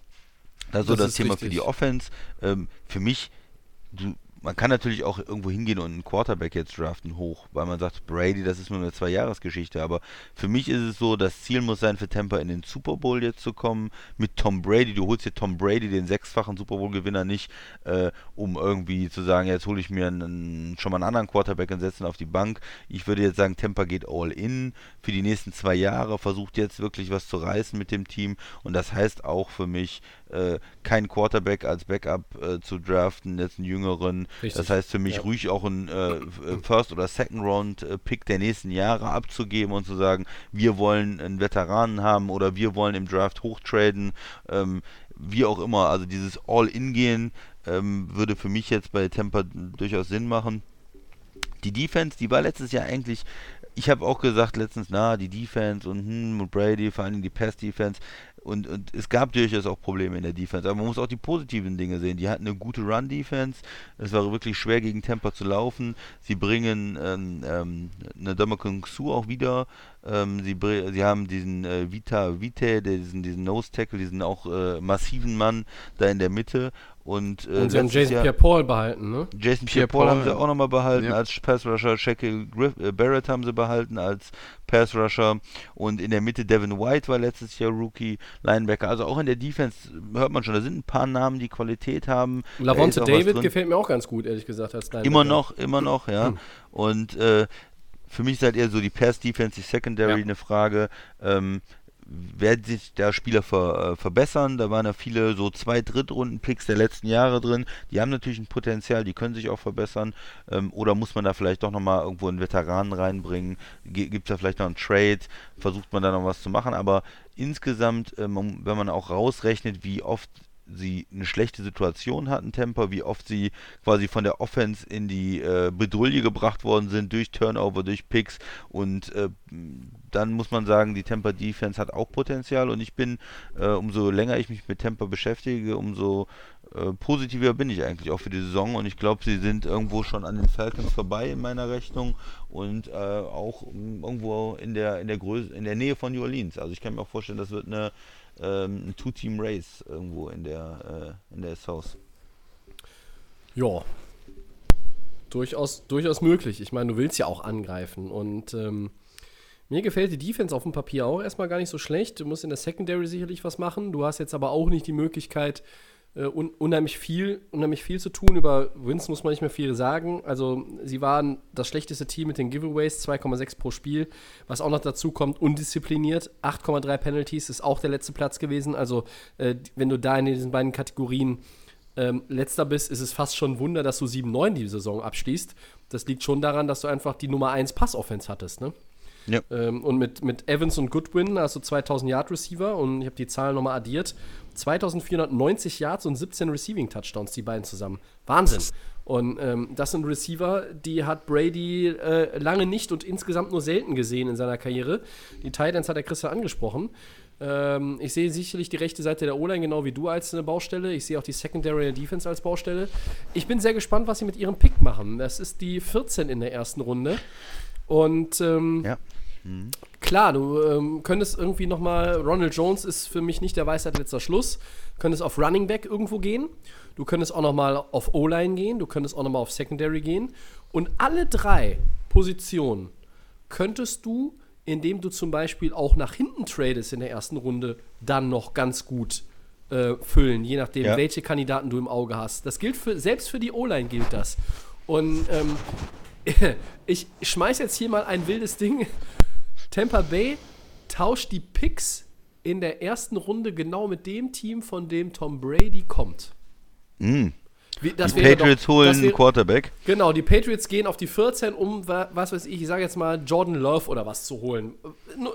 das ist so Das Thema richtig. für die Offense. Ähm, für mich, du, man kann natürlich auch irgendwo hingehen und einen Quarterback jetzt draften hoch, weil man sagt, Brady, das ist nur eine Zwei-Jahres-Geschichte. Aber für mich ist es so, das Ziel muss sein, für Tampa in den Super Bowl jetzt zu kommen mit Tom Brady. Du holst dir Tom Brady, den sechsfachen Super Bowl-Gewinner, nicht, äh, um irgendwie zu sagen, jetzt hole ich mir einen, schon mal einen anderen Quarterback und setze ihn auf die Bank. Ich würde jetzt sagen, Tampa geht all in für die nächsten zwei Jahre, versucht jetzt wirklich was zu reißen mit dem Team. Und das heißt auch für mich, äh, keinen Quarterback als Backup äh, zu draften, jetzt einen jüngeren. Richtig, Das heißt für mich ja. ruhig auch einen äh, First- oder Second-Round-Pick der nächsten Jahre abzugeben und zu sagen, wir wollen einen Veteranen haben oder wir wollen im Draft hochtraden, ähm, wie auch immer. Also dieses All-In-Gehen ähm, würde für mich jetzt bei Tampa durchaus Sinn machen. Die Defense, die war letztes Jahr eigentlich, ich habe auch gesagt letztens, na, die Defense und, hm, Brady, vor allem die Pass-Defense. Und, und es gab durchaus auch Probleme in der Defense. Aber man muss auch die positiven Dinge sehen. Die hatten eine gute Run-Defense. Es war wirklich schwer gegen Tampa zu laufen. Sie bringen ähm, ähm, eine Dominican Su auch wieder. Ähm, sie, br- sie haben diesen äh, Vita Vite, diesen, diesen Nose-Tackle, diesen auch äh, massiven Mann da in der Mitte. Und, äh, Und sie haben Jason Jahr- Pierre-Paul behalten, ne? Jason Pierre-Paul, haben sie auch nochmal behalten Ja. als Pass-Rusher. Shaquille Griff, äh, Barrett haben sie behalten als Pass-Rusher. Und in der Mitte Devin White war letztes Jahr Rookie Linebacker. Also auch in der Defense hört man schon, da sind ein paar Namen, die Qualität haben. Lavonte David gefällt mir auch ganz gut, ehrlich gesagt, als Linebacker. Immer noch, immer noch, ja. Hm. Und äh, für mich seid ihr so die Pass-Defense, die Secondary Ja. eine Frage. Ähm, werden sich da Spieler ver, äh, verbessern? Da waren ja viele so zwei Drittrunden-Picks der letzten Jahre drin. Die haben natürlich ein Potenzial, die können sich auch verbessern. Ähm, oder muss man da vielleicht doch nochmal irgendwo einen Veteranen reinbringen? Gibt es da vielleicht noch einen Trade? Versucht man da noch was zu machen? Aber insgesamt, ähm, wenn man auch rausrechnet, wie oft sie eine schlechte Situation hatten, Temper, wie oft sie quasi von der Offense in die äh, Bedouille gebracht worden sind durch Turnover, durch Picks und äh, dann muss man sagen, die Temper Defense hat auch Potenzial und ich bin, äh, umso länger ich mich mit Temper beschäftige, umso äh, positiver bin ich eigentlich auch für die Saison und ich glaube, sie sind irgendwo schon an den Falcons vorbei in meiner Rechnung und äh, auch irgendwo in der in der Größe in der Nähe von New Orleans. Also ich kann mir auch vorstellen, das wird eine ähm, ein Two-Team-Race irgendwo in der äh, in der South. Ja. Durchaus, durchaus möglich. Ich meine, du willst ja auch angreifen. Und ähm, mir gefällt die Defense auf dem Papier auch erstmal gar nicht so schlecht. Du musst in der Secondary sicherlich was machen. Du hast jetzt aber auch nicht die Möglichkeit, un unheimlich viel, unheimlich viel zu tun. Über Wins muss man nicht mehr viel sagen. Also sie waren das schlechteste Team mit den Giveaways, 2,6 pro Spiel. Was auch noch dazu kommt, undiszipliniert. 8,3 Penalties ist auch der letzte Platz gewesen. Also äh, wenn du da in diesen beiden Kategorien ähm, letzter bist, ist es fast schon ein Wunder, dass du 7-9 die Saison abschließt. Das liegt schon daran, dass du einfach die Nummer 1 Passoffense hattest, ne? Ja. Ähm, und mit, mit Evans und Goodwin hast du 2000 Yard Receiver und ich habe die Zahlen nochmal addiert. 2490 Yards und 17 Receiving Touchdowns, die beiden zusammen. Wahnsinn. Und ähm, das sind Receiver, die hat Brady äh, lange nicht und insgesamt nur selten gesehen in seiner Karriere. Die Titans hat der Christian angesprochen. Ähm, ich sehe sicherlich die rechte Seite der O-Line genau wie du als eine Baustelle. Ich sehe auch die Secondary der Defense als Baustelle. Ich bin sehr gespannt, was sie mit ihrem Pick machen. Das ist die 14 in der ersten Runde. Und ähm, Ja. Klar, du ähm, könntest irgendwie nochmal, Ronald Jones ist für mich nicht der Weisheit letzter Schluss, könntest auf Running Back irgendwo gehen, du könntest auch nochmal auf O-Line gehen, du könntest auch nochmal auf Secondary gehen und alle drei Positionen könntest du, indem du zum Beispiel auch nach hinten tradest in der ersten Runde, dann noch ganz gut äh, füllen, je nachdem, Ja. welche Kandidaten du im Auge hast. Das gilt für, selbst für die O-Line gilt das. Und ähm, ich schmeiß jetzt hier mal ein wildes Ding. Tampa Bay tauscht die Picks in der ersten Runde genau mit dem Team, von dem Tom Brady kommt. Mm. Wie, Die Patriots doch- holen einen Quarterback. Genau, die Patriots gehen auf die 14, um, wa- was weiß ich, ich sage jetzt mal Jordan Love oder was zu holen.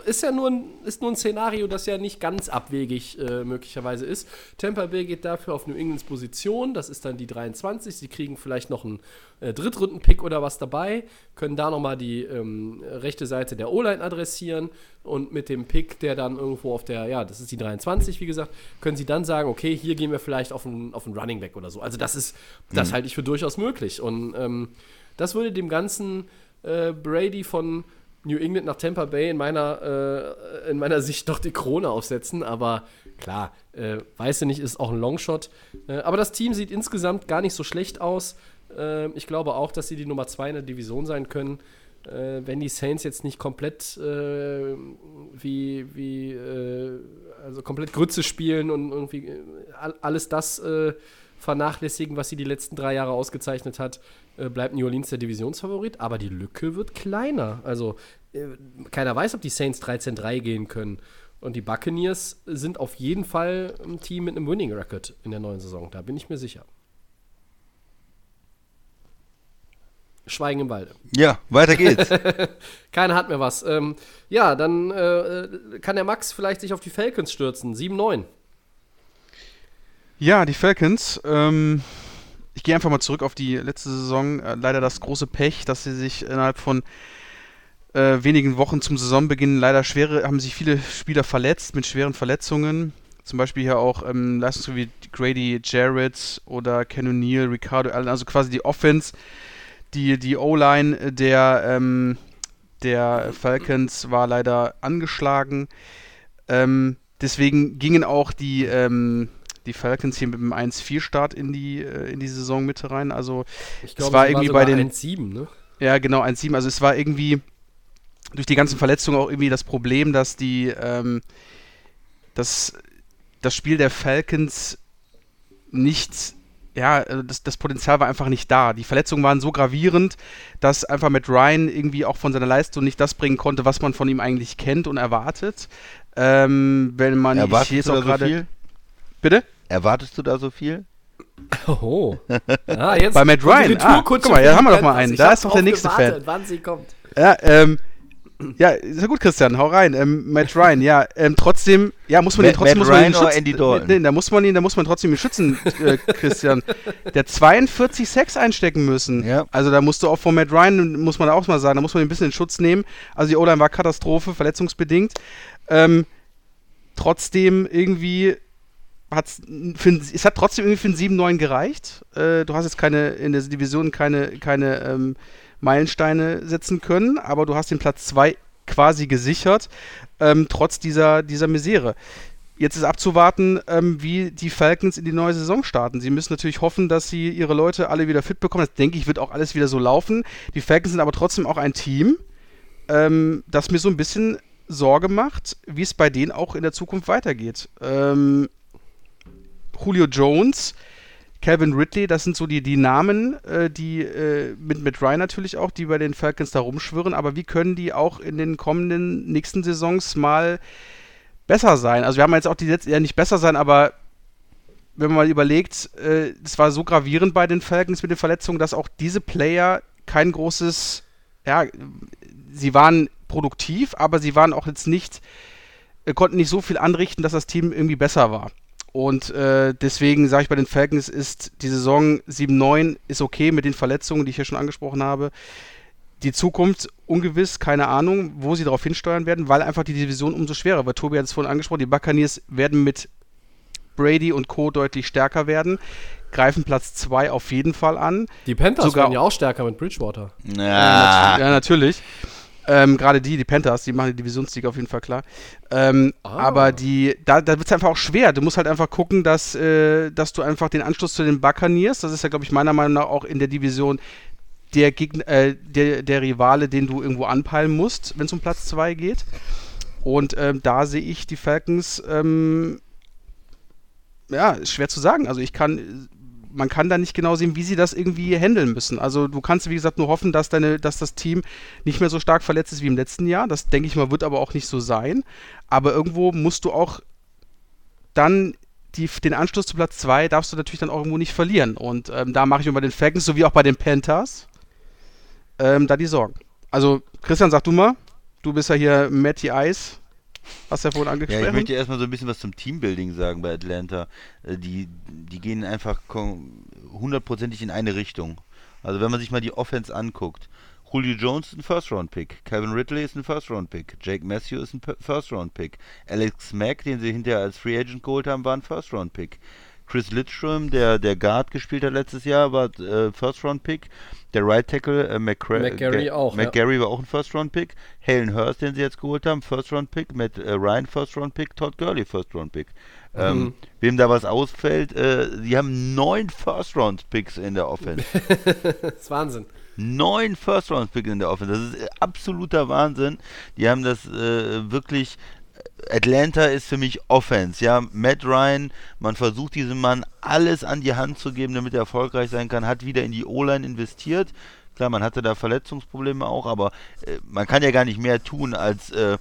Ist ja nur ein, ist nur ein Szenario, das ja nicht ganz abwegig äh, möglicherweise ist. Tampa Bay geht dafür auf New Englands Position, das ist dann die 23. Sie kriegen vielleicht noch einen äh, Drittrunden-Pick oder was dabei, können da nochmal die ähm, rechte Seite der O-Line adressieren und mit dem Pick, der dann irgendwo auf der, ja, das ist die 23, wie gesagt, können sie dann sagen, okay, hier gehen wir vielleicht auf einen, auf einen Running Back oder so. Also das ist, das halte ich für durchaus möglich. Und ähm, das würde dem ganzen äh, Brady von New England nach Tampa Bay in meiner, äh, in meiner Sicht doch die Krone aufsetzen. Aber klar, äh, weiß ich nicht, ist auch ein Longshot. Äh, aber das Team sieht insgesamt gar nicht so schlecht aus. Äh, ich glaube auch, dass sie die Nummer 2 in der Division sein können. Äh, wenn die Saints jetzt nicht komplett äh, wie, wie äh, also komplett Grütze spielen und irgendwie äh, all- alles das äh, vernachlässigen, was sie die letzten drei Jahre ausgezeichnet hat, äh, bleibt New Orleans der Divisionsfavorit, aber die Lücke wird kleiner. Also keiner weiß, ob die Saints 13-3 gehen können. Und die Buccaneers sind auf jeden Fall ein Team mit einem Winning Record in der neuen Saison. Da bin ich mir sicher. Schweigen im Walde. Ja, weiter geht's. Keiner hat mehr was. Ähm, ja, dann äh, kann der Max vielleicht sich auf die Falcons stürzen. 7-9. Ja, die Falcons. Ähm, ich gehe einfach mal zurück auf die letzte Saison. Äh, leider das große Pech, dass sie sich innerhalb von äh, wenigen Wochen zum Saisonbeginn leider schwere, haben sich viele Spieler verletzt mit schweren Verletzungen. Zum Beispiel hier auch ähm, Leistungen wie Grady Jarrett oder Ken O'Neill, Ricardo Allen, also quasi die Offense, die, die O-Line der, ähm, der Falcons war leider angeschlagen. Ähm, deswegen gingen auch die, ähm, die Falcons hier mit einem 1-4-Start in die, äh, in die Saisonmitte rein. Also Ich Es war irgendwie bei den- 1-7, ne? ja, genau, 1-7. Also es war irgendwie durch die ganzen Verletzungen auch irgendwie das Problem, dass die ähm, dass das Spiel der Falcons nicht ja, äh, das, das Potenzial war einfach nicht da. Die Verletzungen waren so gravierend, dass einfach Matt Ryan irgendwie auch von seiner Leistung nicht das bringen konnte, was man von ihm eigentlich kennt und erwartet. Ähm, wenn man ich Erwartest jetzt du auch da so gerade- viel? Bitte? Erwartest du da so viel? Oh. Ah, jetzt Bei Matt Ryan. Ah, guck mal, die haben wir doch mal einen. Ich Da ist doch der nächste gewartet, Fan. wann sie kommt. Ja, ähm, ja, ist ja gut, Christian, hau rein. Ähm, Matt Ryan, ja, ähm, trotzdem, ja, muss man Matt- ihn trotzdem Matt muss man ihn Ryan oder schützen. Andy Dalton? Nee, da muss man ihn, da muss man trotzdem ihn schützen, äh, Christian. Der 42 Sex einstecken müssen. Ja. Also da musst du auch von Matt Ryan, muss man auch mal sagen, da muss man ihn ein bisschen in Schutz nehmen. Also die O-Line war Katastrophe, verletzungsbedingt. Ähm, trotzdem irgendwie hat's für, es hat trotzdem irgendwie für ein 7-9 gereicht. Äh, du hast jetzt keine in der Division keine, keine ähm, Meilensteine setzen können, aber du hast den Platz 2 quasi gesichert, ähm, trotz dieser, dieser Misere. Jetzt ist abzuwarten, ähm, wie die Falcons in die neue Saison starten. Sie müssen natürlich hoffen, dass sie ihre Leute alle wieder fit bekommen. Das denke ich, wird auch alles wieder so laufen. Die Falcons sind aber trotzdem auch ein Team, ähm, das mir so ein bisschen Sorge macht, wie es bei denen auch in der Zukunft weitergeht. Ähm, Julio Jones, Calvin Ridley, das sind so die, die Namen, äh, die äh, mit, mit Ryan natürlich auch, die bei den Falcons da rumschwirren, aber wie können die auch in den kommenden nächsten Saisons mal besser sein? Also wir haben jetzt auch die letzten, ja nicht besser sein, aber wenn man mal überlegt, äh, es war so gravierend bei den Falcons mit den Verletzungen, dass auch diese Player kein großes, ja, sie waren produktiv, aber sie waren auch jetzt nicht, äh, konnten nicht so viel anrichten, dass das Team irgendwie besser war. Und äh, deswegen sage ich bei den Falcons ist die Saison 7-9 ist okay mit den Verletzungen, die ich hier schon angesprochen habe. Die Zukunft ungewiss, keine Ahnung, wo sie darauf hinsteuern werden, weil einfach die Division umso schwerer wird. Tobi hat es vorhin angesprochen, die Buccaneers werden mit Brady und Co. deutlich stärker werden, greifen Platz 2 auf jeden Fall an. Die Panthers Sogar- werden ja auch stärker mit Bridgewater. Na, Ja, natürlich. Ähm, Gerade die, die Panthers, die machen die Divisionssieg auf jeden Fall klar. Ähm, Ah. Aber die, da, da wird es einfach auch schwer. Du musst halt einfach gucken, dass, äh, dass du einfach den Anschluss zu den Buccaneers, das ist ja, glaube ich, meiner Meinung nach auch in der Division der, Gegner, äh, der, der Rivale, den du irgendwo anpeilen musst, wenn es um Platz 2 geht. Und ähm, da sehe ich die Falcons, ähm, ja, ist schwer zu sagen. Also ich kann, man kann da nicht genau sehen, wie sie das irgendwie handeln müssen. Also du kannst, wie gesagt, nur hoffen, dass, deine, dass das Team nicht mehr so stark verletzt ist wie im letzten Jahr. Das denke ich mal, wird aber auch nicht so sein. Aber irgendwo musst du auch dann die, den Anschluss zu Platz 2 darfst du natürlich dann auch irgendwo nicht verlieren. Und ähm, da mache ich mir bei den Falcons sowie auch bei den Panthers ähm, da die Sorgen. Also, Christian, sag du mal. Du bist ja hier Matty Ice. Hast du ja vorhin Ja, angesprochen. ich möchte erstmal so ein bisschen was zum Teambuilding sagen bei Atlanta. Äh, Die, die gehen einfach hundertprozentig in eine Richtung. Also wenn man sich mal die Offense anguckt. Julio Jones ist ein First-Round-Pick. Calvin Ridley ist ein First-Round-Pick. Jake Matthew ist ein First-Round-Pick. Alex Mack, den sie hinterher als Free Agent geholt haben, war ein First-Round-Pick. Chris Lidstrom, der der Guard gespielt hat letztes Jahr, war äh, First-Round-Pick. Der Right Tackle äh, McCra McGarry auch, ja. McGarry war auch ein First-Round-Pick. Halen Hurst, den sie jetzt geholt haben, First-Round-Pick. Matt äh, Ryan First-Round-Pick. Todd Gurley First-Round-Pick. Ähm, Mhm. Wem da was ausfällt, äh, sie haben neun First-Round-Picks in der Offense. Das ist Wahnsinn. Neun First-Round-Picks in der Offense. Das ist äh, absoluter Wahnsinn. Die haben das äh, wirklich. Atlanta ist für mich Offense. Ja, Matt Ryan, man versucht diesem Mann alles an die Hand zu geben, damit er erfolgreich sein kann, hat wieder in die O-Line investiert. Klar, man hatte da Verletzungsprobleme auch, aber äh, man kann ja gar nicht mehr tun, als äh,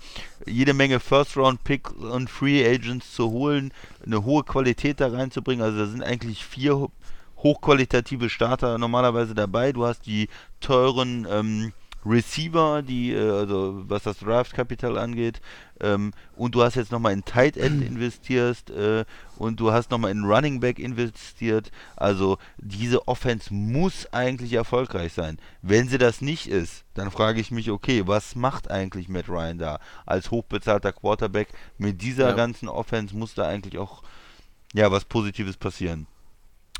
jede Menge First-Round-Picks und Free Agents zu holen, eine hohe Qualität da reinzubringen. Also da sind eigentlich vier ho- hochqualitative Starter normalerweise dabei. Du hast die teuren ähm, Receiver, die, äh, also was das Draft-Kapital angeht, ähm, und du hast jetzt nochmal in Tight End investiert äh, und du hast nochmal in Running Back investiert. Also diese Offense muss eigentlich erfolgreich sein. Wenn sie das nicht ist, dann frage ich mich, okay, was macht eigentlich Matt Ryan da als hochbezahlter Quarterback? Mit dieser Ja. ganzen Offense muss da eigentlich auch ja was Positives passieren.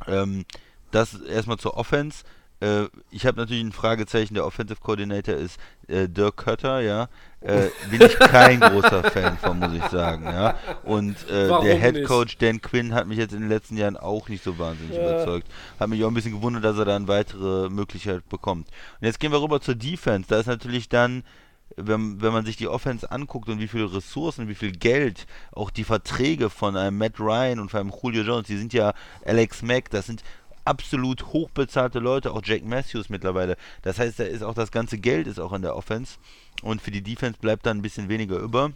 Ähm, das erstmal zur Offense. Äh, ich habe natürlich ein Fragezeichen. Der Offensive Coordinator ist äh, Dirk Kötter, ja. Äh, bin ich kein großer Fan von, muss ich sagen, ja. Und äh, der Head? Coach Dan Quinn hat mich jetzt in den letzten Jahren auch nicht so wahnsinnig Ja. überzeugt. Hat mich auch ein bisschen gewundert, dass er da eine weitere Möglichkeit bekommt. Und jetzt gehen wir rüber zur Defense. Da ist natürlich dann wenn, wenn man sich die Offense anguckt und wie viele Ressourcen, wie viel Geld, auch die Verträge von einem Matt Ryan und von einem Julio Jones, die sind ja Alex Mack, das sind absolut hochbezahlte Leute, auch Jack Matthews mittlerweile. Das heißt, da ist auch das ganze Geld ist auch in der Offense und für die Defense bleibt dann ein bisschen weniger über.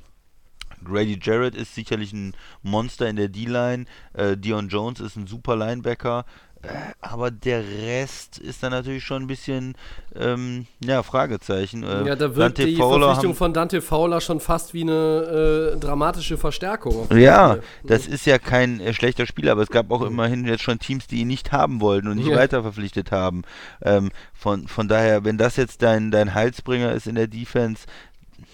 Grady Jarrett ist sicherlich ein Monster in der D-Line. Äh, Dion Jones ist ein super Linebacker. Äh, aber der Rest ist dann natürlich schon ein bisschen, ähm, ja, Fragezeichen. Äh, Ja, da wirkt Dante die Fowler Verpflichtung haben- von Dante Fowler schon fast wie eine äh, dramatische Verstärkung. Ja, das ist ja kein äh, schlechter Spieler, aber es gab auch immerhin jetzt schon Teams, die ihn nicht haben wollten und nicht Ja. weiter verpflichtet haben. Ähm, von, von daher, wenn das jetzt dein, dein Heilsbringer ist in der Defense,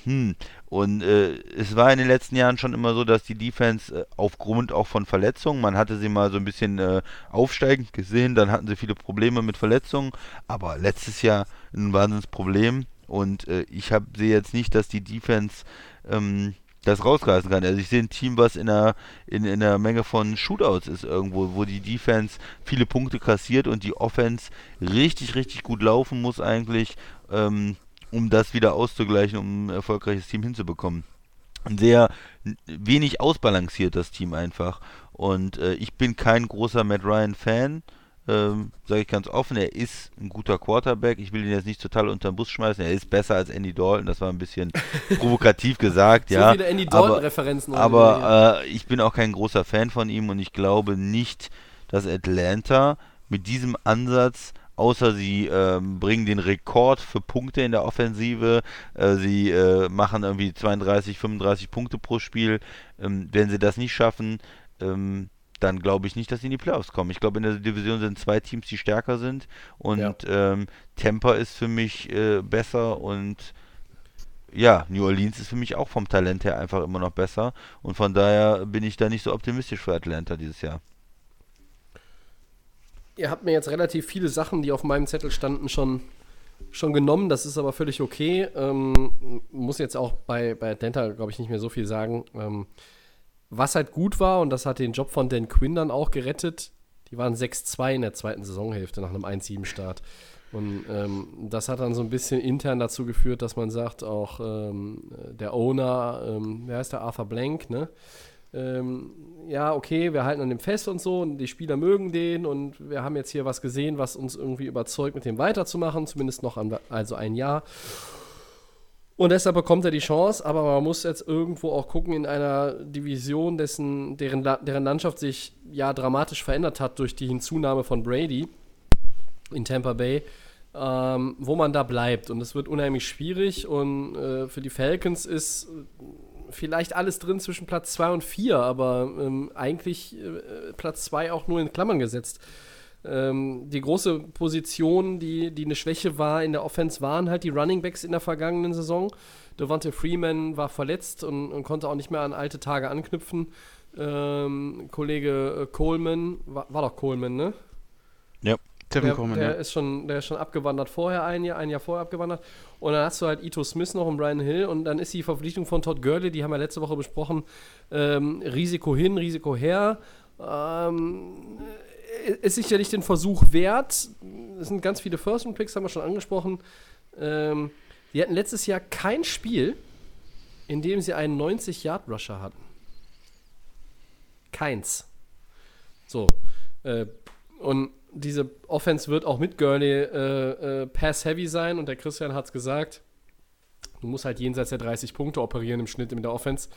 hm, und äh, es war in den letzten Jahren schon immer so, dass die Defense äh, aufgrund auch von Verletzungen, man hatte sie mal so ein bisschen äh, aufsteigend gesehen, dann hatten sie viele Probleme mit Verletzungen, aber letztes Jahr ein Wahnsinnsproblem und äh, ich sehe jetzt nicht, dass die Defense ähm, das rausreißen kann. Also ich sehe ein Team, was in einer, in, in einer Menge von Shootouts ist irgendwo, wo die Defense viele Punkte kassiert und die Offense richtig, richtig gut laufen muss eigentlich, ähm, um das wieder auszugleichen, um ein erfolgreiches Team hinzubekommen. Ein sehr wenig ausbalanciert das Team einfach. Und äh, ich bin kein großer Matt Ryan-Fan, ähm, sage ich ganz offen. Er ist ein guter Quarterback. Ich will ihn jetzt nicht total unter den Bus schmeißen. Er ist besser als Andy Dalton. Das war ein bisschen provokativ gesagt, So ja. viele Andy aber- Dalton-Referenzen. hier. aber äh, ich bin auch kein großer Fan von ihm und ich glaube nicht, dass Atlanta mit diesem Ansatz, außer sie ähm, bringen den Rekord für Punkte in der Offensive, äh, sie äh, machen irgendwie 32, 35 Punkte pro Spiel, ähm, wenn sie das nicht schaffen, ähm, dann glaube ich nicht, dass sie in die Playoffs kommen. Ich glaube, in der Division sind zwei Teams, die stärker sind und Ja. ähm, Tampa ist für mich äh, besser und ja, New Orleans ist für mich auch vom Talent her einfach immer noch besser. Und von daher bin ich da nicht so optimistisch für Atlanta dieses Jahr. Ihr habt mir jetzt relativ viele Sachen, die auf meinem Zettel standen, schon, schon genommen. Das ist aber völlig okay. Ähm, muss jetzt auch bei, bei Atlanta, glaube ich, nicht mehr so viel sagen. Ähm, was halt gut war, und das hat den Job von Dan Quinn dann auch gerettet, die waren 6-2 in der zweiten Saisonhälfte nach einem 1-7-Start. Und ähm, das hat dann so ein bisschen intern dazu geführt, dass man sagt, auch ähm, der Owner, ähm, wer heißt der, Arthur Blank, ne? Ähm, ja, okay, wir halten an dem fest und so und die Spieler mögen den und wir haben jetzt hier was gesehen, was uns irgendwie überzeugt, mit dem weiterzumachen, zumindest noch an, also ein Jahr. Und deshalb bekommt er die Chance, aber man muss jetzt irgendwo auch gucken in einer Division, dessen, deren, deren Landschaft sich ja dramatisch verändert hat durch die Hinzunahme von Brady in Tampa Bay, ähm, wo man da bleibt. Und es wird unheimlich schwierig und äh, für die Falcons ist vielleicht alles drin zwischen Platz 2 und 4, aber ähm, eigentlich äh, Platz 2 auch nur in Klammern gesetzt. Ähm, die große Position, die, die eine Schwäche war in der Offense, waren halt die Running Backs in der vergangenen Saison. Devonta Freeman war verletzt und, und, konnte auch nicht mehr an alte Tage anknüpfen. Ähm, Kollege äh, Coleman, war, war, doch Coleman, ne? Ja. Tevin der, Coleman, der ja. ist schon, der ist schon abgewandert vorher, ein Jahr, ein Jahr vorher abgewandert. Und dann hast du halt Ito Smith noch und Brian Hill und dann ist die Verpflichtung von Todd Gurley, die haben wir letzte Woche besprochen, ähm, Risiko hin, Risiko her. Ähm, ist sicherlich den Versuch wert. Es sind ganz viele First-Round-Picks, haben wir schon angesprochen. Ähm, die hatten letztes Jahr kein Spiel, in dem sie einen 90-Yard-Rusher hatten. Keins. So. Äh, und diese Offense wird auch mit Gurney äh, äh, pass-heavy sein und der Christian hat es gesagt. Du musst halt jenseits der 30 Punkte operieren im Schnitt in der Offense,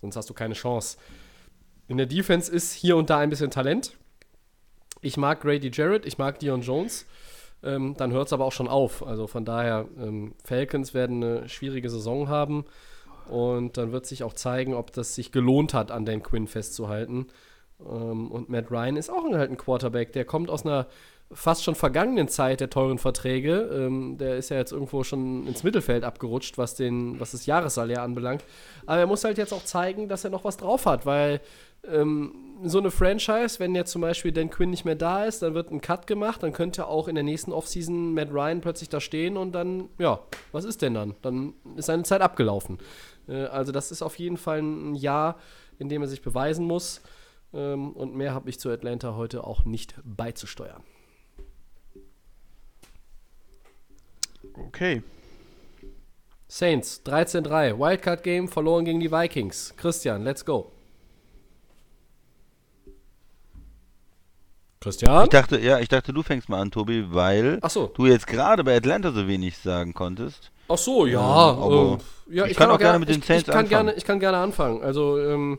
sonst hast du keine Chance. In der Defense ist hier und da ein bisschen Talent. Ich mag Grady Jarrett, ich mag Dion Jones. Ähm, dann hört es aber auch schon auf. Also von daher, ähm, Falcons werden eine schwierige Saison haben. Und dann wird sich auch zeigen, ob das sich gelohnt hat, an Dan Quinn festzuhalten. Ähm, und Matt Ryan ist auch halt ein Quarterback, der kommt aus einer fast schon vergangenen Zeit der teuren Verträge. Ähm, der ist ja jetzt irgendwo schon ins Mittelfeld abgerutscht, was, den, was das Jahressalär anbelangt. Aber er muss halt jetzt auch zeigen, dass er noch was drauf hat, weil ähm, so eine Franchise, wenn jetzt zum Beispiel Dan Quinn nicht mehr da ist, dann wird ein Cut gemacht, dann könnte auch in der nächsten Offseason Matt Ryan plötzlich da stehen und dann, ja, was ist denn dann? Dann ist seine Zeit abgelaufen. Äh, also das ist auf jeden Fall ein Jahr, in dem er sich beweisen muss. Ähm, und mehr habe ich zu Atlanta heute auch nicht beizusteuern. Okay. Saints 13-3, Wildcard Game verloren gegen die Vikings. Christian, let's go. Christian? Ich dachte, ja, ich dachte, du fängst mal an, Tobi, weil so. du jetzt gerade bei Atlanta so wenig sagen konntest. Ach so, ja. Ähm, äh, ja ich, ich, kann, auch gerne mit den Saints ich, ich kann anfangen. Gerne, ich kann gerne anfangen. Also, ähm,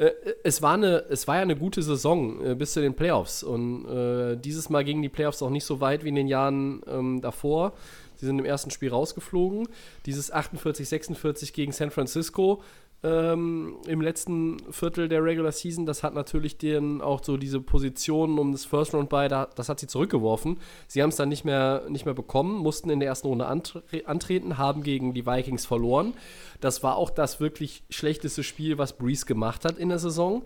äh, es, war eine, es war ja eine gute Saison äh, bis zu den Playoffs. Und äh, dieses Mal gingen die Playoffs auch nicht so weit wie in den Jahren ähm, davor. Sie sind im ersten Spiel rausgeflogen. Dieses 48-46 gegen San Francisco ähm, im letzten Viertel der Regular Season, das hat natürlich denen auch so diese Positionen um das First Round bei, das hat sie zurückgeworfen. Sie haben es dann nicht mehr, nicht mehr bekommen, mussten in der ersten Runde antre antreten, haben gegen die Vikings verloren. Das war auch das wirklich schlechteste Spiel, was Breeze gemacht hat in der Saison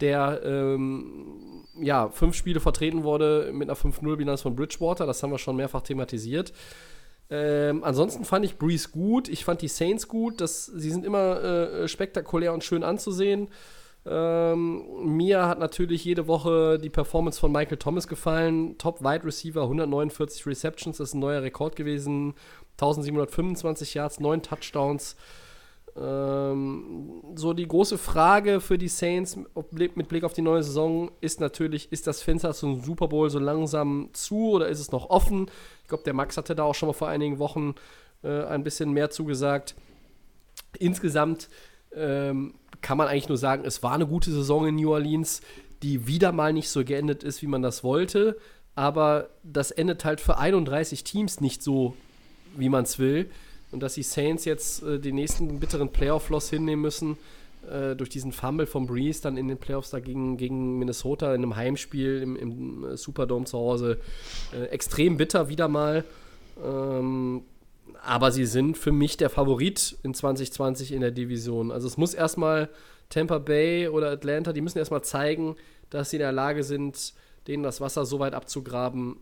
der ähm, ja, fünf Spiele vertreten wurde mit einer 5-0-Bilanz von Bridgewater. Das haben wir schon mehrfach thematisiert. Ähm, ansonsten fand ich Breeze gut. Ich fand die Saints gut. Das, sie sind immer äh, spektakulär und schön anzusehen. Ähm, mir hat natürlich jede Woche die Performance von Michael Thomas gefallen. Top Wide Receiver, 149 Receptions, das ist ein neuer Rekord gewesen. 1725 Yards, 9 Touchdowns. Ähm, so die große Frage für die Saints mit Blick auf die neue Saison ist natürlich, ist das Fenster zum Super Bowl so langsam zu oder ist es noch offen? Ich glaube, der Max hatte da auch schon mal vor einigen Wochen äh, ein bisschen mehr zugesagt. Insgesamt ähm, kann man eigentlich nur sagen, es war eine gute Saison in New Orleans, die wieder mal nicht so geendet ist, wie man das wollte. Aber das endet halt für 31 Teams nicht so, wie man es will. Und dass die Saints jetzt äh, den nächsten bitteren Playoff-Loss hinnehmen müssen, äh, durch diesen Fumble von Breeze dann in den Playoffs dagegen gegen Minnesota in einem Heimspiel im, im äh, Superdome zu Hause, äh, extrem bitter wieder mal. Ähm, aber sie sind für mich der Favorit in 2020 in der Division. Also es muss erstmal Tampa Bay oder Atlanta, die müssen erstmal zeigen, dass sie in der Lage sind, denen das Wasser so weit abzugraben,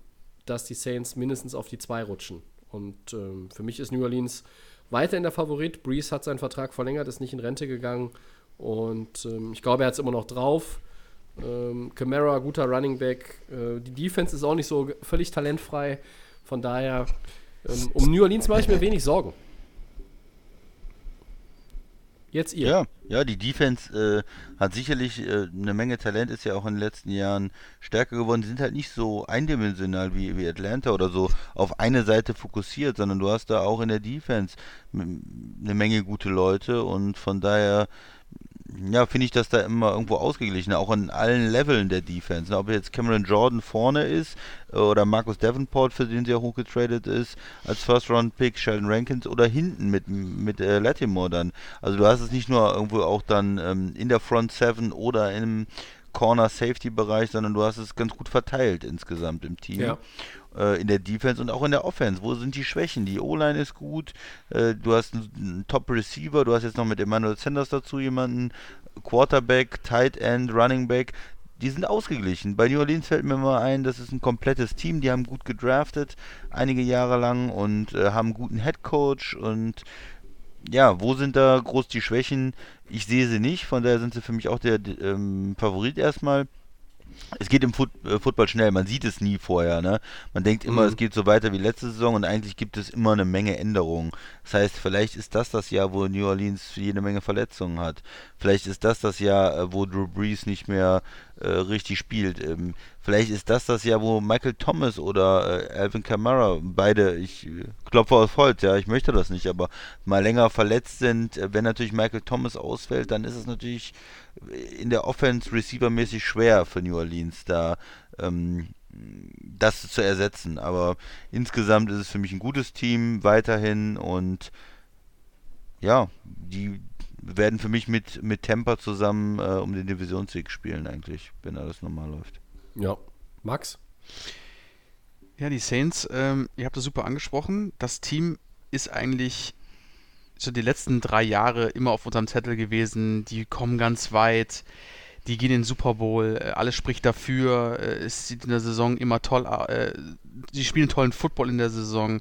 dass die Saints mindestens auf die 2 rutschen. Und ähm, für mich ist New Orleans weiterhin der Favorit. Breeze hat seinen Vertrag verlängert, ist nicht in Rente gegangen. Und ähm, ich glaube, er hat es immer noch drauf. Ähm, Camara, guter Running Back. Äh, die Defense ist auch nicht so völlig talentfrei. Von daher, ähm, um New Orleans mache ich mir wenig Sorgen. Jetzt ihr. Ja, ja, die Defense äh, hat sicherlich äh, eine Menge Talent, ist ja auch in den letzten Jahren stärker geworden. Die sind halt nicht so eindimensional wie, wie Atlanta oder so auf eine Seite fokussiert, sondern du hast da auch in der Defense eine Menge gute Leute und von daher ja, finde ich das da immer irgendwo ausgeglichen, auch an allen Leveln der Defense. Ne? Ob jetzt Cameron Jordan vorne ist äh, oder Marcus Davenport, für den sie auch hochgetradet ist, als First-Round-Pick, Sheldon Rankins oder hinten mit, mit äh, Latimore dann. Also du hast es nicht nur irgendwo auch dann ähm, in der Front 7 oder im Corner-Safety-Bereich, sondern du hast es ganz gut verteilt insgesamt im Team. Ja. Äh, in der Defense und auch in der Offense. Wo sind die Schwächen? Die O-Line ist gut, äh, du hast einen, einen Top-Receiver, du hast jetzt noch mit Emmanuel Sanders dazu jemanden, Quarterback, Tight End, Running Back. Die sind ausgeglichen. Bei New Orleans fällt mir mal ein, das ist ein komplettes Team. Die haben gut gedraftet, einige Jahre lang und äh, haben einen guten Head Coach und ja, wo sind da groß die Schwächen? Ich sehe sie nicht, von daher sind sie für mich auch der ähm, Favorit erstmal. Es geht im Foot, äh, Football schnell, man sieht es nie vorher, ne? Man denkt immer, Mhm. es geht so weiter wie letzte Saison und eigentlich gibt es immer eine Menge Änderungen. Das heißt, vielleicht ist das das Jahr, wo New Orleans jede Menge Verletzungen hat. Vielleicht ist das das Jahr, äh, wo Drew Brees nicht mehr äh, richtig spielt. Ähm, vielleicht ist das das Jahr, wo Michael Thomas oder äh, Alvin Kamara, beide, ich äh, klopfe auf Holz, ja, ich möchte das nicht, aber mal länger verletzt sind. Äh, wenn natürlich Michael Thomas ausfällt, dann ist es natürlich in der Offense receivermäßig schwer für New Orleans da ähm, das zu ersetzen. Aber insgesamt ist es für mich ein gutes Team weiterhin und ja, die werden für mich mit, mit Tampa zusammen äh, um den Divisionssieg spielen eigentlich, wenn alles normal läuft. Ja. Max? Ja, die Saints, ähm, ihr habt das super angesprochen. Das Team ist eigentlich so die letzten drei Jahre immer auf unserem Zettel gewesen. Die kommen ganz weit, die gehen in den Super Bowl, äh, alles spricht dafür. Äh, es sieht in der Saison immer toll aus. Äh, sie spielen tollen Football in der Saison.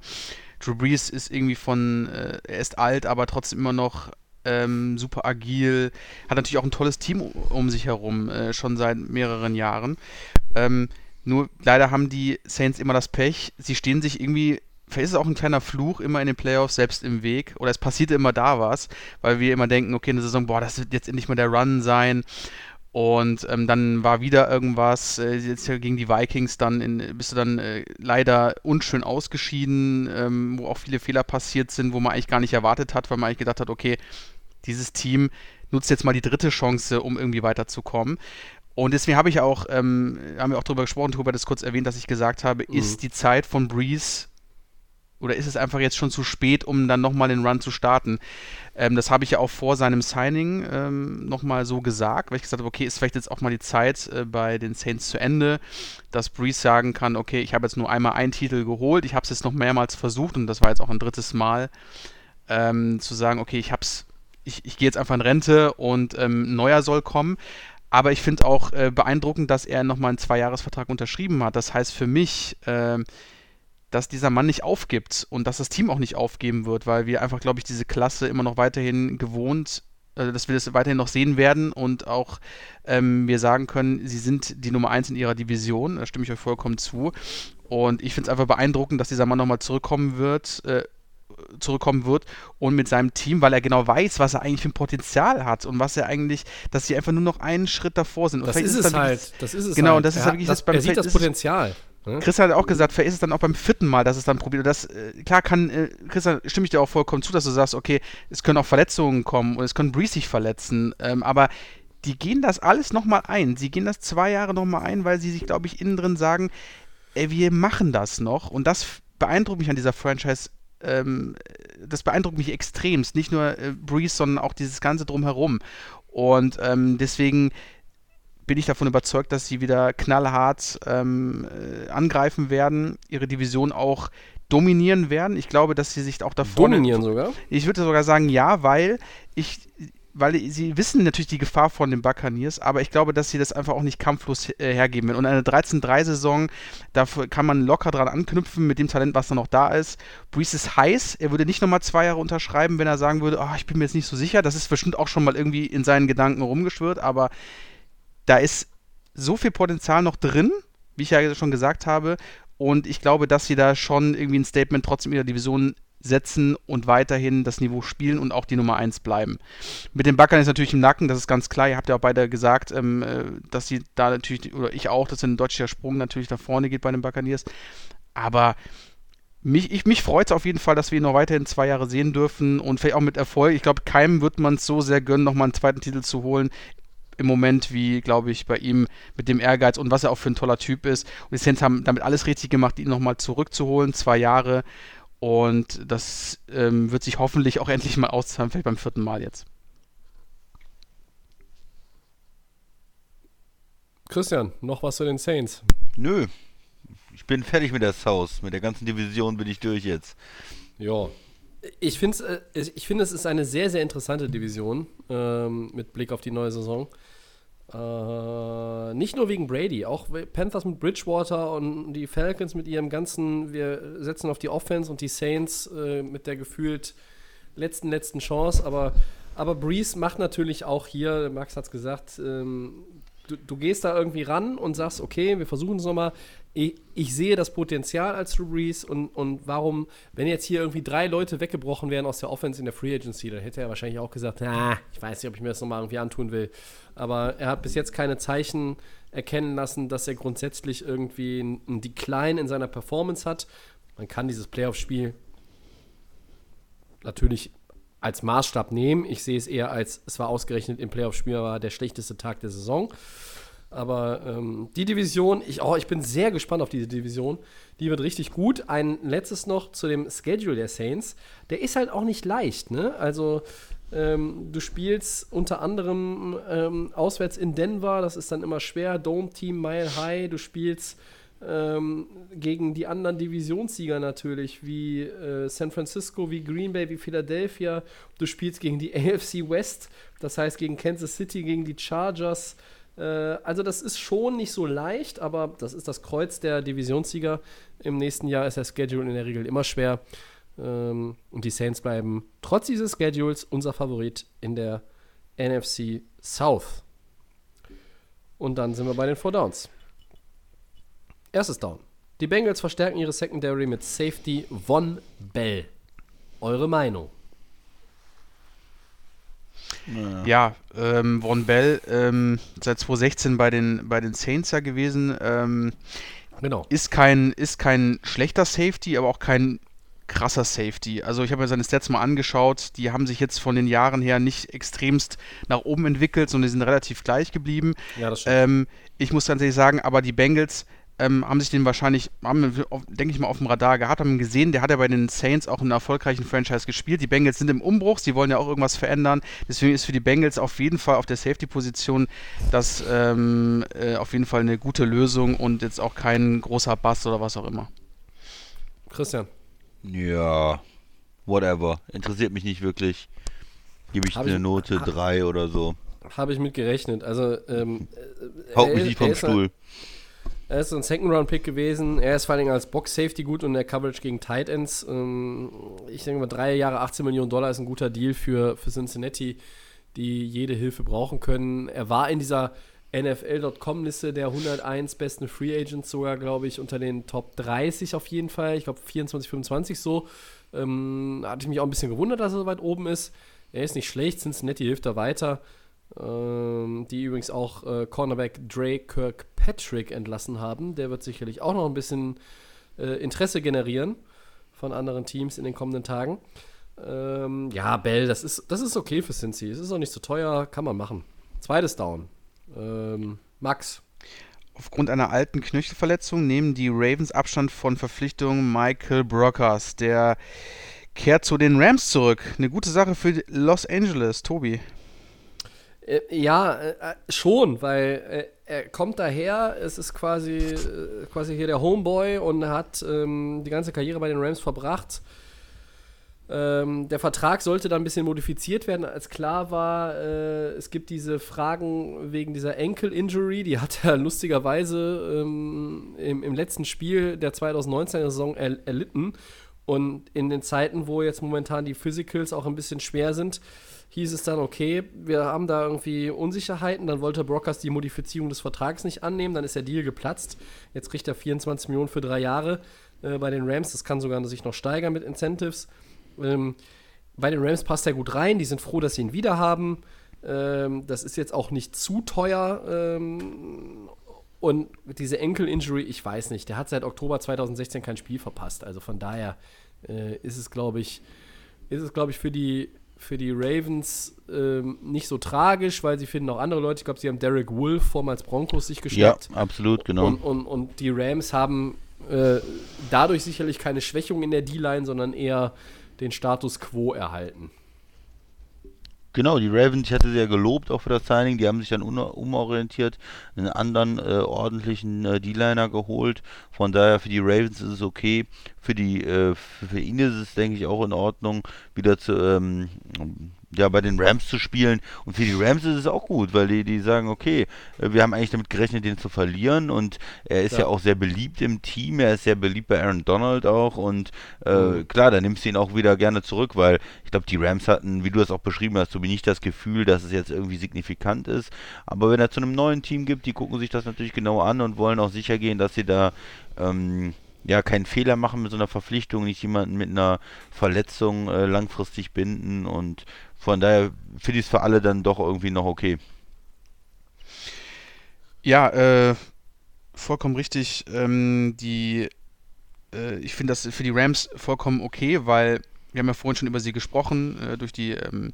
Drew Brees ist irgendwie von, er ist alt, aber trotzdem immer noch ähm, super agil. Hat natürlich auch ein tolles Team um, sich herum, äh, schon seit mehreren Jahren. Ähm, nur leider haben die Saints immer das Pech, sie stehen sich irgendwie, vielleicht ist es auch ein kleiner Fluch, immer in den Playoffs selbst im Weg. Oder es passiert immer da was, weil wir immer denken, okay, in der Saison, boah, das wird jetzt endlich mal der Run sein. Und ähm, dann war wieder irgendwas, äh, jetzt gegen die Vikings, dann in, bist du dann äh, leider unschön ausgeschieden, ähm, wo auch viele Fehler passiert sind, wo man eigentlich gar nicht erwartet hat, weil man eigentlich gedacht hat, okay, dieses Team nutzt jetzt mal die dritte Chance, um irgendwie weiterzukommen. Und deswegen habe ich auch, ähm, haben wir auch darüber gesprochen, darüber das kurz erwähnt, dass ich gesagt habe, Mhm. ist die Zeit von Breeze oder ist es einfach jetzt schon zu spät, um dann nochmal den Run zu starten? Ähm, das habe ich ja auch vor seinem Signing ähm, nochmal so gesagt, weil ich gesagt habe, okay, ist vielleicht jetzt auch mal die Zeit äh, bei den Saints zu Ende, dass Breeze sagen kann, okay, ich habe jetzt nur einmal einen Titel geholt, ich habe es jetzt noch mehrmals versucht und das war jetzt auch ein drittes Mal, ähm, zu sagen, okay, ich hab's, ich, ich gehe jetzt einfach in Rente und ähm, neuer soll kommen. Aber ich finde auch äh, beeindruckend, dass er nochmal einen Zweijahresvertrag unterschrieben hat. Das heißt für mich, ähm, dass dieser Mann nicht aufgibt und dass das Team auch nicht aufgeben wird, weil wir einfach, glaube ich, diese Klasse immer noch weiterhin gewohnt, äh, dass wir das weiterhin noch sehen werden und auch ähm, wir sagen können, sie sind die Nummer eins in ihrer Division, da stimme ich euch vollkommen zu. Und ich finde es einfach beeindruckend, dass dieser Mann nochmal zurückkommen wird, äh, zurückkommen wird und mit seinem Team, weil er genau weiß, was er eigentlich für ein Potenzial hat und was er eigentlich, dass sie einfach nur noch einen Schritt davor sind. Und Das vielleicht ist es dann wirklich- halt. Das ist es Genau, halt. und das ist halt wirklich das, das beim- er sieht das ist Potenzial. ne? Chris hat auch gesagt, vielleicht ist es dann auch beim vierten Mal, dass es dann probiert. Das, äh, klar kann, äh, Chris, stimme ich dir auch vollkommen zu, dass du sagst, okay, es können auch Verletzungen kommen und es können Breeze sich verletzen, ähm, aber die gehen das alles nochmal ein. Sie gehen das zwei Jahre nochmal ein, weil sie sich, glaube ich, innen drin sagen, ey, wir machen das noch und das beeindruckt mich an dieser Franchise. Ähm, das beeindruckt mich extremst. Nicht nur äh, Breeze, sondern auch dieses Ganze drumherum. Und ähm, deswegen bin ich davon überzeugt, dass sie wieder knallhart ähm, äh, angreifen werden, ihre Division auch dominieren werden. Ich glaube, dass sie sich auch davor. Dominieren sogar. Ich würde sogar sagen, ja, weil ich, weil sie wissen natürlich die Gefahr von den Buccaneers, aber ich glaube, dass sie das einfach auch nicht kampflos äh, hergeben werden. Und eine 13-3-Saison, da kann man locker dran anknüpfen mit dem Talent, was da noch da ist. Brees ist heiß, er würde nicht nochmal zwei Jahre unterschreiben, wenn er sagen würde, oh, ich bin mir jetzt nicht so sicher. Das ist bestimmt auch schon mal irgendwie in seinen Gedanken rumgeschwirrt, aber da ist so viel Potenzial noch drin, wie ich ja schon gesagt habe. Und ich glaube, dass sie da schon irgendwie ein Statement trotzdem in der Division setzen und weiterhin das Niveau spielen und auch die Nummer 1 bleiben. Mit den Backern ist natürlich im Nacken, das ist ganz klar. Ihr habt ja auch beide gesagt, ähm, äh, dass sie da natürlich, oder ich auch, dass ein deutscher Sprung natürlich nach vorne geht bei den Buccaneers. Aber mich, ich, mich freut es auf jeden Fall, dass wir ihn noch weiterhin zwei Jahre sehen dürfen und vielleicht auch mit Erfolg. Ich glaube, keinem wird man es so sehr gönnen, nochmal einen zweiten Titel zu holen im Moment, wie, glaube ich, bei ihm mit dem Ehrgeiz und was er auch für ein toller Typ ist. Und die Saints haben damit alles richtig gemacht, ihn nochmal zurückzuholen, zwei Jahre. Und das ähm, wird sich hoffentlich auch endlich mal auszahlen, vielleicht beim vierten Mal jetzt. Christian, noch was zu den Saints? Nö. Ich bin fertig mit der South. Mit der ganzen Division bin ich durch jetzt. Ja. Ich finde, äh, ich find, es ist eine sehr, sehr interessante Division ähm, mit Blick auf die neue Saison. Äh, nicht nur wegen Brady, auch Panthers mit Bridgewater und die Falcons mit ihrem ganzen, wir setzen auf die Offense und die Saints äh, mit der gefühlt letzten, letzten Chance. Aber, aber Breeze macht natürlich auch hier, Max hat es gesagt, ähm, du, du, gehst da irgendwie ran und sagst, okay, wir versuchen es nochmal ich, ich, sehe das Potenzial als Drew Brees und, und warum, wenn jetzt hier irgendwie drei Leute weggebrochen wären aus der Offense in der Free Agency, dann hätte er wahrscheinlich auch gesagt, na, ich weiß nicht, ob ich mir das nochmal irgendwie antun will. Aber er hat bis jetzt keine Zeichen erkennen lassen, dass er grundsätzlich irgendwie einen Decline in seiner Performance hat. Man kann dieses Playoff-Spiel natürlich als Maßstab nehmen. Ich sehe es eher als, es war ausgerechnet im Playoff-Spiel, war der schlechteste Tag der Saison. Aber ähm, die Division, ich, oh, ich bin sehr gespannt auf diese Division. Die wird richtig gut. Ein letztes noch zu dem Schedule der Saints. Der ist halt auch nicht leicht, ne? Also, ähm, du spielst unter anderem ähm, auswärts in Denver, das ist dann immer schwer. Dome-Team, Mile High. Du spielst ähm, gegen die anderen Divisionssieger natürlich, wie äh, San Francisco, wie Green Bay, wie Philadelphia. Du spielst gegen die AFC West, das heißt gegen Kansas City, gegen die Chargers. Äh, also das ist schon nicht so leicht, aber das ist das Kreuz der Divisionssieger. Im nächsten Jahr ist der Schedule in der Regel immer schwer. Ähm, und die Saints bleiben trotz dieses Schedules unser Favorit in der NFC South. Und dann sind wir bei den Four Downs. Erstes Down. Die Bengals verstärken ihre Secondary mit Safety Von Bell. Eure Meinung? Ja, ähm, Von Bell ähm, seit 2016 bei den, bei den Saints ja gewesen. Ähm, genau. Ist kein, ist kein schlechter Safety, aber auch kein krasser Safety. Also ich habe mir seine Stats mal angeschaut, die haben sich jetzt von den Jahren her nicht extremst nach oben entwickelt, sondern die sind relativ gleich geblieben. Ja, das stimmt. Ähm, ich muss ehrlich sagen, aber die Bengals ähm, haben sich den wahrscheinlich, haben, denke ich mal, auf dem Radar gehabt, haben ihn gesehen. Der hat ja bei den Saints auch in einer erfolgreichen Franchise gespielt. Die Bengals sind im Umbruch, sie wollen ja auch irgendwas verändern. Deswegen ist für die Bengals auf jeden Fall auf der Safety-Position das ähm, äh, auf jeden Fall eine gute Lösung und jetzt auch kein großer Bass oder was auch immer. Christian. Ja, whatever. Interessiert mich nicht wirklich. Gebe ich Hab eine ich, Note 3 oder so. Habe ich mit gerechnet. Also, ähm, Haut mich nicht vom Stuhl. Er ist ein Second-Round-Pick gewesen. Er ist vor allem als Box-Safety gut und der Coverage gegen Tight Ends. Ähm, ich denke mal, drei Jahre, 18 Millionen Dollar ist ein guter Deal für, für Cincinnati, die jede Hilfe brauchen können. Er war in dieser NFL.com-Liste der 101 besten Free Agents sogar, glaube ich, unter den Top 30 auf jeden Fall. Ich glaube 24, 25 so. Ähm, hatte ich mich auch ein bisschen gewundert, dass er so weit oben ist. Er ist nicht schlecht, Cincinnati hilft da weiter ähm, die übrigens auch äh, Cornerback Dre Kirkpatrick entlassen haben. Der wird sicherlich auch noch ein bisschen äh, Interesse generieren von anderen Teams in den kommenden Tagen. Ähm, ja, Bell, das ist, das ist okay für Cincy. Es ist auch nicht so teuer, kann man machen. Zweites Down. Ähm, Max. Aufgrund einer alten Knöchelverletzung nehmen die Ravens Abstand von Verpflichtung Michael Brockers. Der kehrt zu den Rams zurück. Eine gute Sache für Los Angeles, Tobi. Äh, ja, äh, äh, schon, weil äh, er kommt daher, es ist quasi, äh, quasi hier der Homeboy und hat ähm, die ganze Karriere bei den Rams verbracht. Ähm, der Vertrag sollte dann ein bisschen modifiziert werden, als klar war, äh, es gibt diese Fragen wegen dieser Ankle-Injury, die hat er lustigerweise ähm, im, im, letzten Spiel der 2019er Saison er, erlitten. Und in den Zeiten, wo jetzt momentan die Physicals auch ein bisschen schwer sind, hieß es dann, okay, wir haben da irgendwie Unsicherheiten. Dann wollte Brockers die Modifizierung des Vertrags nicht annehmen. Dann ist der Deal geplatzt. Jetzt kriegt er 24 Millionen für drei Jahre äh, bei den Rams. Das kann sogar sich noch steigern mit Incentives. Ähm, bei den Rams passt er gut rein. Die sind froh, dass sie ihn wieder haben. Ähm, das ist jetzt auch nicht zu teuer. Ähm, und diese Enkel-Injury, ich weiß nicht. Der hat seit Oktober 2016 kein Spiel verpasst. Also von daher äh, ist es, glaube ich, ist es, glaube ich, für die für die Ravens ähm, nicht so tragisch, weil sie finden auch andere Leute. Ich glaube, sie haben Derek Wolf vormals Broncos sich geschnappt. Ja, absolut, genau. Und, und, und die Rams haben äh, dadurch sicherlich keine Schwächung in der D-Line, sondern eher den Status quo erhalten. Genau, die Ravens, ich hatte sie ja gelobt auch für das Signing, die haben sich dann umorientiert, einen anderen äh, ordentlichen äh, D-Liner geholt. Von daher für die Ravens ist es okay. Für die äh, für ihn ist es, denke ich, auch in Ordnung, wieder zu ähm, ja, bei den Rams zu spielen. Und für die Rams ist es auch gut, weil die, die sagen, okay, äh, wir haben eigentlich damit gerechnet, den zu verlieren. Und er ist ja, ja auch sehr beliebt im Team. Er ist sehr beliebt bei Aaron Donald auch. Und äh, mhm. klar, da nimmst du ihn auch wieder gerne zurück, weil ich glaube, die Rams hatten, wie du es auch beschrieben hast, so wie nicht das Gefühl, dass es jetzt irgendwie signifikant ist. Aber wenn er zu einem neuen Team gibt, die gucken sich das natürlich genau an und wollen auch sicher gehen, dass sie da ähm, ja, keinen Fehler machen mit so einer Verpflichtung, nicht jemanden mit einer Verletzung äh, langfristig binden und von daher finde ich es für alle dann doch irgendwie noch okay. Ja, äh, vollkommen richtig. Ähm, die, äh, ich finde das für die Rams vollkommen okay, weil wir haben ja vorhin schon über sie gesprochen, äh, durch die ähm,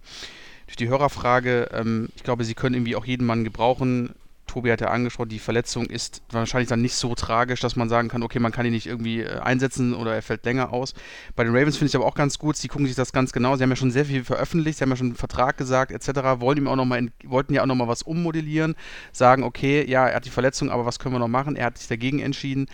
durch die Hörerfrage. Ähm, ich glaube, sie können irgendwie auch jeden Mann gebrauchen. Tobi hat ja angesprochen, die Verletzung ist wahrscheinlich dann nicht so tragisch, dass man sagen kann, okay, man kann ihn nicht irgendwie äh, einsetzen oder er fällt länger aus. Bei den Ravens finde ich aber auch ganz gut, sie gucken sich das ganz genau. Sie haben ja schon sehr viel veröffentlicht, sie haben ja schon einen Vertrag gesagt, etc. Wollen ihm auch noch mal wollten ja auch nochmal was ummodellieren, sagen, okay, ja, er hat die Verletzung, aber was können wir noch machen? Er hat sich dagegen entschieden.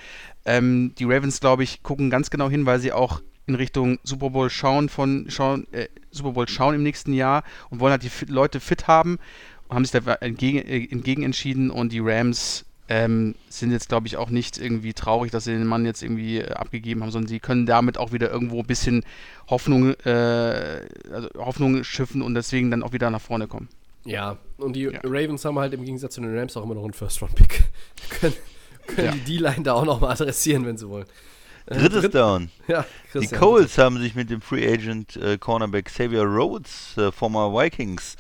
Ähm, die Ravens, glaube ich, gucken ganz genau hin, weil sie auch in Richtung Super Bowl schauen von schauen, äh, Super Bowl schauen im nächsten Jahr und wollen halt die Leute fit haben haben sich da entgegen, äh, entgegen entschieden und die Rams ähm, sind jetzt, glaube ich, auch nicht irgendwie traurig, dass sie den Mann jetzt irgendwie äh, abgegeben haben, sondern sie können damit auch wieder irgendwo ein bisschen Hoffnung, äh, also Hoffnung schiffen und deswegen dann auch wieder nach vorne kommen. Ja, und die ja. Ravens haben halt im Gegensatz zu den Rams auch immer noch einen First-Round-Pick. können, können ja. die D-Line da auch nochmal adressieren, wenn sie wollen. Äh, Drittes Dritt Down. Ja, die Coles haben sich mit dem Free Agent äh, Cornerback Xavier Rhodes, äh, former Vikings,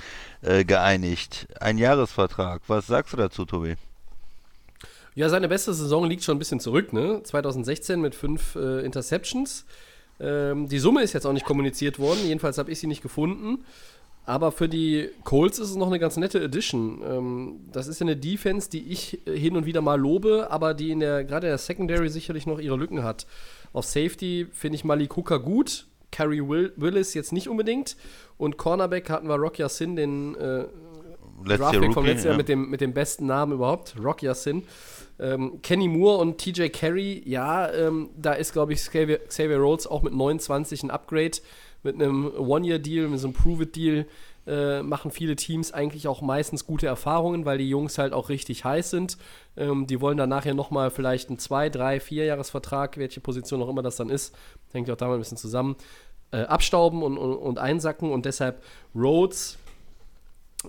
äh, geeinigt. Ein Jahresvertrag. Was sagst du dazu, Tobi? Ja, seine beste Saison liegt schon ein bisschen zurück, ne? 2016 mit fünf äh, Interceptions. Ähm, die Summe ist jetzt auch nicht kommuniziert worden, jedenfalls habe ich sie nicht gefunden. Aber für die Colts ist es noch eine ganz nette Edition. Ähm, das ist ja eine Defense, die ich hin und wieder mal lobe, aber die in der gerade in der Secondary sicherlich noch ihre Lücken hat. Auf Safety finde ich Malik Hooker gut, Carrie Will Willis jetzt nicht unbedingt. Und Cornerback hatten wir Rock Yassin, den äh, Draftpick vom letzten Jahr ja. mit, dem, mit dem besten Namen überhaupt, Rock Yassin. Ähm, Kenny Moore und TJ Carey, ja, ähm, da ist, glaube ich, Xavier, Xavier Rhodes auch mit 29 ein Upgrade, mit einem One-Year-Deal, mit so einem Prove-It-Deal. Äh, machen viele Teams eigentlich auch meistens gute Erfahrungen, weil die Jungs halt auch richtig heiß sind. Ähm, die wollen dann nachher nochmal vielleicht einen 2, 3, 4 Jahresvertrag, welche Position auch immer das dann ist, hängt auch da mal ein bisschen zusammen, äh, abstauben und, und, und, einsacken und deshalb Rhodes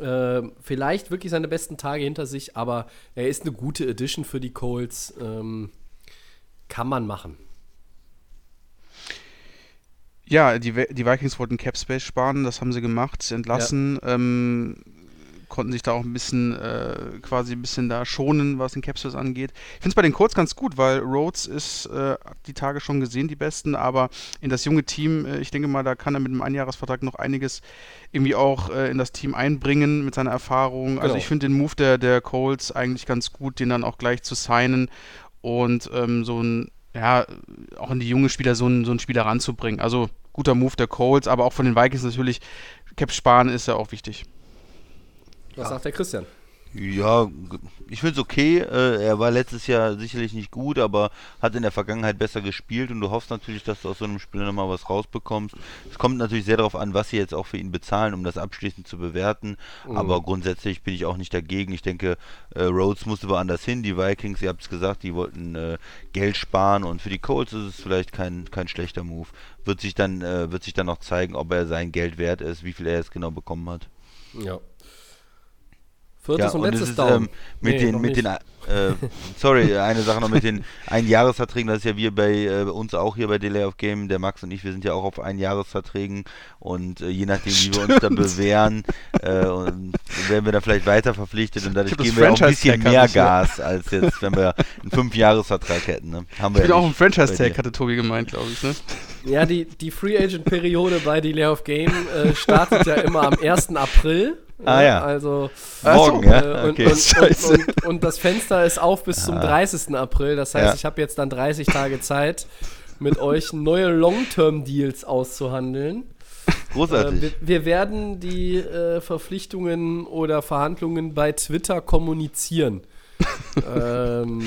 äh, vielleicht wirklich seine besten Tage hinter sich, aber er ist eine gute Edition für die Colts. Ähm, kann man machen. Ja, die, die Vikings wollten Cap Space sparen, das haben sie gemacht, entlassen. Ja. Ähm, konnten sich da auch ein bisschen äh, quasi ein bisschen da schonen, was den Capsules angeht. Ich finde es bei den Colts ganz gut, weil Rhodes ist äh, die Tage schon gesehen, die besten, aber in das junge Team, äh, ich denke mal, da kann er mit einem Einjahresvertrag noch einiges irgendwie auch äh, in das Team einbringen mit seiner Erfahrung. Also genau. Also ich finde den Move der, der Colts eigentlich ganz gut, den dann auch gleich zu signen und ähm, so ein ja, auch in die junge Spieler so einen, so einen Spieler ranzubringen. Also guter Move der Colts, aber auch von den Vikings natürlich, Cap sparen ist ja auch wichtig. Was ja. sagt der Christian? Ja, ich finde es okay. Äh, er war letztes Jahr sicherlich nicht gut, aber hat in der Vergangenheit besser gespielt und du hoffst natürlich, dass du aus so einem Spiel nochmal was rausbekommst. Es kommt natürlich sehr darauf an, was sie jetzt auch für ihn bezahlen, um das abschließend zu bewerten. Mhm. Aber grundsätzlich bin ich auch nicht dagegen. Ich denke, äh, Rhodes musste woanders hin. Die Vikings, ihr habt es gesagt, die wollten äh, Geld sparen und für die Colts ist es vielleicht kein, kein schlechter Move. Wird sich dann, wird sich dann noch zeigen, ob er sein Geld wert ist, wie viel er jetzt genau bekommen hat. Ja. Viertes ja, und letztes ist, Down. Ähm, mit nee, den, mit den, äh, sorry, eine Sache noch mit den Einjahresverträgen, das ist ja wir bei äh, uns auch hier bei Delay of Game, der Max und ich, wir sind ja auch auf Einjahresverträgen und äh, je nachdem, wie wir uns da bewähren, äh, werden wir dann vielleicht weiter verpflichtet und dadurch geben wir auch ein bisschen mehr Gas, als jetzt, wenn wir einen Fünfjahresvertrag hätten. Ne? Haben wir ich ja auch ein Franchise-Tag, hatte Tobi gemeint, glaube ich. Ne? Ja, die, die Free Agent-Periode bei Delay of Game äh, startet ja immer am 1. April. Ah ja. Also morgen, so, ja. Äh, okay. und, und, und, und, das Fenster ist auf bis zum 30. Ah. April. Das heißt, ja. ich habe jetzt dann 30 Tage Zeit, mit euch neue Long-Term-Deals auszuhandeln. Großartig. Äh, wir, wir werden die äh, Verpflichtungen oder Verhandlungen bei Twitter kommunizieren. ähm,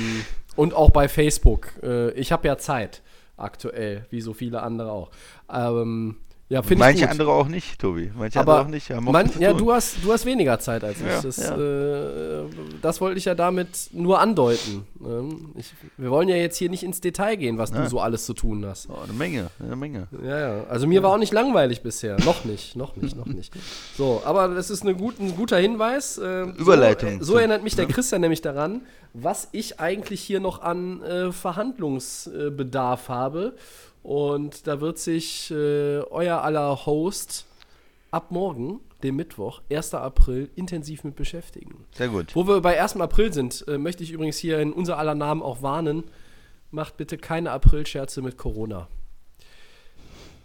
und auch bei Facebook. Äh, ich habe ja Zeit aktuell, wie so viele andere auch. Ähm, ja, finde ich Manche gut. andere auch nicht, Tobi. Manche Aber andere auch nicht. Haben auch Man, ja, du hast, du hast weniger Zeit als ich. Ja, das, ja. Äh, das wollte ich ja damit nur andeuten. Ähm, ich, wir wollen ja jetzt hier nicht ins Detail gehen, was du Ja. so alles zu tun hast. Oh, eine Menge, eine Menge. Ja, ja. Also mir war auch nicht langweilig bisher. Noch nicht, noch nicht, noch nicht. So, aber das ist eine gut, ein guter Hinweis. Ähm, Überleitung So, äh, so erinnert mich der Christian nämlich daran, was ich eigentlich hier noch an äh, Verhandlungsbedarf habe. Und da wird sich äh, euer aller Host ab morgen, dem Mittwoch, 1. April, intensiv mit beschäftigen. Sehr gut. Wo wir bei 1. April sind, äh, möchte ich übrigens hier in unser aller Namen auch warnen. Macht bitte keine Aprilscherze mit Corona.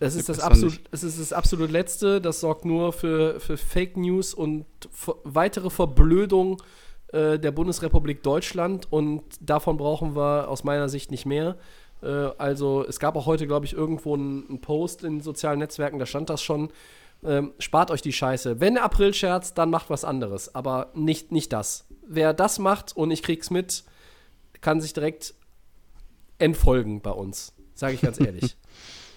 Das ist das, absolut, das ist das absolut Letzte. Das sorgt nur für, für Fake News und weitere Verblödung äh, der Bundesrepublik Deutschland. Und davon brauchen wir aus meiner Sicht nicht mehr. Äh, also es gab auch heute, glaube ich, irgendwo einen Post in sozialen Netzwerken, da stand das schon. Ähm, spart euch die Scheiße. Wenn April scherzt, dann macht was anderes. Aber nicht, nicht das. Wer das macht und ich krieg's mit, kann sich direkt entfolgen bei uns. Sage ich ganz ehrlich.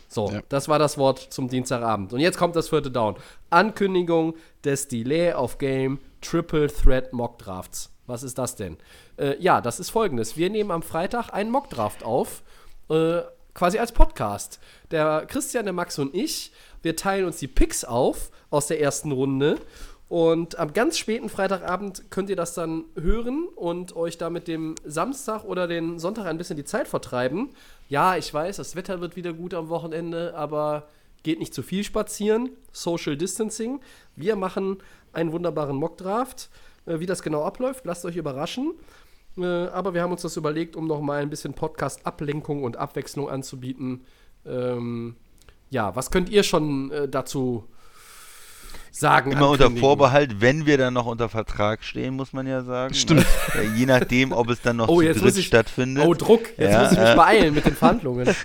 So, Ja. das war das Wort zum Dienstagabend. Und jetzt kommt das vierte Down. Ankündigung des Delay of Game Triple Threat Mock Drafts. Was ist das denn? Äh, ja, das ist folgendes. Wir nehmen am Freitag einen Mock Draft auf, äh, quasi als Podcast. Der Christian, der Max und ich, wir teilen uns die Picks auf aus der ersten Runde. Und am ganz späten Freitagabend könnt ihr das dann hören und euch da mit dem Samstag oder den Sonntag ein bisschen die Zeit vertreiben. Ja, ich weiß, das Wetter wird wieder gut am Wochenende, aber geht nicht zu viel spazieren. Social Distancing. Wir machen einen wunderbaren Mockdraft. Äh, Wie das genau abläuft, lasst euch überraschen. Äh, Aber wir haben uns das überlegt, um nochmal ein bisschen Podcast-Ablenkung und Abwechslung anzubieten. Ähm, ja, was könnt ihr schon äh, dazu sagen? Immer unter? Vorbehalt, wenn wir dann noch unter Vertrag stehen, muss man ja sagen. Stimmt. Ne? Ja, je nachdem, ob es dann noch Oh, zu jetzt dritt muss ich- stattfindet. Oh, Druck. Jetzt Ja, muss ich mich äh. beeilen mit den Verhandlungen.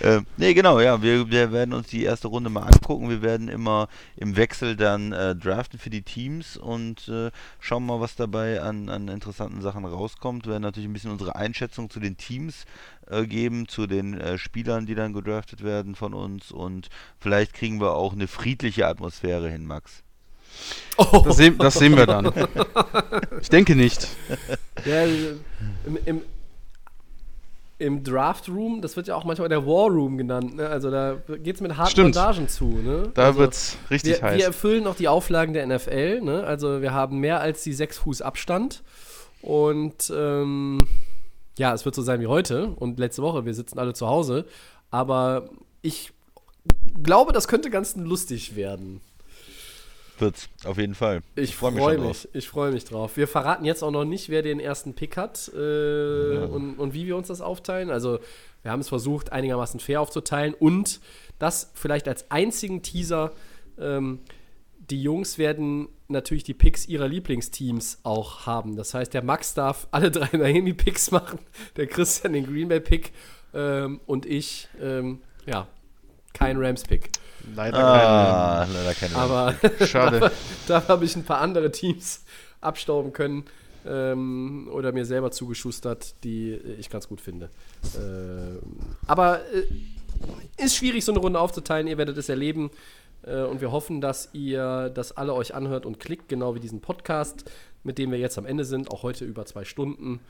Äh, nee, genau, ja. Wir, wir werden uns die erste Runde mal angucken. Wir werden immer im Wechsel dann äh, draften für die Teams und äh, schauen mal, was dabei an, an interessanten Sachen rauskommt. Wir werden natürlich ein bisschen unsere Einschätzung zu den Teams äh, geben, zu den äh, Spielern, die dann gedraftet werden von uns und vielleicht kriegen wir auch eine friedliche Atmosphäre hin, Max. Oh, Das, sehen, das sehen wir dann. Ich denke nicht. ja, im, im, Im Draft Room, das wird ja auch manchmal der War Room genannt. Ne? Also da geht es mit harten Stimmt. Bandagen zu. Ne? Da also, wird's richtig wir, heiß. wir erfüllen auch die Auflagen der NFL. Ne? Also wir haben mehr als die sechs Fuß Abstand. Und ähm, ja, es wird so sein wie heute und letzte Woche. Wir sitzen alle zu Hause. Aber ich glaube, das könnte ganz lustig werden. Wird's, auf jeden Fall. Ich freu freue schon mich, ich freue mich drauf. Wir verraten jetzt auch noch nicht, wer den ersten Pick hat äh, und, und wie wir uns das aufteilen. Also wir haben es versucht, einigermaßen fair aufzuteilen und das vielleicht als einzigen Teaser. Ähm, die Jungs werden natürlich die Picks ihrer Lieblingsteams auch haben. Das heißt, der Max darf alle drei Miami-Picks machen, der Christian den Green Bay-Pick ähm, und ich, ähm, ja, kein Rams-Pick. Leider Ah, leider keine Aber keine. Schade. da habe ich ein paar andere Teams abstauben können ähm, oder mir selber zugeschustert, die ich ganz gut finde. Ähm, aber äh, ist schwierig, so eine Runde aufzuteilen. Ihr werdet es erleben. Äh, und wir hoffen, dass ihr das alle euch anhört und klickt, genau wie diesen Podcast, mit dem wir jetzt am Ende sind. Auch heute über zwei Stunden.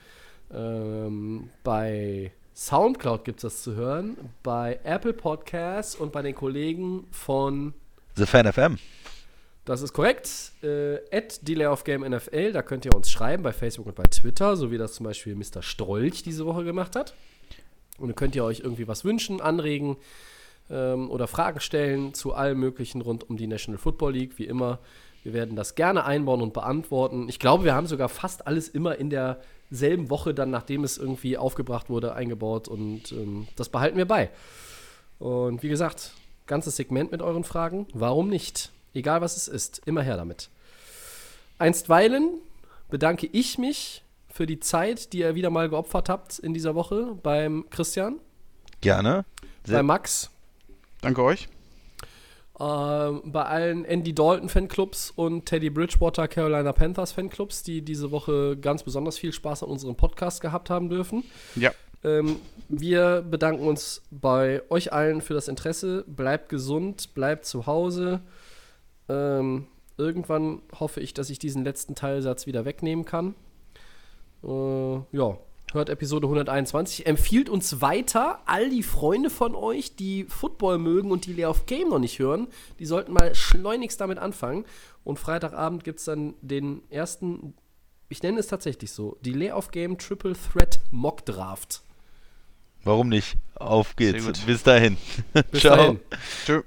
Ähm, bei Soundcloud gibt es das zu hören, bei Apple Podcasts und bei den Kollegen von The Fan FM. das ist korrekt. Äh, at Delay of Game NFL, da könnt ihr uns schreiben bei Facebook und bei Twitter, so wie das zum Beispiel Mr. Strolch diese Woche gemacht hat. Und dann könnt ihr euch irgendwie was wünschen, anregen ähm, oder Fragen stellen zu allem Möglichen rund um die National Football League, wie immer. Wir werden das gerne einbauen und beantworten. Ich glaube, wir haben sogar fast alles immer in derselben Woche, dann nachdem es irgendwie aufgebracht wurde, eingebaut und ähm, das behalten wir bei. Und wie gesagt, ganzes Segment mit euren Fragen. Warum nicht? Egal was es ist, immer her damit. Einstweilen bedanke ich mich für die Zeit, die ihr wieder mal geopfert habt in dieser Woche beim Christian, Gerne. Sehr- bei Max Danke euch. Ähm, bei allen Andy Dalton Fanclubs und Teddy Bridgewater Carolina Panthers Fanclubs, die diese Woche ganz besonders viel Spaß an unserem Podcast gehabt haben dürfen. Ja. Ähm, wir bedanken uns bei euch allen für das Interesse. Bleibt gesund, bleibt zu Hause. Ähm, irgendwann hoffe ich, dass ich diesen letzten Teilsatz wieder wegnehmen kann. Äh, ja, hört Episode 121. Empfiehlt uns weiter. All die Freunde von euch, die Football mögen und die Lay of Game noch nicht hören, die sollten mal schleunigst damit anfangen. Und Freitagabend gibt es dann den ersten, ich nenne es tatsächlich so, die Lay of Game Triple Threat Mock Draft. Warum nicht? Auf geht's. Bis dahin. Bis Ciao. dahin. Tschö.